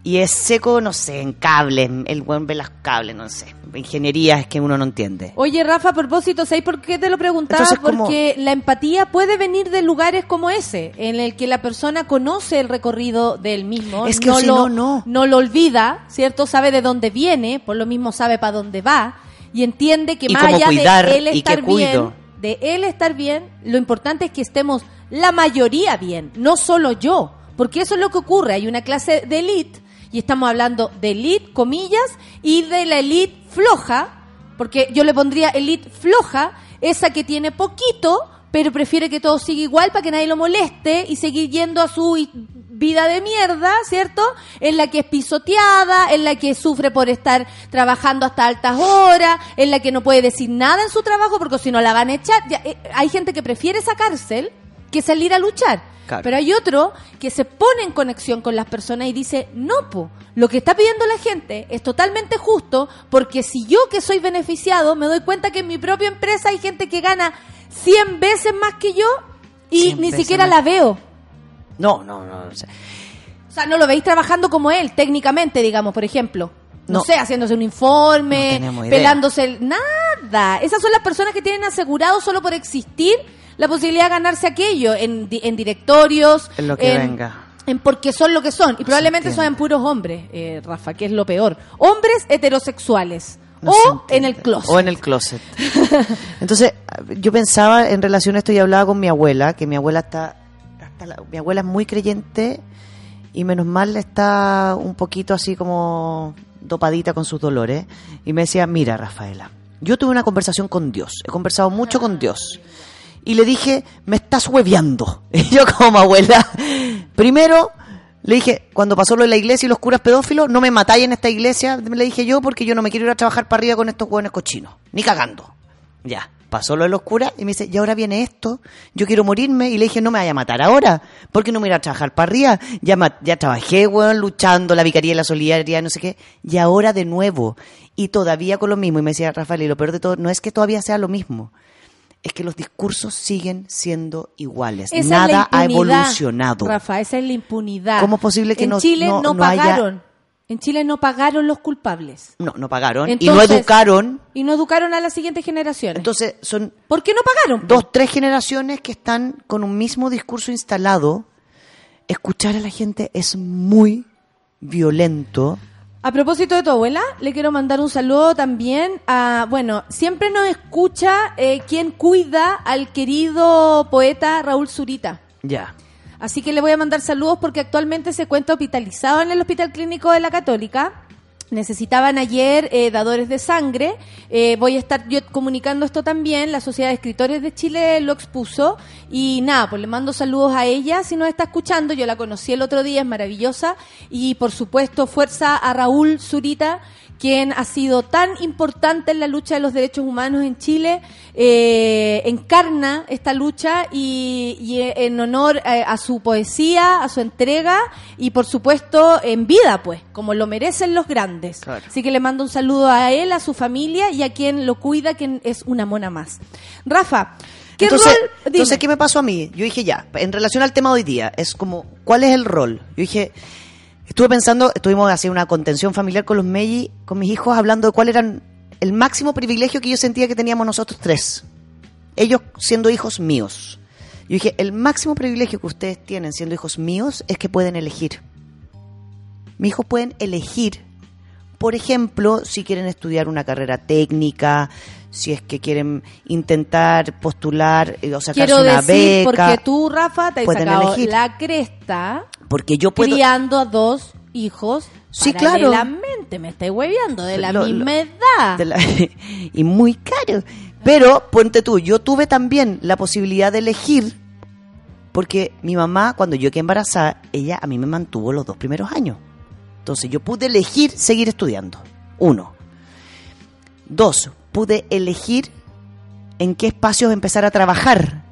y es seco, no sé, en cables, el buen ve las cables, no sé, ingenierías que uno no entiende. Oye, Rafa, a propósito, ¿sabes por qué te lo preguntaba? Entonces, Porque la empatía puede venir de lugares como ese, en el que la persona conoce el recorrido del mismo, Es que no, si lo, no, no. lo olvida, ¿cierto? Sabe de dónde viene, por lo mismo sabe para dónde va, y entiende que Y más allá cuidar de él estar bien, de él estar bien, lo importante es que estemos la mayoría bien, no solo yo, porque eso es lo que ocurre, hay una clase de elite, y estamos hablando de elite, comillas, y de la elite floja, porque yo le pondría elite floja, esa que tiene poquito, pero prefiere que todo siga igual para que nadie lo moleste y seguir yendo a su vida de mierda, ¿cierto? En la que es pisoteada, en la que sufre por estar trabajando hasta altas horas, en la que no puede decir nada en su trabajo porque si no la van a echar. Eh, hay gente que prefiere esa cárcel que salir a luchar. Claro. Pero hay otro que se pone en conexión con las personas y dice, no, po, lo que está pidiendo la gente es totalmente justo porque si yo que soy beneficiado me doy cuenta que en mi propia empresa hay gente que gana 100 veces más que yo y 100 ni siquiera más. la veo. No, no, no. o sea, O sea, no lo veis trabajando como él, técnicamente, digamos, por ejemplo. No, No. sé, haciéndose un informe, No pelándose el... Nada. Esas son las personas que tienen asegurado solo por existir la posibilidad de ganarse aquello en, en directorios. En lo que en- venga. En porque son lo que son. Y probablemente son puros hombres, eh, Rafa, que es lo peor. Hombres heterosexuales. No o en el closet. O en el closet. [laughs] Entonces, yo pensaba en relación a esto y hablaba con mi abuela, que mi abuela está, hasta la- mi abuela es muy creyente y menos mal está un poquito así como dopadita con sus dolores. Y me decía, mira Rafaela, yo tuve una conversación con Dios, he conversado mucho con Dios. Y le dije, me estás hueveando. [laughs] Y yo como abuela, primero le dije, cuando pasó lo de la iglesia y los curas pedófilos, no me matáis en esta iglesia, le dije yo, porque yo no me quiero ir a trabajar para arriba con estos hueones cochinos, ni cagando. Ya, pasó lo de los curas y me dice, y ahora viene esto, yo quiero morirme. Y le dije, no me vaya a matar ahora, porque no me voy a trabajar para arriba. Ya, ya trabajé, weón, luchando, la vicaría, la solidaridad, no sé qué. Y ahora de nuevo. Y todavía con lo mismo. Y me decía Rafael, y lo peor de todo, no es que todavía sea lo mismo. Es que los discursos siguen siendo iguales. Esa Nada ha evolucionado. Rafa, esa es la impunidad. ¿Cómo es posible que en no- Chile no- no, no haya- pagaron. En Chile no pagaron los culpables. No, no pagaron. y no educaron. Y no educaron a las siguientes generaciones. Entonces, son ¿Por qué no pagaron? dos, tres generaciones que están con un mismo discurso instalado. Escuchar a la gente es muy violento. A propósito de tu abuela, le quiero mandar un saludo también a, bueno, siempre nos escucha eh, quien cuida al querido poeta Raúl Zurita. Ya. Así que le voy a mandar saludos porque actualmente se encuentra hospitalizado en el Hospital Clínico de la Católica. Necesitaban ayer eh, dadores de sangre. Eh, voy a estar yo comunicando esto también. La Sociedad de Escritores de Chile lo expuso. Y nada, pues le mando saludos a ella si nos está escuchando. Yo la conocí el otro día, es maravillosa. Y por supuesto, fuerza a Raúl Zurita, quien ha sido tan importante en la lucha de los derechos humanos en Chile, eh, encarna esta lucha y, y en honor eh, a su poesía, a su entrega y por supuesto en vida, pues, como lo merecen los grandes. Claro. Así que le mando un saludo a él, a su familia y a quien lo cuida, quien es una mona más. Rafa, ¿qué entonces, rol? Entonces, ¿qué me pasó a mí? Yo dije, ya, en relación al tema de hoy día, es como, ¿cuál es el rol? Yo dije, estuve pensando, estuvimos haciendo una contención familiar con los Meiji, con mis hijos, hablando de cuál era el máximo privilegio que yo sentía que teníamos nosotros tres. Ellos siendo hijos míos. Yo dije, el máximo privilegio que ustedes tienen siendo hijos míos es que pueden elegir. Mis hijos pueden elegir por ejemplo, si quieren estudiar una carrera técnica, si es que quieren intentar postular eh, o sacarse Quiero una decir, beca. porque tú, Rafa, te has sacado elegir. la cresta Porque yo puedo. criando a dos hijos Sí, claro. Me estáis hueveando de la Lo- lo- misma edad. de la- [laughs] y muy caro. Pero, ponte tú, yo tuve también la posibilidad de elegir, porque mi mamá, cuando yo quedé embarazada, ella a mí me mantuvo los dos primeros años. Entonces yo pude elegir seguir estudiando. Uno. Dos, pude elegir en qué espacios empezar a trabajar.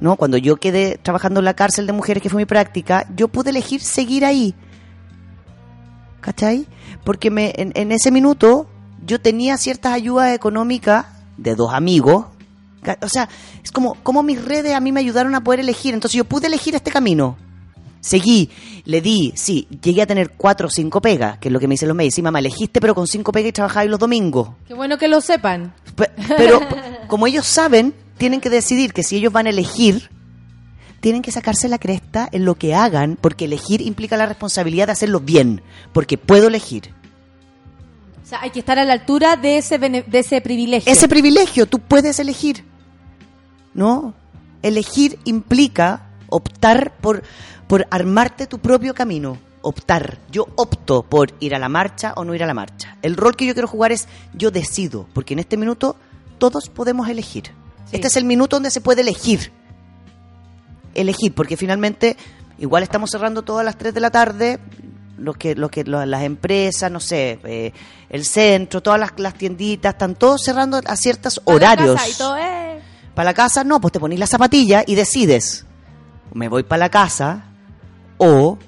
¿No? Cuando yo quedé trabajando en la cárcel de mujeres, que fue mi práctica, yo pude elegir seguir ahí. ¿Cachai? Porque me, en, en ese minuto yo tenía ciertas ayudas económicas de dos amigos. O sea, es como, como mis redes a mí me ayudaron a poder elegir. Entonces yo pude elegir este camino. Seguí, le di, sí, llegué a tener cuatro o cinco pegas, que es lo que me dicen los medios. Sí, mamá, elegiste, pero con cinco pegas y trabajabas los domingos. Qué bueno que lo sepan. Pe- Pero [laughs] como ellos saben, tienen que decidir que si ellos van a elegir, tienen que sacarse la cresta en lo que hagan, porque elegir implica la responsabilidad de hacerlo bien, porque puedo elegir. O sea, hay que estar a la altura de ese, de ese privilegio. Ese privilegio, tú puedes elegir. ¿No? Elegir implica optar por, por armarte tu propio camino. Optar. Yo opto por ir a la marcha o no ir a la marcha. El rol que yo quiero jugar es yo decido, porque en este minuto todos podemos elegir. Sí. Este es el minuto donde se puede elegir. Elegir, porque finalmente igual estamos cerrando todas las 3 de la tarde, los que, los que, las empresas, no sé, eh, el centro, todas las, las tienditas, están todos cerrando a ciertos Para la horarios. casa y todo, eh. Para la casa, no, pues te ponís la zapatilla y decides. Me voy para la casa o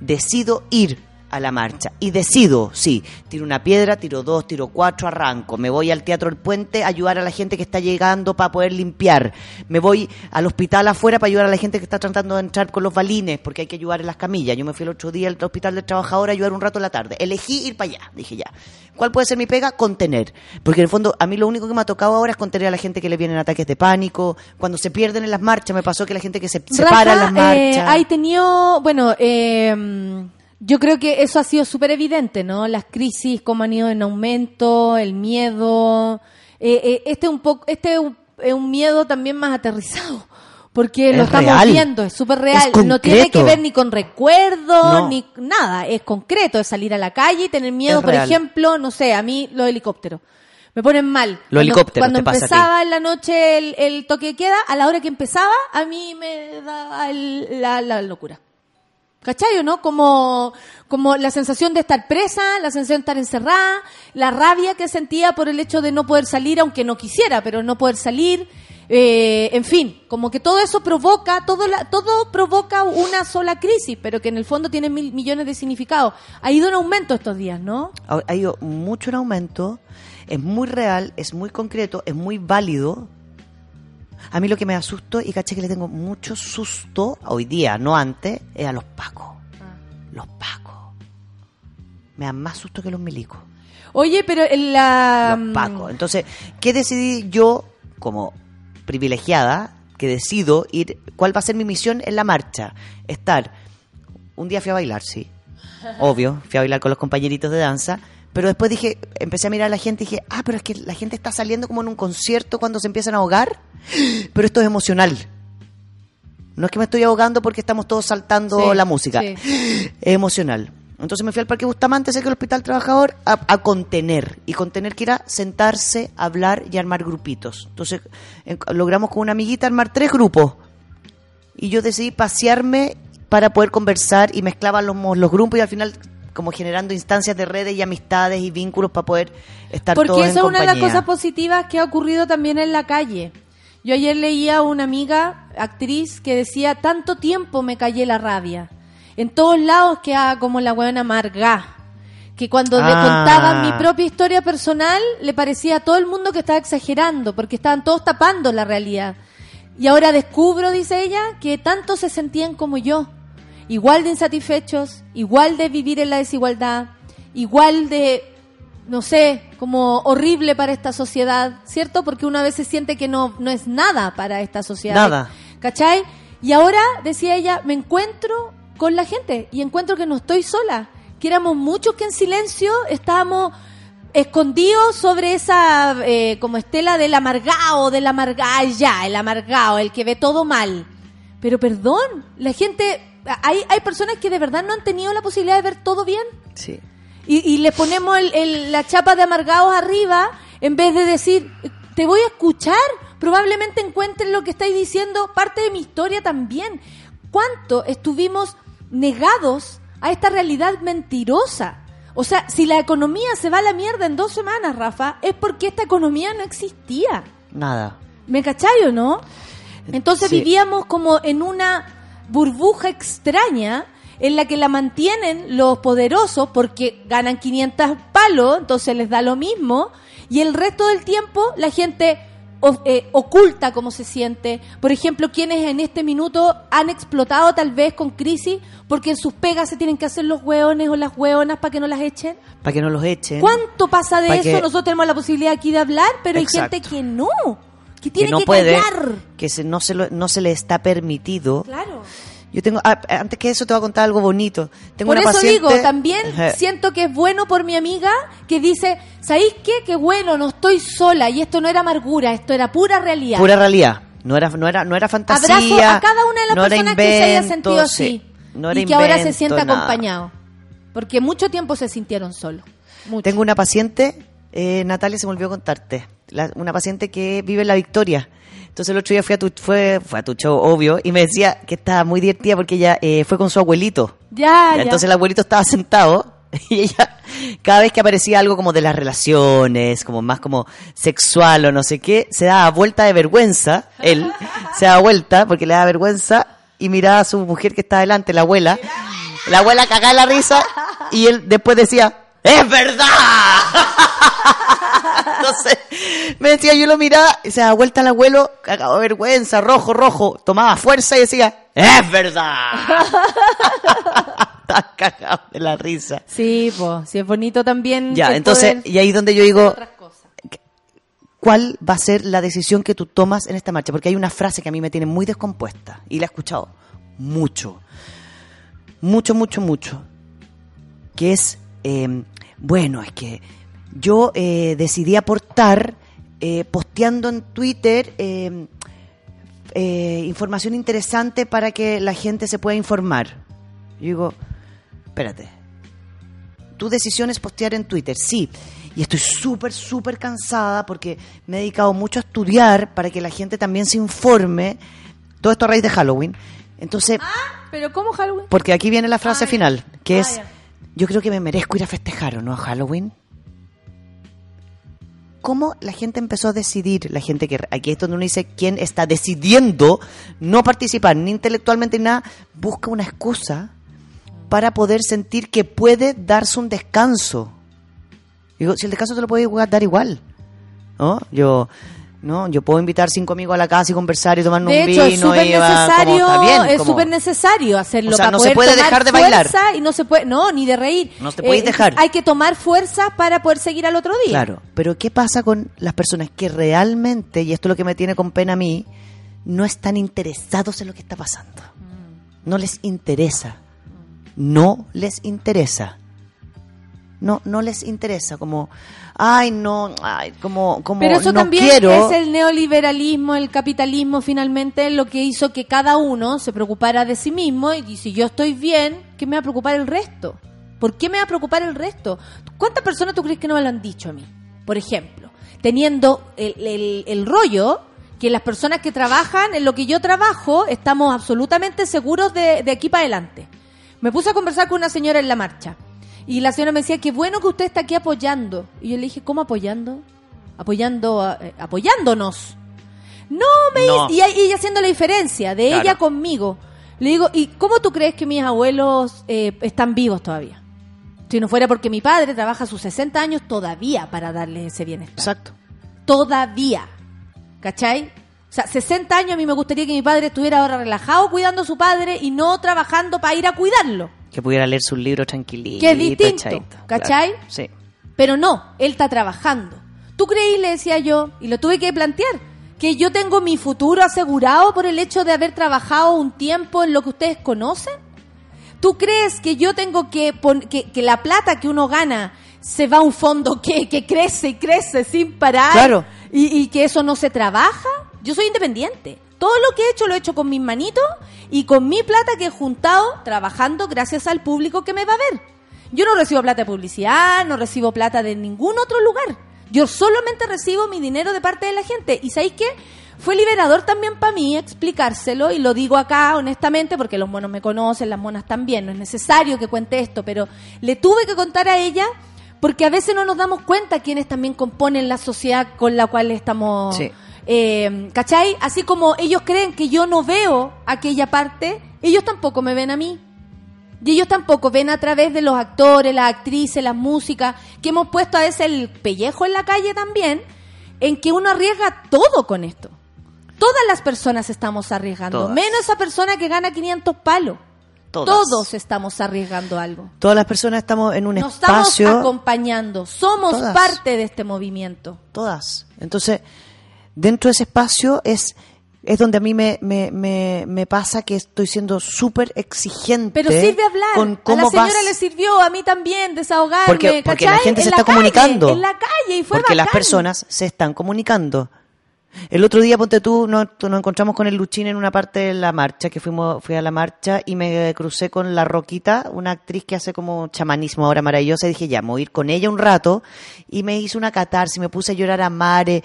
decido ir a la marcha. Y decido, sí, tiro una piedra, tiro dos, tiro cuatro, arranco. Me voy al Teatro El Puente a ayudar a la gente que está llegando para poder limpiar. Me voy al hospital afuera para ayudar a la gente que está tratando de entrar con los balines, porque hay que ayudar en las camillas. Yo me fui el otro día al Hospital del Trabajador a ayudar un rato en la tarde. Elegí ir para allá, dije ya. ¿Cuál puede ser mi pega? Contener. Porque en el fondo, a mí lo único que me ha tocado ahora es contener a la gente que le vienen ataques de pánico. Cuando se pierden en las marchas, me pasó que la gente que se separa en las Rafa, eh, marchas. hay tenido, bueno, eh, yo creo que eso ha sido súper evidente, ¿no? Las crisis, cómo han ido en aumento, el miedo. Eh, eh, este es un poco, este es un, es un miedo también más aterrizado. Porque lo Es estamos real. viendo, es súper real. Es no tiene que ver ni con recuerdos, No. ni nada. Es concreto, es salir a la calle y tener miedo, por ejemplo, no sé, a mí los helicópteros. Me ponen mal. Los Cuando- helicópteros Cuando te pasa a ti. empezaba en la noche el, el toque de queda, a la hora que empezaba, a mí me daba el- la, la locura. ¿Cachai o no? Como, como la sensación de estar presa, la sensación de estar encerrada, la rabia que sentía por el hecho de no poder salir, aunque no quisiera, pero no poder salir. eh, en fin, como que todo eso provoca, todo, la, todo provoca una sola crisis, pero que en el fondo tiene mil millones de significados. Ha ido en aumento estos días, ¿no? Ha ha ido mucho en aumento, es muy real, es muy concreto, es muy válido. A mí lo que me asustó y caché que le tengo mucho susto hoy día, no antes, es a los pacos. Los pacos. Me dan más susto que los milicos. Oye, pero en la... Los pacos. Entonces, ¿qué decidí yo como privilegiada que decido ir? ¿Cuál va a ser mi misión en la marcha? Estar. Un día fui a bailar, sí. [laughs] Obvio, fui a bailar con los compañeritos de danza. Pero después dije, empecé a mirar a la gente y dije, ah, pero es que la gente está saliendo como en un concierto cuando se empiezan a ahogar. [gasps] Pero esto es emocional. No es que me estoy ahogando porque estamos todos saltando Sí, la música. sí. [gasps] Es emocional. Entonces me fui al Parque Bustamante, cerca del Hospital Trabajador, a, a contener. Y contener que era sentarse, hablar y armar grupitos. Entonces en- logramos con una amiguita armar tres grupos. Y yo decidí pasearme para poder conversar y mezclaba los, los grupos y al final como generando instancias de redes y amistades y vínculos para poder estar Porque todos en eso es una de las cosas positivas que ha ocurrido también en la calle. Yo ayer leía a una amiga, actriz, que decía, tanto tiempo me callé la rabia. En todos lados quedaba como la buena amargá. Que cuando le Ah. contaba mi propia historia personal, le parecía a todo el mundo que estaba exagerando, porque estaban todos tapando la realidad. Y ahora descubro, dice ella, que tanto se sentían como yo. Igual de insatisfechos, igual de vivir en la desigualdad, igual de no sé, como horrible para esta sociedad, ¿cierto? Porque una vez se siente que no, no es nada para esta sociedad. Nada. ¿Cachai? Y ahora, decía ella, me encuentro con la gente y encuentro que no estoy sola, que éramos muchos que en silencio estábamos escondidos sobre esa eh, como estela del amargado, del amargado, ya, el amargado, el que ve todo mal. Pero perdón, la gente, hay, hay personas que de verdad no han tenido la posibilidad de ver todo bien Sí. y, y le ponemos el- el- la chapa de amargados arriba en vez de decir, te voy a escuchar, probablemente encuentres lo que estáis diciendo, parte de mi historia también. ¿Cuánto estuvimos negados a esta realidad mentirosa? O sea, si la economía se va a la mierda en dos semanas, Rafa, es porque esta economía no existía. Nada. ¿Me cachai o no? Entonces Sí. vivíamos como en una burbuja extraña en la que la mantienen los poderosos porque ganan 500 palos, entonces les da lo mismo, y el resto del tiempo la gente o- eh, oculta cómo se siente. Por ejemplo, quienes en este minuto han explotado tal vez con crisis porque en sus pegas se tienen que hacer los hueones o las hueonas para que no las echen. Para que no los echen. ¿Cuánto pasa de Pa' eso? que- Nosotros tenemos la posibilidad aquí de hablar, pero hay gente que no, que tiene que no que puede, callar. que se, no, se lo- no se le está permitido. Claro. Yo tengo, ah, antes que eso te voy a contar algo bonito. Tengo Por una eso paciente, digo, también siento que es bueno por mi amiga que dice, ¿sabéis qué? Qué bueno, no estoy sola y esto no era amargura, esto era pura realidad. pura realidad. No era, no era, no era fantasía. Abrazo a cada una de las no personas que se haya invento, sentido sí. así No era y que ahora se invento, sienta nada. acompañado. Porque mucho tiempo se sintieron solos. Mucho. Tengo una paciente, eh, Natalia, se me olvidó contarte. La- una paciente que vive en La Victoria. Entonces el otro día fui a tu, fue, fue a tu show, obvio, y me decía que estaba muy divertida porque ella eh, fue con su abuelito. Ya, ya. Entonces el abuelito estaba sentado [laughs] y ella, cada vez que aparecía algo como de las relaciones, como más como sexual o no sé qué, se daba vuelta de vergüenza, él [laughs] se daba vuelta porque le daba vergüenza y miraba a su mujer que está delante, la abuela. La abuela cagaba la risa y él después decía, ¡es verdad! [laughs] [laughs] Entonces, me decía, yo lo miraba, y se daba vuelta al abuelo, cagado de vergüenza, rojo, rojo, tomaba fuerza y decía, ¡es verdad! [laughs] Estaba cagado de la risa. Sí, pues, sí es bonito también. Ya, entonces, poder- y ahí donde yo digo. ¿cuál va a ser la decisión que tú tomas en esta marcha? Porque hay una frase que a mí me tiene muy descompuesta y la he escuchado mucho, mucho, mucho, mucho, que es, eh, bueno, es que yo eh, decidí aportar eh, posteando en Twitter eh, eh, información interesante para que la gente se pueda informar. Yo digo, espérate, tu decisión es postear en Twitter, sí. Y estoy súper, súper cansada porque me he dedicado mucho a estudiar para que la gente también se informe. Todo esto a raíz de Halloween. Entonces, ¿Pero cómo Halloween? Porque aquí viene la frase Ah, final, que Ah, es, ya. yo creo que me merezco ir a festejar, ¿o no? A Halloween. ¿Cómo la gente empezó a decidir? La gente que aquí es donde uno dice quién está decidiendo no participar ni intelectualmente ni nada, busca una excusa para poder sentir que puede darse un descanso. Digo, si el descanso te lo puede dar igual, ¿no? Yo, no, yo puedo invitar cinco amigos a la casa y conversar y tomarnos De un hecho, vino es súper y va, como, necesario, está bien, es como- súper necesario hacerlo O sea, para no se puede tomar dejar de bailar. y no se puede, no, ni de reír. No te puedes dejar. Hay que tomar fuerza para poder seguir al otro día. Claro, pero ¿qué pasa con las personas que realmente, y esto es lo que me tiene con pena a mí, no están interesados en lo que está pasando? No les interesa. No les interesa. No, no les interesa, como, ay, no, ay, como, como, Pero eso no también quiero. es el neoliberalismo, el capitalismo finalmente lo que hizo que cada uno se preocupara de sí mismo y si yo estoy bien, ¿qué me va a preocupar el resto? ¿Por qué me va a preocupar el resto? ¿Cuántas personas tú crees que no me lo han dicho a mí? Por ejemplo, teniendo el, el- el rollo que las personas que trabajan en lo que yo trabajo estamos absolutamente seguros de, de aquí para adelante. Me puse a conversar con una señora en la marcha y la señora me decía, qué bueno que usted está aquí apoyando. Y yo le dije, ¿cómo apoyando? Apoyando, eh, apoyándonos. No, me No. y ella haciendo la diferencia de Claro. ella conmigo. Le digo, ¿y cómo tú crees que mis abuelos eh, están vivos todavía? Si no fuera porque mi padre trabaja sus 60 años todavía para darles ese bienestar. Exacto. Todavía. ¿Cachai? O sea, 60 años a mí me gustaría que mi padre estuviera ahora relajado cuidando a su padre y no trabajando para ir a cuidarlo. Que pudiera leer sus libros tranquilito. Que es distinto, chaito, ¿cachai? claro, Sí. Pero no, él está trabajando. ¿Tú creí, le decía yo, y lo tuve que plantear, que yo tengo mi futuro asegurado por el hecho de haber trabajado un tiempo en lo que ustedes conocen? ¿Tú crees que yo tengo que, que, que la plata que uno gana se va a un fondo que, que crece y crece sin parar? Claro. Y, y que eso no se trabaja? Yo soy independiente. Todo lo que he hecho lo he hecho con mis manitos y con mi plata que he juntado trabajando gracias al público que me va a ver. Yo no recibo plata de publicidad, no recibo plata de ningún otro lugar. Yo solamente recibo mi dinero de parte de la gente. ¿Y sabéis qué? Fue liberador también para mí explicárselo y lo digo acá honestamente porque los monos me conocen, las monas también. No es necesario que cuente esto, pero le tuve que contar a ella porque a veces no nos damos cuenta quiénes también componen la sociedad con la cual estamos... Sí. Eh, ¿Cachai? Así como ellos creen que yo no veo aquella parte, ellos tampoco me ven a mí. Y ellos tampoco ven a través de los actores, las actrices, las músicas, que hemos puesto a veces el pellejo en la calle también, en que uno arriesga todo con esto. Todas las personas estamos arriesgando, Todas. menos esa persona que gana 500 palos. Todas. Todos estamos arriesgando algo. Todas las personas estamos en un Nos estamos espacio. acompañando, somos Todas. parte de este movimiento. Todas. Entonces, dentro de ese espacio es, es donde a mí me, me, me, me pasa que estoy siendo súper exigente. Pero sirve hablar. Con a la señora vas- le sirvió, a mí también, desahogarme. Porque, porque la gente En se la está calle, comunicando. En la calle, y fue porque las personas se están comunicando. El otro día, ponte tú, nos, nos encontramos con el Luchín en una parte de la marcha, que fuimos, fui a la marcha y me crucé con la Roquita, una actriz que hace como chamanismo ahora maravillosa, y dije, ya, me voy a ir con ella un rato, y me hizo una catarsis, me puse a llorar a mare,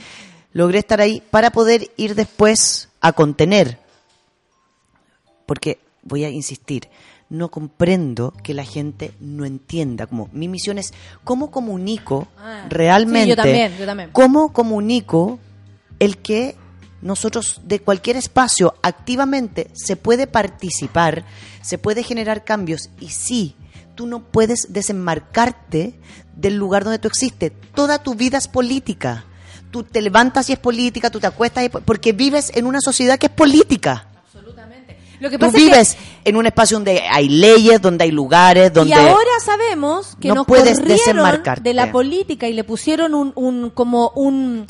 logré estar ahí para poder ir después a contener. Porque, voy a insistir, no comprendo que la gente no entienda. Como mi misión es cómo comunico Ah, realmente. sí, yo también, yo también. ¿Cómo comunico el que nosotros de cualquier espacio activamente se puede participar, se puede generar cambios y sí, tú no puedes desenmarcarte del lugar donde tú existes. Toda tu vida es política. Tú te levantas y es política, tú te acuestas y es po- porque vives en una sociedad que es política. Lo que Tú pasa es que- vives en un espacio donde hay leyes, donde hay lugares, donde Y ahora sabemos que no nos puedes desenmarcarte. de la política y le pusieron un, un como un,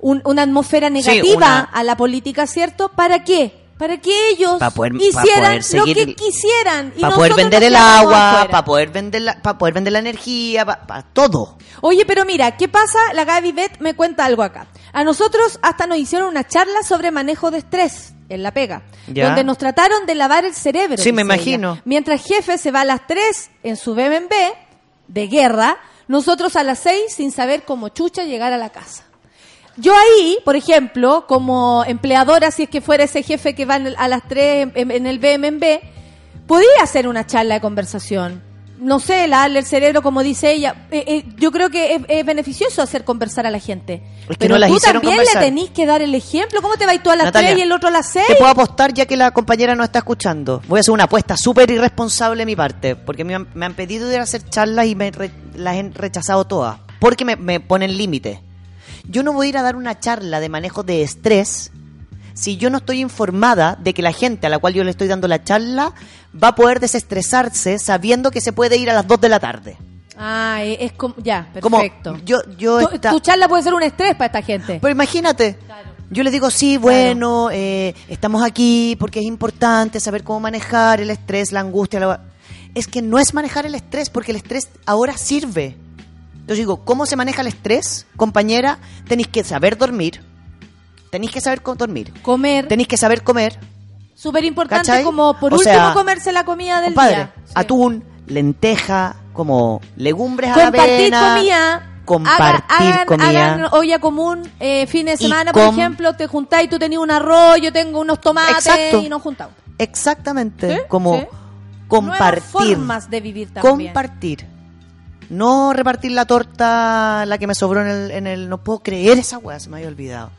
un- una atmósfera Sí, negativa una- a la política, ¿cierto? ¿Para qué? Para que ellos Pa' poder- pa' hicieran lo que quisieran. y para poder vender el agua, para poder vender la, para poder vender la energía, para todo. Oye, pero mira, ¿qué pasa? La Gaby Bet me cuenta algo acá. A nosotros hasta nos hicieron una charla sobre manejo de estrés en la pega, Ya. donde nos trataron de lavar el cerebro. Sí, me imagino. ella. Mientras jefe se va a las 3 en su BMB de guerra, nosotros a las 6 sin saber cómo chucha llegar a la casa. Yo ahí, por ejemplo, como empleadora, si es que fuera ese jefe que va en el- a las 3 en, en el BMB, podía hacer una charla de conversación. No sé, darle el cerebro, como dice ella. Eh, eh, yo creo que es, es beneficioso hacer conversar a la gente. Es que Pero no tú también conversar. le tenés que dar el ejemplo. ¿Cómo te vas tú a las Natalia, 3 y el otro a las 6? Te puedo apostar ya que la compañera no está escuchando. Voy a hacer una apuesta súper irresponsable de mi parte, porque me han, me han pedido ir a hacer charlas y me re- las he rechazado todas, porque me, me ponen límite. Yo no voy a ir a dar una charla de manejo de estrés si yo no estoy informada de que la gente a la cual yo le estoy dando la charla va a poder desestresarse sabiendo que se puede ir a las 2 de la tarde. Ah, es, es como, ya, Como perfecto. yo, yo tu, esta- tu charla puede ser un estrés para esta gente. Pero imagínate, yo les digo, sí, bueno, eh, estamos aquí porque es importante saber cómo manejar el estrés, la angustia. la- Es que no es manejar el estrés, porque el estrés ahora sirve. Entonces digo, ¿cómo se maneja el estrés? Compañera, tenéis que saber dormir, tenéis que saber dormir, Comer, tenéis que saber comer, súper importante como por O último sea, comerse la comida del compadre, día. Sí. atún, lenteja, como legumbres a la Compartir avena, comida. compartir Haga- hagan, comida. hagan olla común, eh, fin de semana, por ejemplo, te juntáis, tú tenías un arroz, yo tengo unos tomates Exacto. y nos juntamos. Exactamente, Sí, como sí. compartir. Nuevas formas de vivir también. compartir. No repartir la torta, la que me sobró en el, en el... No puedo creer esa weá, se me había olvidado.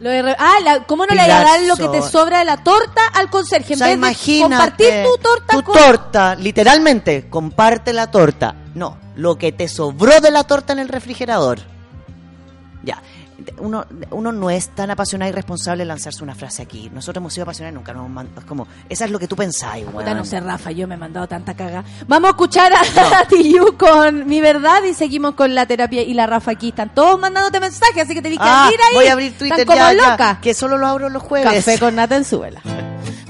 Lo de re- ah, la- ¿cómo no le voy a dar lo que te sobra de la torta al conserje? O sea, vez de imagínate, compartir tu torta tu con... torta, literalmente, comparte la torta. No, lo que te sobró de la torta en el refrigerador. Ya, uno, uno no es tan apasionado y responsable de lanzarse una frase aquí. Nosotros hemos sido apasionados y nunca nos hemos man- es como, esa es lo que tú pensáis, weón. no sé, Rafa, yo me he mandado tanta caga. Vamos a escuchar a, [laughs] a [laughs] Tiyu con Mi Verdad y seguimos con la terapia y la Rafa aquí. Están todos mandándote mensajes, así que te que Ah, abrir ahí. voy a abrir Twitter Están como ya, ya, locas. que solo lo abro los jueves. Café con nata en suela. [laughs]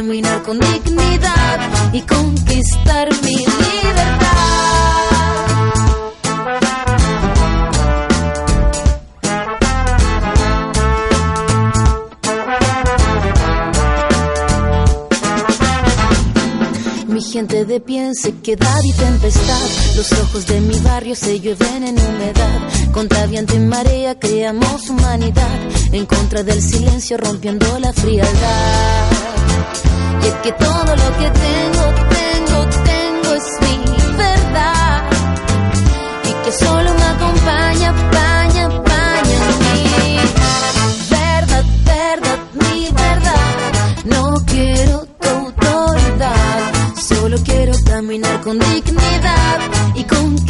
caminar con dignidad y conquistar mi libertad. Gente de pie en sequedad y tempestad. Los ojos de mi barrio se llueven en humedad. Contra viento y marea creamos humanidad. En contra del silencio rompiendo la frialdad. Y es que todo lo que tengo, tengo, tengo es mi verdad. Y que solo me acompaña, paña, caminar con dignidad y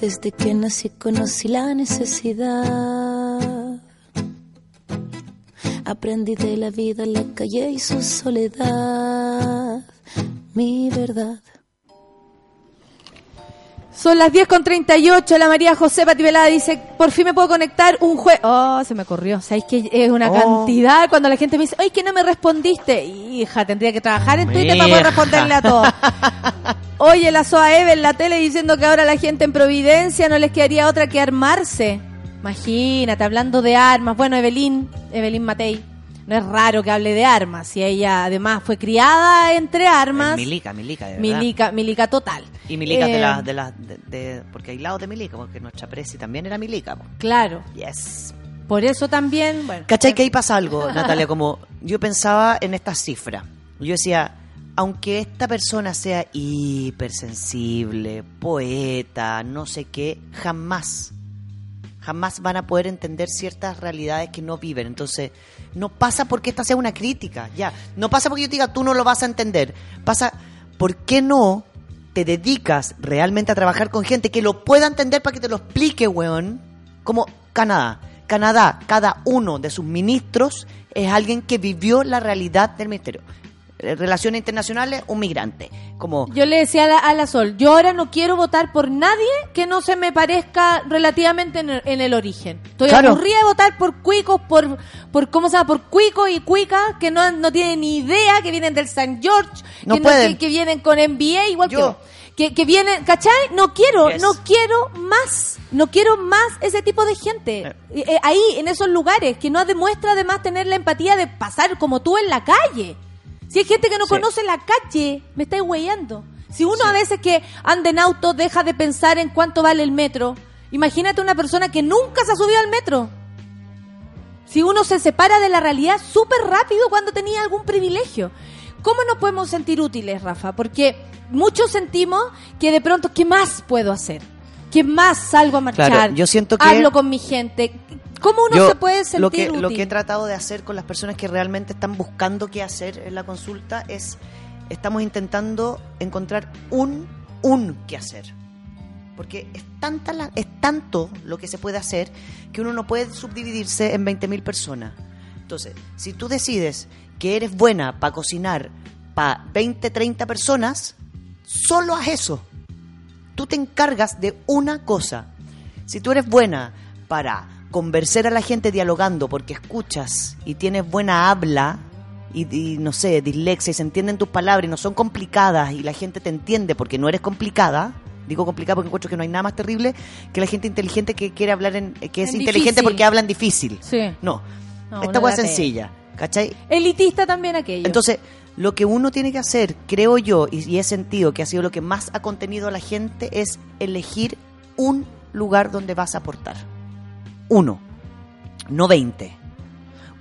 Desde que nací conocí la necesidad. Aprendí de la vida, la calle y su soledad. Mi verdad. Son las 10 con 38. La María José Pativelada dice: Por fin me puedo conectar un jueves. Oh, se me corrió. ¿Sabéis que es una Oh. cantidad? Cuando la gente me dice: Ay, que no me respondiste. Hija, tendría que trabajar en Twitter para poder responderle a todos. [laughs] Oye, la Soa Eve en la tele diciendo que ahora la gente en Providencia no les quedaría otra que armarse. Imagínate, hablando de armas. Bueno, Evelyn, Evelyn Matei, no es raro que hable de armas. Y ella además fue criada entre armas. Milica, Milica, de verdad. Milica, Milica total. Y Milica de Eh, las... De las de, de- porque hay lados de Milica, porque nuestra presi también era Milica. Claro. Yes. Por eso también, bueno. ¿Cachai que ahí pasa algo, [laughs] Natalia? Como yo pensaba en esta cifra. Yo decía, aunque esta persona sea hipersensible, poeta, no sé qué, jamás, jamás van a poder entender ciertas realidades que no viven. Entonces, no pasa porque esta sea una crítica, ya. No pasa porque yo te diga, tú no lo vas a entender. Pasa, ¿por qué no te dedicas realmente a trabajar con gente que lo pueda entender para que te lo explique, weón? Como Canadá. Canadá, cada uno de sus ministros es alguien que vivió la realidad del ministerio. Eh, Relaciones internacionales, un migrante. Como Yo le decía a la, a la Sol, yo ahora no quiero votar por nadie que no se me parezca relativamente en el, en el origen. Estoy Claro. aburrida de votar por cuicos, por, por ¿cómo se llama? Por cuicos y cuicas que no, no tienen ni idea, que vienen del San George, No que, pueden. que, que vienen con MBA igual que Yo. Que, que vienen, ¿cachai? No quiero, Yes. no quiero más, no quiero más ese tipo de gente. Eh, eh, ahí, en esos lugares, que no demuestra además tener la empatía de pasar como tú en la calle. Si hay gente que no Sí. conoce la calle, me estáis huellando. Si uno a veces que anda en auto deja de pensar en cuánto vale el metro, imagínate una persona que nunca se ha subido al metro. Si uno se separa de la realidad súper rápido cuando tenía algún privilegio. ¿Cómo nos podemos sentir útiles, Rafa? Porque muchos sentimos que de pronto, ¿qué más puedo hacer? ¿Qué más salgo a marchar? Claro, yo siento que- Hablo con mi gente. ¿Cómo uno Yo, se puede sentir lo que, útil? lo que he tratado de hacer con las personas que realmente están buscando qué hacer en la consulta es, estamos intentando encontrar un, un qué hacer. Porque es, tanta la- es tanto lo que se puede hacer que uno no puede subdividirse en 20.000 personas. Entonces, si tú decides que eres buena para cocinar para 20, 30 personas, solo haz eso. Tú te encargas de una cosa. Si tú eres buena para convencer a la gente dialogando porque escuchas y tienes buena habla y, y, no sé, dislexia y se entienden tus palabras y no son complicadas y la gente te entiende porque no eres complicada, digo complicada porque encuentro que no hay nada más terrible que la gente inteligente que quiere hablar en, que es En inteligente difícil. porque hablan difícil. Sí. No, No, esta hueá es sencilla, ¿cachai? Elitista también aquello. Entonces, lo que uno tiene que hacer, creo yo, y, y he sentido que ha sido lo que más ha contenido a la gente, es elegir un lugar donde vas a aportar. Uno, no 20.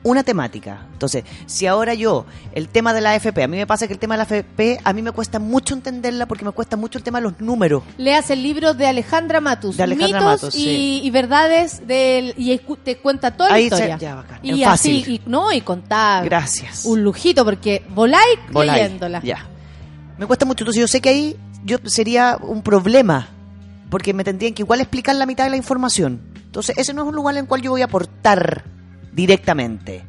Una temática. Entonces, si ahora yo, el tema de la AFP, a mí me pasa que el tema de la AFP, a mí me cuesta mucho entenderla porque me cuesta mucho el tema de los números. Leas el libro de Alejandra Matus, De Alejandra mitos Matus, y, sí. y verdades del y te cuenta toda Ahí la se- historia. ya, bacán. Y así, y, no, y contar. Gracias. Un lujito porque voláis Volay. leyéndola. Ya. Me cuesta mucho. Entonces yo sé que ahí yo sería un problema. Porque me tendrían que igual explicar la mitad de la información. Entonces ese no es un lugar en el cual yo voy a aportar directamente.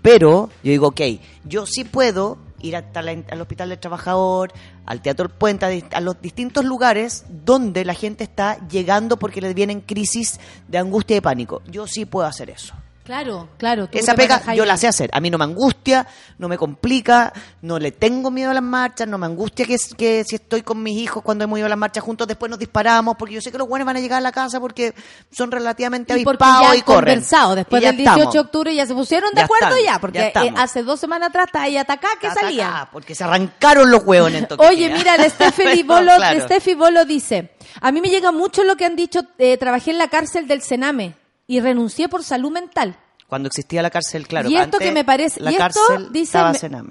Pero yo digo, ok, yo sí puedo ir hasta la- al Hospital del Trabajador, al Teatro Puente, a, los distintos lugares donde la gente está llegando porque le vienen crisis de angustia y de pánico. Yo sí puedo hacer eso. Claro, claro. Esa pega yo la sé hacer. A mí no me angustia, no me complica, no le tengo miedo a las marchas, no me angustia que, que si estoy con mis hijos cuando hemos ido a las marchas juntos, después nos disparamos, porque yo sé que los buenos van a llegar a la casa porque son relativamente Y avispados y corren. conversado después Y del 18 estamos. de octubre ya se pusieron de Ya acuerdo estamos, ya, ya porque eh, hace dos semanas atrás está ahí atacada que salía. porque se arrancaron los toque. Oye, mira, la Steffi [laughs] Bolo, Claro. Steffi Bolo dice, a mí me llega mucho lo que han dicho, eh, trabajé en la cárcel del Sename y renuncié por salud mental. Cuando existía la cárcel, claro. y esto antes que me parece, La y esto cárcel dice,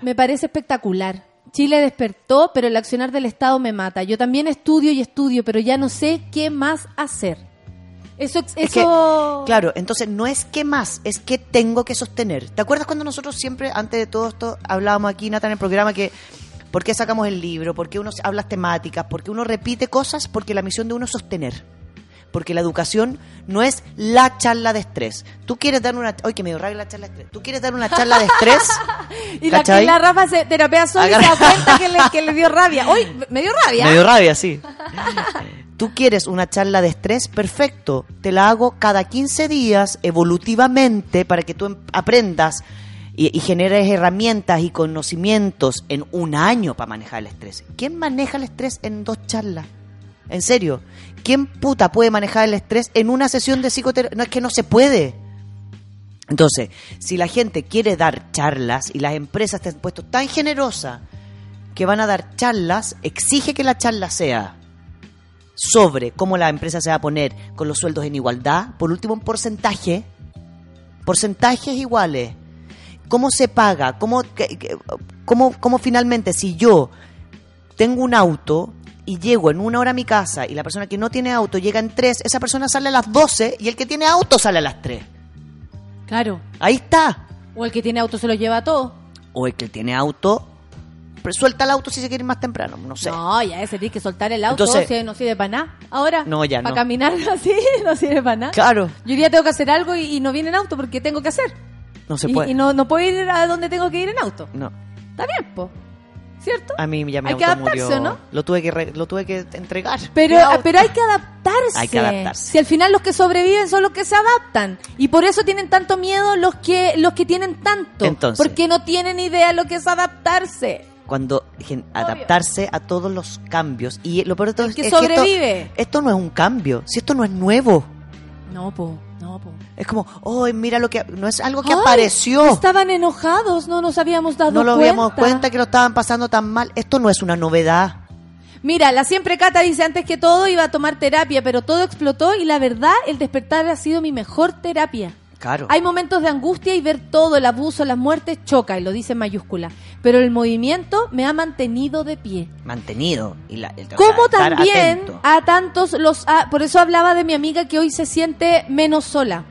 me, parece espectacular. Chile despertó, pero el accionar del Estado me mata. Yo también estudio y estudio, pero ya no sé qué más hacer. Eso, Es que, eso. claro, entonces no es que más, es que tengo que sostener. ¿Te acuerdas cuando nosotros siempre, antes de todo esto, hablábamos aquí, Nata, en el programa que por qué sacamos el libro, por qué uno habla temáticas, por qué uno repite cosas, porque la misión de uno es sostener. Porque la educación no es la charla de estrés. Tú quieres dar una... Oye, que me dio rabia la charla de estrés. Tú quieres dar una charla de estrés... [laughs] y la, la Rafa se terapea sola y se da cuenta que le, que le dio rabia. Hoy me dio rabia. Me dio rabia, sí. Tú quieres una charla de estrés, perfecto. Te la hago cada 15 días, evolutivamente, para que tú em- aprendas y, y generes herramientas y conocimientos en un año para manejar el estrés. ¿Quién maneja el estrés en dos charlas? En serio, ¿quién puta puede manejar el estrés en una sesión de psicoterapia? No es que no se puede. Entonces, si la gente quiere dar charlas y las empresas te han puesto tan generosas que van a dar charlas, exige que la charla sea sobre cómo la empresa se va a poner con los sueldos en igualdad, por último un porcentaje, porcentajes iguales, cómo se paga, cómo, cómo, cómo finalmente si yo tengo un auto y llego en una hora a mi casa y la persona que no tiene auto llega en tres, esa persona sale a las 12 y el que tiene auto sale a las 3. Claro. Ahí está. O el que tiene auto se lo lleva todo. O el que tiene auto, suelta el auto si se quiere ir más temprano, no sé. No, ya ese tiene que soltar el auto, Entonces- no sirve para nada. Ahora, No, ya para no. caminar así [laughs] no sirve para nada. Claro, Yo día tengo que hacer algo y, y no viene en auto porque tengo que hacer. no se y, puede. y no, no puedo ir a donde tengo que ir en auto. No. Está bien, po. ¿Cierto? A mí ya me Hay que adaptarse. ¿no? Lo tuve que re- lo tuve que entregar. Pero, pero hay que adaptarse. Hay que adaptarse. Si al final los que sobreviven son los que se adaptan. Y por eso tienen tanto miedo los que, los que tienen tanto. Entonces. porque no tienen idea de lo que es adaptarse. cuando gen- adaptarse a todos los cambios y lo peor de todo es que es que esto- sobrevive. esto, no es un cambio, si esto no es nuevo, No, po. No, po. es como, oh, mira lo que no es algo que Ay, apareció, Estaban enojados, no nos habíamos dado no lo cuenta. habíamos cuenta que lo estaban pasando tan mal, esto no es una novedad. Mira, la siempre Cata dice antes que todo iba a tomar terapia, pero todo explotó y la verdad, el despertar ha sido mi mejor terapia. Claro. Hay momentos de angustia y ver todo, el abuso, las muertes, choca, y lo dice en mayúscula. Pero el movimiento me ha mantenido de pie. Mantenido y la, el- Como también atento. a tantos los ha- por eso hablaba de mi amiga que hoy se siente menos sola.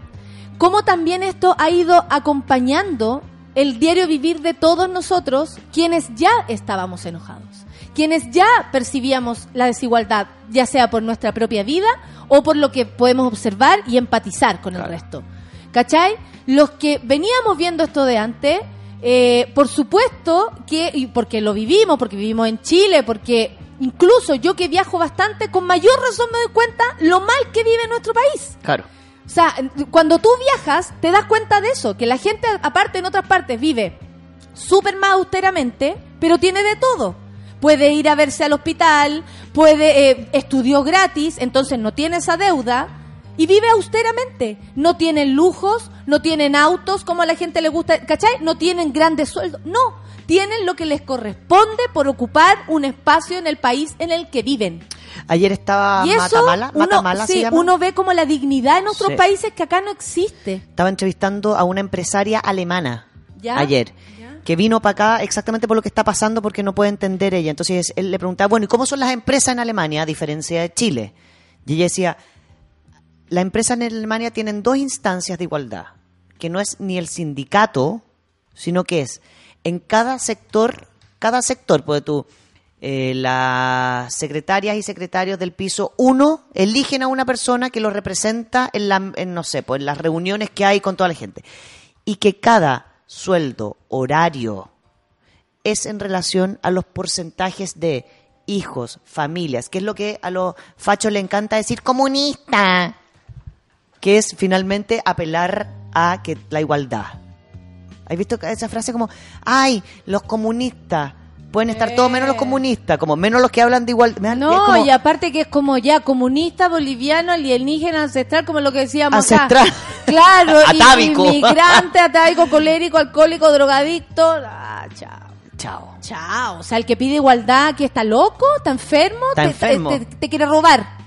Como también esto ha ido acompañando el diario vivir de todos nosotros, quienes ya estábamos enojados, quienes ya percibíamos la desigualdad, ya sea por nuestra propia vida o por lo que podemos observar y empatizar con el resto. ¿Cachai? Los que veníamos viendo esto de antes, eh, por supuesto que, y porque lo vivimos, porque vivimos en Chile, porque incluso yo que viajo bastante, con mayor razón me doy cuenta lo mal que vive nuestro país. Claro. O sea, cuando tú viajas, te das cuenta de eso, que la gente, aparte en otras partes, vive súper más austeramente, pero tiene de todo. Puede ir a verse al hospital, puede eh, estudió gratis, entonces no tiene esa deuda y vive austeramente. No tienen lujos, no tienen autos como a la gente le gusta, ¿cachai? No tienen grandes sueldos, no. Tienen lo que les corresponde por ocupar un espacio en el país en el que viven. Ayer estaba y eso, Matamala, uno, Matamala se sí, llama. uno ve como la dignidad en otros Sí. países que acá no existe. Estaba entrevistando a una empresaria alemana ¿Ya? ayer. Que vino para acá exactamente por lo que está pasando porque no puede entender ella. Entonces él le preguntaba, bueno, ¿y cómo son las empresas en Alemania a diferencia de Chile? Y ella decía, las empresas en Alemania tienen dos instancias de igualdad, que no es ni el sindicato, sino que es en cada sector, cada sector, pues tú, eh, las secretarias y secretarios del piso 1 eligen a una persona que los representa en, la, en, no sé, pues en las reuniones que hay con toda la gente. Y que cada sueldo, horario, es en relación a los porcentajes de hijos, familias, que es lo que a los fachos le encanta decir comunista, que es finalmente apelar a que la igualdad. ¿Has visto esa frase como, ay, los comunistas, pueden estar todos menos los comunistas, como menos los que hablan de igualdad? No, como- y aparte que es como ya comunista, boliviano, alienígena, ancestral, como lo que decíamos acá. Ancestral. Claro, [laughs] y- Atávico. inmigrante, [laughs] atávico, colérico, alcohólico, drogadicto. Ah, chao. Chao. Chao. O sea, el que pide igualdad, que está loco, está enfermo, Está te, enfermo. te- te quiere robar.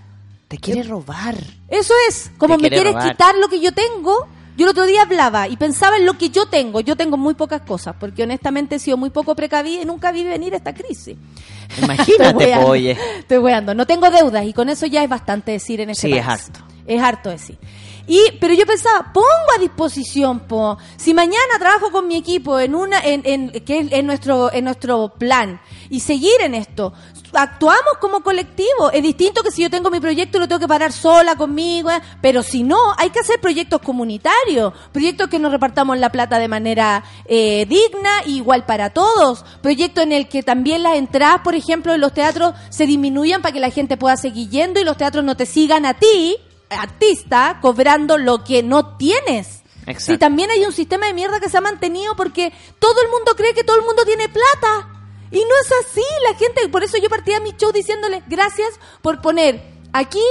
Te quiere robar. Eso es, como Te me quiere quieres robar. quitar lo que yo tengo. Yo el otro día hablaba y pensaba en lo que yo tengo. Yo tengo muy pocas cosas, porque honestamente he sido muy poco precavida y nunca vi venir esta crisis. [laughs] Imagínate, Estoy weando, po, oye. Estoy weando. No tengo deudas y con eso ya es bastante decir en este Sí, es harto. Es harto decir. Y, pero yo pensaba, pongo a disposición, po, si mañana trabajo con mi equipo en una, en, en, que es en nuestro, en nuestro plan, y seguir en esto, actuamos como colectivo. Es distinto que si yo tengo mi proyecto lo tengo que parar sola conmigo, eh, pero si no, hay que hacer proyectos comunitarios, proyectos que nos repartamos la plata de manera eh, digna, igual para todos, proyectos en el que también las entradas, por ejemplo, en los teatros se disminuyan para que la gente pueda seguir yendo y los teatros no te sigan a ti, artista, cobrando lo que no tienes. Exacto. Si también hay un sistema de mierda que se ha mantenido porque todo el mundo cree que todo el mundo tiene plata. Y no es así, la gente, por eso yo partía mi show diciéndole gracias por poner aquí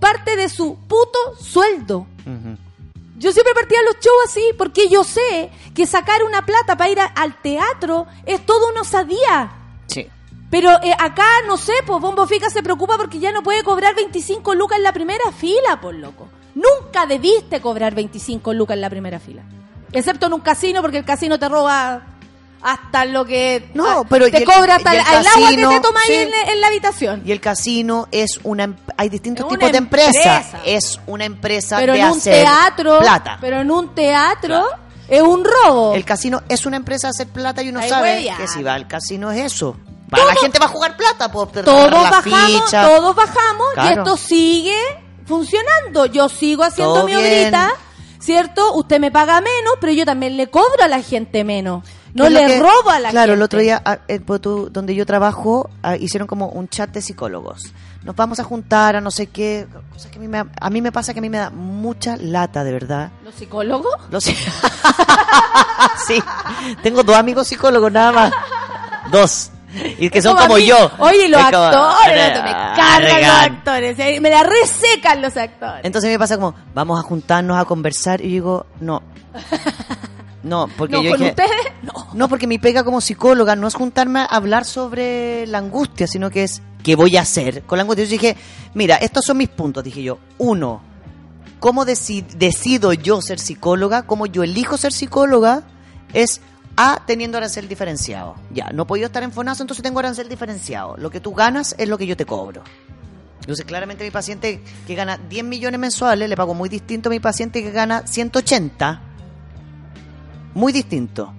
parte de su puto sueldo. Yo siempre partía los shows así porque yo sé que sacar una plata para ir a- al teatro es todo una osadía. Sí. Pero eh, acá, no sé, pues Bombo Fica se preocupa porque ya no puede cobrar 25 lucas en la primera fila, por loco. Nunca debiste cobrar 25 lucas en la primera fila. Excepto en un casino, porque el casino te roba hasta lo que... No, pero Te cobra hasta el, agua que te ahí sí. en, la- en la habitación. Y el casino es una... em- Hay distintos una tipos de empresa. empresa. Es una empresa Pero de en un hacer teatro... plata. Pero en un teatro es un robo. El casino es una empresa de hacer plata y uno Ay, sabe que si va al casino es eso. Va, la gente va a jugar plata, por todos la bajamos, ficha. todos bajamos y Claro. esto sigue funcionando. Yo sigo haciendo Todo mi bien. obrita, ¿cierto? Usted me paga menos, pero yo también le cobro a la gente menos. No ¿Qué es lo le que- robo a la Claro, gente. el otro día, ah, eh, pues donde yo trabajo, ah, hicieron como un chat de psicólogos. Nos vamos a juntar a no sé qué. Cosas que a mí me, a mí me pasa que a mí me da mucha lata, de verdad. ¿Los psicólogos? Los- [laughs] sí, tengo dos amigos psicólogos nada más. Dos. [laughs] Y que son Como yo. Oye, los como, actores, no, me cargan los actores. eh, Me la resecan los actores. Entonces me pasa como, vamos a juntarnos a conversar y yo digo, no. [laughs] No, porque no, yo con dije, ustedes, [laughs] no. No, porque mi pega como psicóloga no es juntarme a hablar sobre la angustia, sino que es qué voy a hacer con la angustia. Yo dije, mira, estos son mis puntos. Dije yo, uno, ¿cómo deci- decido yo ser psicóloga? ¿Cómo yo elijo ser psicóloga? Es A, teniendo arancel diferenciado. Ya, no he podido estar en FONASO, entonces tengo arancel diferenciado. Lo que tú ganas es lo que yo te cobro. Entonces, claramente mi paciente que gana 10 millones mensuales, le pago muy distinto a mi paciente que gana 180. Muy distinto.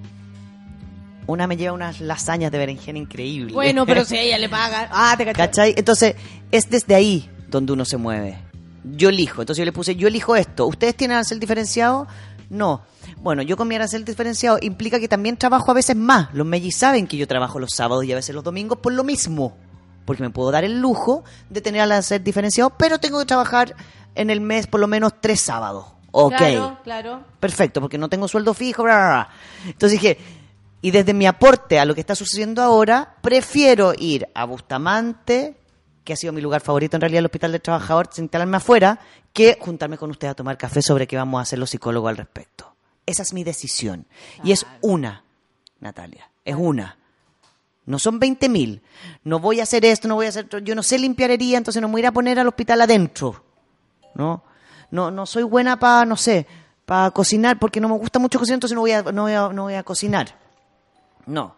Una me lleva unas lasañas de berenjena increíbles. Bueno, pero si [laughs] ella le paga. Ah, te caché. ¿Cachai? Entonces, es desde ahí donde uno se mueve. Yo elijo. Entonces yo le puse, yo elijo esto. ¿Ustedes tienen arancel diferenciado? No. Bueno, yo con mi arancel diferenciado implica que también trabajo a veces más. Los mellis saben que yo trabajo los sábados y a veces los domingos por lo mismo. Porque me puedo dar el lujo de tener arancel diferenciado, pero tengo que trabajar en el mes por lo menos tres sábados. Ok. Claro, claro. Perfecto, porque no tengo sueldo fijo. bla, bla, bla. Entonces dije, y desde mi aporte a lo que está sucediendo ahora, prefiero ir a Bustamante, que ha sido mi lugar favorito en realidad, el Hospital del Trabajador, sin instalarme afuera, que juntarme con usted a tomar café sobre qué vamos a hacer los psicólogos al respecto. Esa es mi decisión. Y es una, Natalia, es una. No son 20 mil. No voy a hacer esto, no voy a hacer... otro. Yo no sé limpiar herida, entonces no me voy a ir a poner al hospital adentro. ¿no? No, no soy buena para, no sé, para cocinar, porque no me gusta mucho cocinar, entonces no voy a, no voy a, no voy a cocinar. No.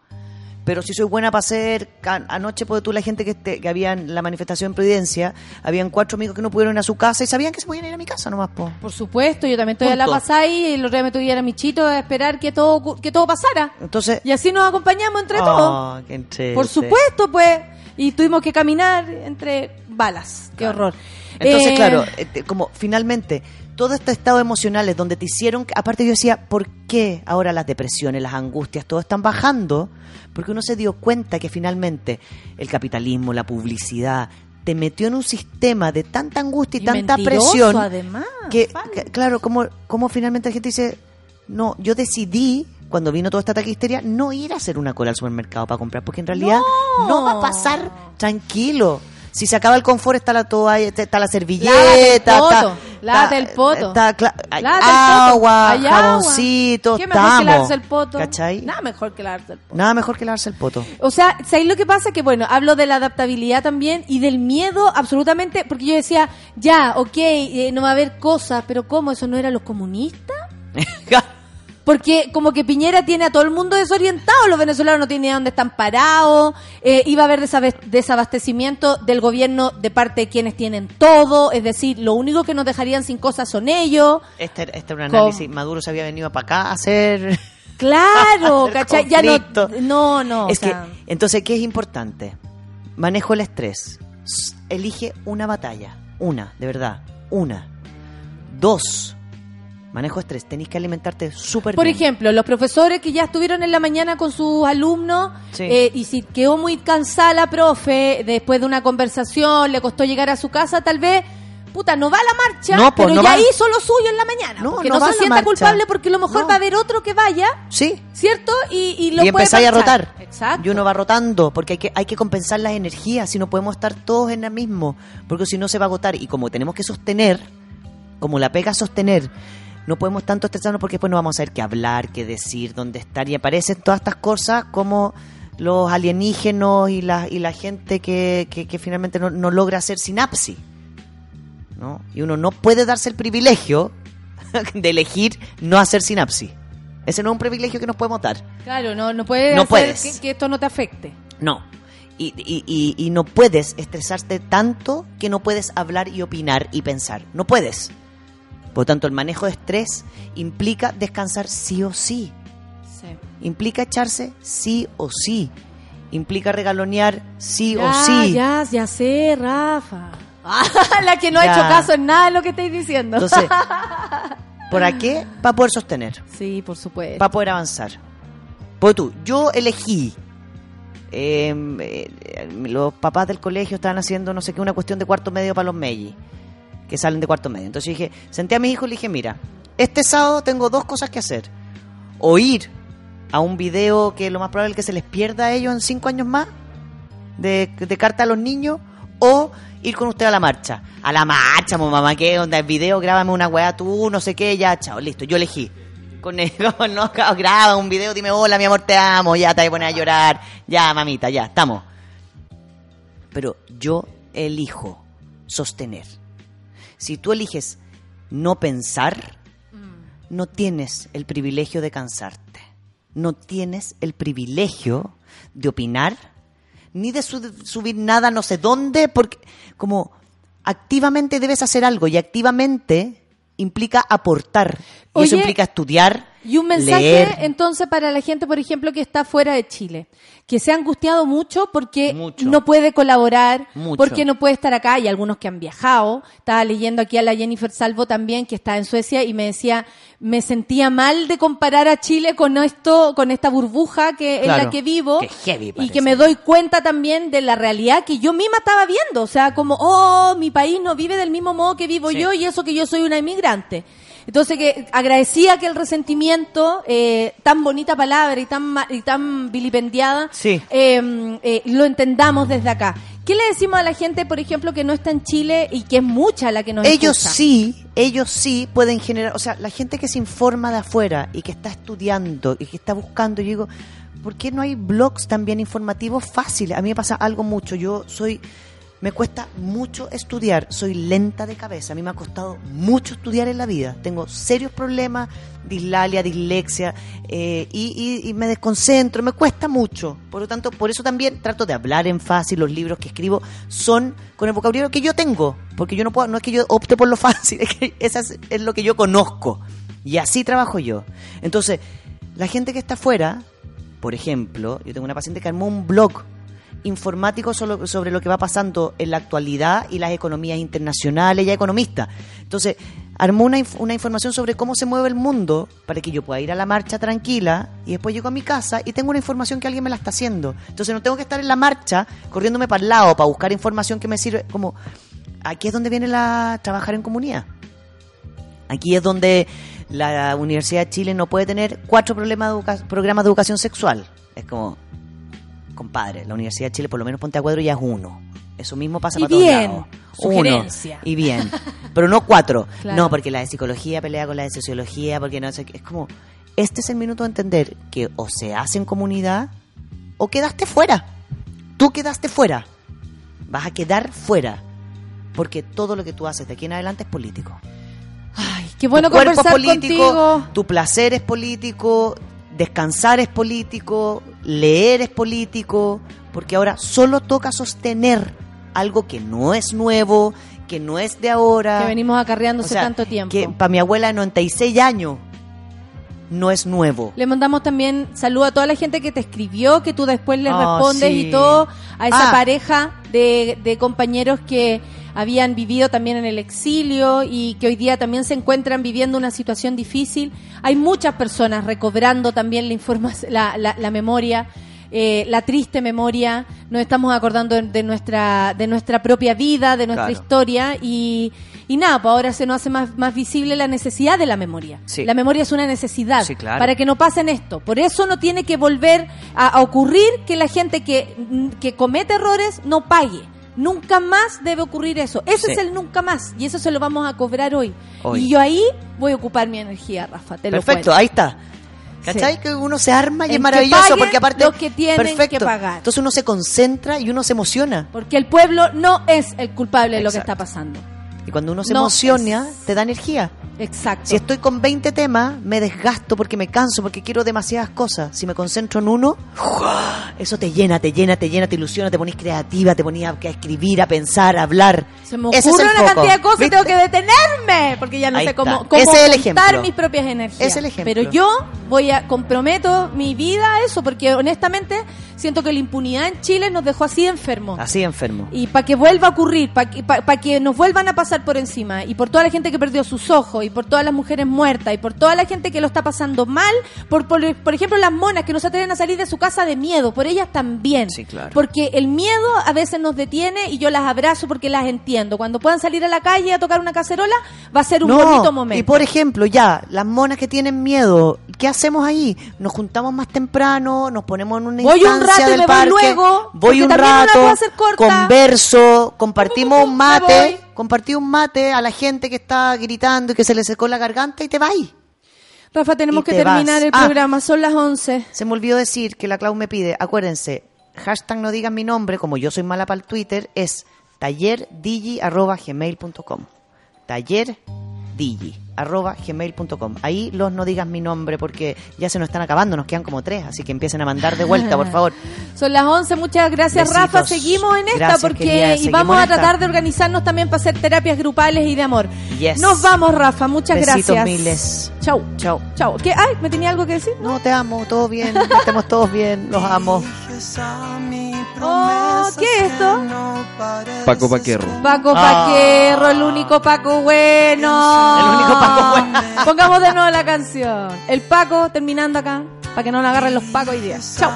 Pero sí soy buena para hacer. Anoche, pues tú, la gente que, este- que había en la manifestación en Providencia, habían cuatro amigos que no pudieron ir a su casa y sabían que se podían ir a mi casa nomás, po. Por supuesto, yo también estoy a la pasada y el otro día me ir a mi chito a esperar que todo, que todo pasara. Entonces. Y así nos acompañamos entre Oh, todos. Por supuesto, pues. Y tuvimos que caminar entre balas. Qué horror. Entonces, Eh, claro, este, como finalmente, todo este estado emocional es donde te hicieron, aparte yo decía, ¿por qué ahora las depresiones, las angustias, todo están bajando? Porque uno se dio cuenta que finalmente el capitalismo, la publicidad, te metió en un sistema de tanta angustia y, Y tanta presión además, que, que, claro, como, como finalmente la gente dice, no, yo decidí cuando vino todo este ataque histeria no ir a hacer una cola al supermercado para comprar, porque en realidad no, va a pasar tranquilo. Si se acaba el confort, está la toalla, está la servilleta, Lávate el poto, está- agua, jaboncito, ¿Qué mejor que lavarse el poto? ¿Cachai? Nada mejor que lavarse el poto. Nada mejor que lavarse el poto. O sea, ¿sabéis lo que pasa? Que bueno, hablo de la adaptabilidad también y del miedo absolutamente, porque yo decía, ya, ok, eh, no va a haber cosas, pero ¿cómo? ¿Eso no eran los comunistas? [laughs] Porque como que Piñera tiene a todo el mundo desorientado, los venezolanos no tienen idea dónde están parados, eh, iba a haber desabastecimiento del gobierno de parte de quienes tienen todo, es decir, lo único que nos dejarían sin cosas son ellos. Este, este era un análisis. Maduro se había venido para acá a hacer. [laughs] Claro, [laughs] ¿cachai? Ya no, no, no. es o sea, que, entonces, ¿qué es importante? Manejo el estrés. Elige una batalla. Una, de verdad. Una. Dos. Manejo estrés. Tenéis que alimentarte súper Por bien. ejemplo, los profesores que ya estuvieron en la mañana con sus alumnos Sí. eh, y si quedó muy cansada la profe después de una conversación, le costó llegar a su casa, tal vez puta, no va a la marcha, No, pues, pero no ya va. hizo lo suyo en la mañana. No, porque no se sienta culpable porque a lo mejor va a haber otro que vaya, Sí. ¿cierto? Y, y lo y puede empezáis a rotar. Exacto. Y uno va rotando, porque hay que, hay que compensar las energías, si no podemos estar todos en el mismo, porque si no se va a agotar. Y como tenemos que sostener, como la pega sostener, no podemos tanto estresarnos porque después no vamos a saber qué hablar, qué decir, dónde estar. Y aparecen todas estas cosas como los alienígenos y la, y la gente que, que, que finalmente no, no logra hacer sinapsis. ¿no? Y uno no puede darse el privilegio [laughs] de elegir no hacer sinapsis. Ese no es un privilegio que nos podemos dar. Claro, no, no puedes No hacer puedes. Que, que esto no te afecte. No. Y, y- y- y no puedes estresarte tanto que no puedes hablar y opinar y pensar. No puedes. Por lo tanto, el manejo de estrés implica descansar sí o sí. Sí. Implica echarse sí o sí. Implica regalonear sí Ya, o sí. ya, ya sé, Rafa. [laughs] la que no ha hecho caso en nada de lo que estáis diciendo. Entonces, [laughs] ¿para qué? Para poder sostener. sí, por supuesto. para poder avanzar. Pues tú, yo elegí. eh, eh, los papás del colegio estaban haciendo no sé qué, una cuestión de cuarto medio para los Meiji, que salen de cuarto medio. Entonces dije, senté a mi hijo y le dije, mira, este sábado tengo dos cosas que hacer. O ir a un video que lo más probable es que se les pierda a ellos en cinco años más, de, carta a los niños, o ir con usted a la marcha. A la marcha, mamá, ¿qué onda? El video, grábame una weá tú, no sé qué, ya, chao, listo, yo elegí. Con el, [laughs] no, graba un video, dime hola, mi amor, te amo, ya te voy a llorar, ya, mamita, ya, estamos. Pero yo elijo sostener. Si tú eliges no pensar, no tienes el privilegio de cansarte. No tienes el privilegio de opinar, ni de su- subir nada no sé dónde, porque como activamente debes hacer algo y activamente implica aportar. Y eso implica estudiar, Y un mensaje leer. entonces para la gente, por ejemplo, que está fuera de Chile, que se ha angustiado mucho porque Mucho. no puede colaborar, Mucho. porque no puede estar acá, y algunos que han viajado. Estaba leyendo aquí a la Jennifer Salvo también, que está en Suecia, y me decía, me sentía mal de comparar a Chile con esto, con esta burbuja que en Claro. la que vivo, Qué heavy y que me doy cuenta también de la realidad que yo misma estaba viendo. O sea, como, oh, mi país no vive del mismo modo que vivo Sí. yo, y eso que yo soy una inmigrante. Entonces que agradecía que el resentimiento, eh, tan bonita palabra y tan y tan vilipendiada, Sí. eh, eh, lo entendamos desde acá. ¿Qué le decimos a la gente, por ejemplo, que no está en Chile y que es mucha la que nos ellos escucha? sí, ellos sí pueden generar, o sea, la gente que se informa de afuera y que está estudiando y que está buscando, yo digo, ¿por qué no hay blogs también informativos fáciles? A mí me pasa algo mucho, yo soy, me cuesta mucho estudiar, soy lenta de cabeza, a mí me ha costado mucho estudiar en la vida, tengo serios problemas, dislalia, dislexia, eh, y, y- me desconcentro, me cuesta mucho, por lo tanto, por eso también trato de hablar en fácil, los libros que escribo son con el vocabulario que yo tengo, porque yo no puedo, no es que yo opte por lo [laughs] fácil, es que esa es, es lo que yo conozco, y así trabajo yo. Entonces, la gente que está afuera, por ejemplo, yo tengo una paciente que armó un blog informático sobre lo que va pasando en la actualidad y las economías internacionales, es economista. Entonces, armó una, una información sobre cómo se mueve el mundo para que yo pueda ir a la marcha tranquila y después llego a mi casa y tengo una información que alguien me la está haciendo. Entonces, no tengo que estar en la marcha corriéndome para el lado para buscar información que me sirve. Como, aquí es donde viene la trabajar en comunidad. Aquí es donde la Universidad de Chile no puede tener cuatro problemas de programas de educación sexual. Es como, compadre, la Universidad de Chile por lo menos ponte a cuadro ya es uno. Eso mismo pasa Y para todos lados. sugerencia. Uno, y bien. Pero no cuatro. [laughs] Claro. No, porque la de psicología pelea con la de sociología, porque no sé qué. Es como, este es el minuto de entender que o se hace en comunidad o quedaste fuera. Tú quedaste fuera. Vas a quedar fuera. Porque todo lo que tú haces de aquí en adelante es político. Ay, qué bueno tu cuerpo es conversar político, contigo. tu placer es político, descansar es político, leer es político, porque ahora solo toca sostener algo que no es nuevo, que no es de ahora. Que venimos O acarreándose sea, tanto tiempo. Que para mi abuela de 96 años no es nuevo. Le mandamos también saludo a toda la gente que te escribió, que tú después les Ah, respondes sí. y todo, a esa Ah. pareja de, de compañeros que habían vivido también en el exilio y que hoy día también se encuentran viviendo una situación difícil. Hay muchas personas recobrando también la, informa- [laughs] la, la- la memoria. eh, la triste memoria, nos estamos acordando de, de nuestra de nuestra propia vida, de nuestra Claro. historia y, Y nada, pues ahora se nos hace más, más visible la necesidad de la memoria. Sí. La memoria es una necesidad Sí, claro. para que no pasen esto. Por eso no tiene que volver a, a ocurrir que la gente que, que comete errores no pague. Nunca más debe ocurrir eso. Ese Sí. es el nunca más. Y eso se lo vamos a cobrar hoy. Hoy. Y yo ahí voy a ocupar mi energía, Rafa. Te Perfecto, ahí está. ¿Cachai? Sí. Que uno se arma y En es maravilloso porque aparte... los que tienen perfecto. que pagar. Entonces uno se concentra y uno se emociona. Porque el pueblo no es el culpable de lo que está pasando. Y cuando uno se No emociona, te da energía. Exacto. Si estoy con 20 temas, me desgasto porque me canso, porque quiero demasiadas cosas. Si me concentro en uno, eso te llena, te llena, te llena, te ilusiona, te pones creativa, te pones a a escribir, a pensar, a hablar. Se me Ese es ocurre el una foco. cantidad de cosas, ¿Viste? tengo que detenerme, porque ya no Ahí sé cómo, cómo Ese es el mis propias energías. Es el ejemplo. Pero yo voy a comprometo mi vida a eso, porque honestamente siento que la impunidad en Chile nos dejó así enfermos. Así enfermo. Y para que vuelva a ocurrir, para que, pa- pa' que nos vuelvan a pasar por encima, y por toda la gente que perdió sus ojos, y por todas las mujeres muertas, y por toda la gente que lo está pasando mal, por, por, por ejemplo las monas que no se atreven a salir de su casa de miedo, por ellas también. Sí, claro. Porque el miedo a veces nos detiene y yo las abrazo porque las entiendo. Cuando puedan salir a la calle a tocar una cacerola, va a ser un No, bonito momento. Y por ejemplo, ya, las monas que tienen miedo, ¿qué hacemos ahí? Nos juntamos más temprano, nos ponemos en una Voy un instancia del parque, luego, voy un rato, converso, compartimos un mate, compartí un mate a la gente que está gritando y que se le secó la garganta y te vas. Rafa, tenemos que te terminar vas. el Ah. programa, son las 11. Se me olvidó decir que la Clau me pide, acuérdense, hashtag no digan mi nombre, como yo soy mala para el Twitter, es tallerdigi.gmail.com. Tallerdigi arroba gmail.com. Ahí los no digas mi nombre porque ya se nos están acabando, nos quedan como tres, así que empiecen a mandar de vuelta, por favor. [laughs] Son las 11, muchas gracias Besitos. Rafa. Seguimos en esta Gracias, porque querida, y vamos a tratar de organizarnos también para hacer terapias grupales y de amor. Yes. Nos vamos, Rafa, muchas Besitos gracias. miles. Chau. Chao. Chau. ¿Qué? Ay, ¿me tenía algo que decir? No, te amo, todo bien, estemos todos bien, los amo. Oh, ¿qué es esto? Paco Paquerro. Paco Ah. Paquerro, el único Paco bueno. El único Paco bueno. [laughs] Pongamos de nuevo la canción. El Paco terminando acá, para que no nos agarren los Pacos hoy día. Chao.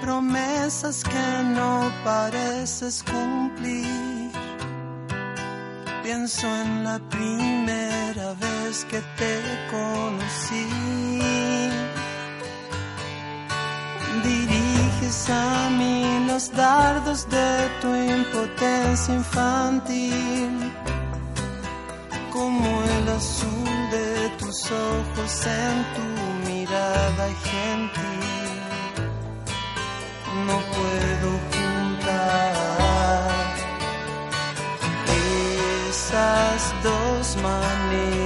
promesas que no pareces cumplir. Pienso en la primera vez que te conocí. A mí los dardos de tu impotencia infantil. Como el azul de tus ojos en tu mirada gentil no puedo juntar esas dos maneras